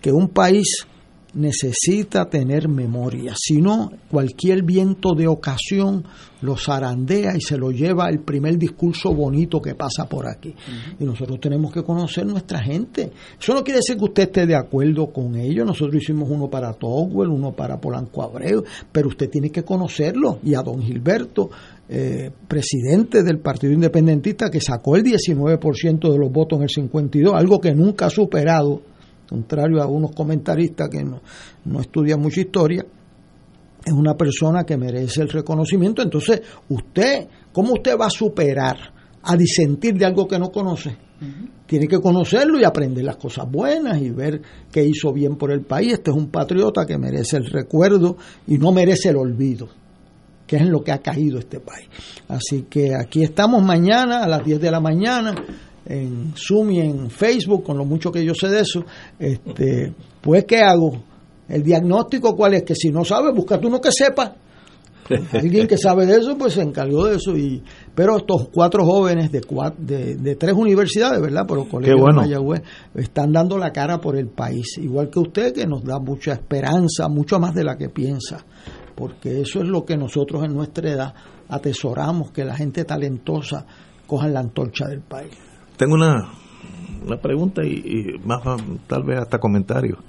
[SPEAKER 3] que un país necesita tener memoria, si no, cualquier viento de ocasión lo zarandea y se lo lleva el primer discurso bonito que pasa por aquí. Y nosotros tenemos que conocer nuestra gente. Eso no quiere decir que usted esté de acuerdo con ellos. Nosotros hicimos uno para Togwell, uno para Polanco Abreu, pero usted tiene que conocerlo. Y a don Gilberto, eh, presidente del Partido Independentista, que sacó el 19% de los votos en el 52, algo que nunca ha superado contrario a unos comentaristas que no, no estudian mucha historia, es una persona que merece el reconocimiento. Entonces, usted, ¿cómo usted va a superar, a disentir de algo que no conoce? Tiene que conocerlo y aprender las cosas buenas y ver qué hizo bien por el país. Este es un patriota que merece el recuerdo y no merece el olvido, que es en lo que ha caído este país. Así que aquí estamos mañana a las 10 de la mañana en Zoom y en Facebook, con lo mucho que yo sé de eso, este, pues ¿qué hago? El diagnóstico cuál es, que si no sabe, búscate uno que sepa. Alguien que sabe de eso, pues se encargó de eso. y Pero estos cuatro jóvenes de, de, de tres universidades, ¿verdad? Por el Colegio de Mayagüez, están dando la cara por el país. Igual que usted, que nos da mucha esperanza, mucho más de la que piensa. Porque eso es lo que nosotros en nuestra edad atesoramos, que la gente talentosa coja la antorcha del país.
[SPEAKER 1] Tengo una, una pregunta y, más tal vez hasta comentario.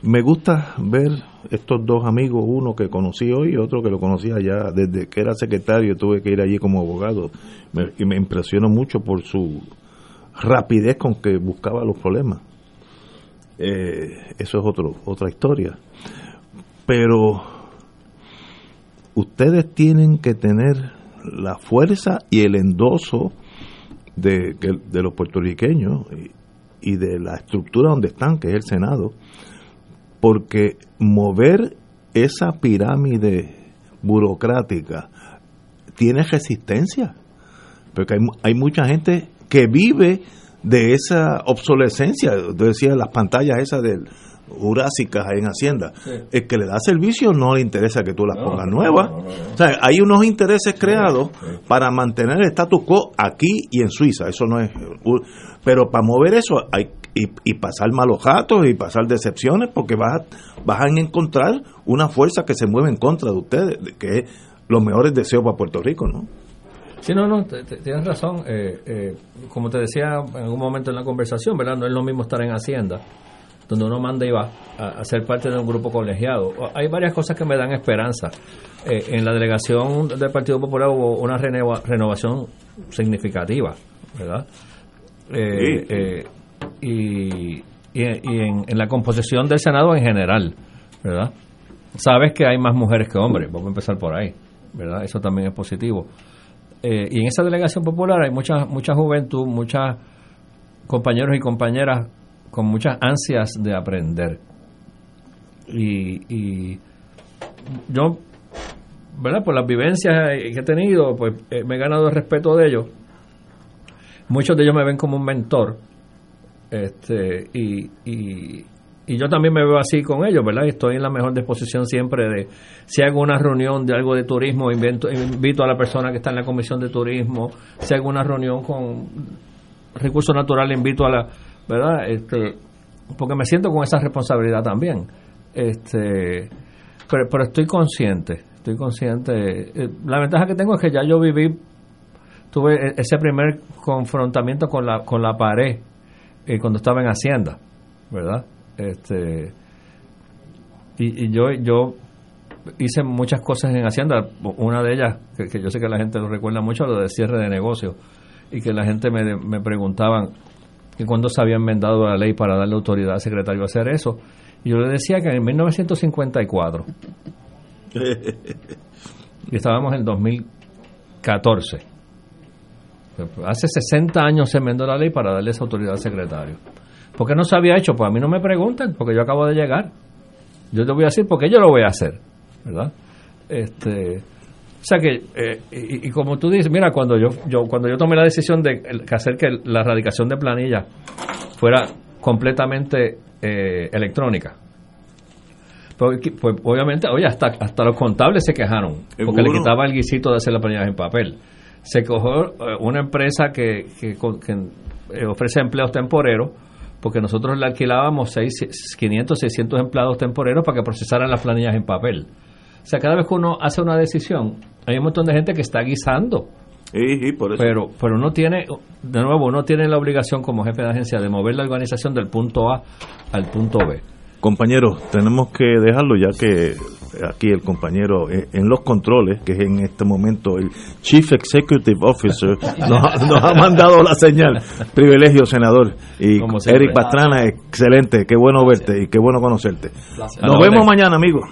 [SPEAKER 1] Me gusta ver estos dos amigos, uno que conocí hoy y otro que lo conocía ya desde que era secretario, tuve que ir allí como abogado, y me impresionó mucho por su rapidez con que buscaba los problemas. Eh, eso es otro, otra historia. Pero ustedes tienen que tener la fuerza y el endoso de, de los puertorriqueños y, de la estructura donde están, que es el Senado, porque mover esa pirámide burocrática tiene resistencia, porque hay, hay mucha gente que vive de esa obsolescencia, decía las pantallas esas del urásicas en Hacienda. El que le da servicio no le interesa que tú las pongas nuevas. o sea, hay unos intereses creados para mantener el status quo aquí y en Suiza. Eso no es. Pero para mover eso hay y, pasar malos gatos y pasar decepciones porque vas a, vas a encontrar una fuerza que se mueve en contra de ustedes, que es los mejores deseos para Puerto Rico, ¿no?
[SPEAKER 10] Sí, no, no, tienes razón. Eh, eh, como te decía en algún momento en la conversación, ¿verdad? No es lo mismo estar en Hacienda donde uno manda y va a, ser parte de un grupo colegiado. Hay varias cosas que me dan esperanza. Eh, en la delegación del Partido Popular hubo una renovación significativa, ¿verdad? Eh, eh, y, en, la composición del Senado en general, ¿verdad? Sabes que hay más mujeres que hombres, vamos a empezar por ahí, ¿verdad? Eso también es positivo. y en esa delegación popular hay mucha, mucha juventud, muchas compañeros y compañeras con muchas ansias de aprender. Y, yo, ¿verdad? Por las vivencias que he tenido, pues eh, me he ganado el respeto de ellos. Muchos de ellos me ven como un mentor. Este, y, y, yo también me veo así con ellos, ¿verdad? Estoy en la mejor disposición siempre de, si hago una reunión de algo de turismo, invento, invito a la persona que está en la comisión de turismo, si hago una reunión con recursos naturales, invito a la, ¿verdad? Este, porque me siento con esa responsabilidad también. Este, pero, pero estoy consciente, estoy consciente. Eh, la ventaja que tengo es que ya yo viví, tuve e, ese primer confrontamiento con la, con la pared eh, cuando estaba en Hacienda, ¿verdad? Este, y, yo, yo hice muchas cosas en Hacienda, una de ellas, que, yo sé que la gente lo recuerda mucho, lo de cierre de negocios, y que la gente me, me preguntaban, que cuando se había enmendado la ley para darle autoridad al secretario a hacer eso. Y yo le decía que en 1954, y estábamos en 2014, hace 60 años se enmendó la ley para darle esa autoridad al secretario. ¿Por qué no se había hecho? Pues a mí no me preguntan, porque yo acabo de llegar. Yo te voy a decir porque yo lo voy a hacer, ¿verdad? Este, o sea que, eh, y, como tú dices, mira, cuando yo, yo, cuando yo tomé la decisión de hacer que la erradicación de planilla fuera completamente eh, electrónica, pues, pues, obviamente, oye, hasta, hasta los contables se quejaron, porque le quitaba el guisito de hacer la planilla en papel. Se cogió eh, una empresa que, que, ofrece empleos temporeros porque nosotros le alquilábamos seis, 500, 600 empleados temporeros para que procesaran las planillas en papel. O sea, cada vez que uno hace una decisión, hay un montón de gente que está guisando. Pero, pero uno tiene, de nuevo, uno tiene la obligación como jefe de agencia de mover la organización del punto A al punto B.
[SPEAKER 1] Compañeros, tenemos que dejarlo ya que aquí el compañero en los controles, que es en este momento el Chief Executive Officer, nos, ha mandado la señal. Privilegio, senador. Y Eric Pastrana, excelente. Qué bueno verte y qué bueno conocerte. Nos vemos mañana, amigos.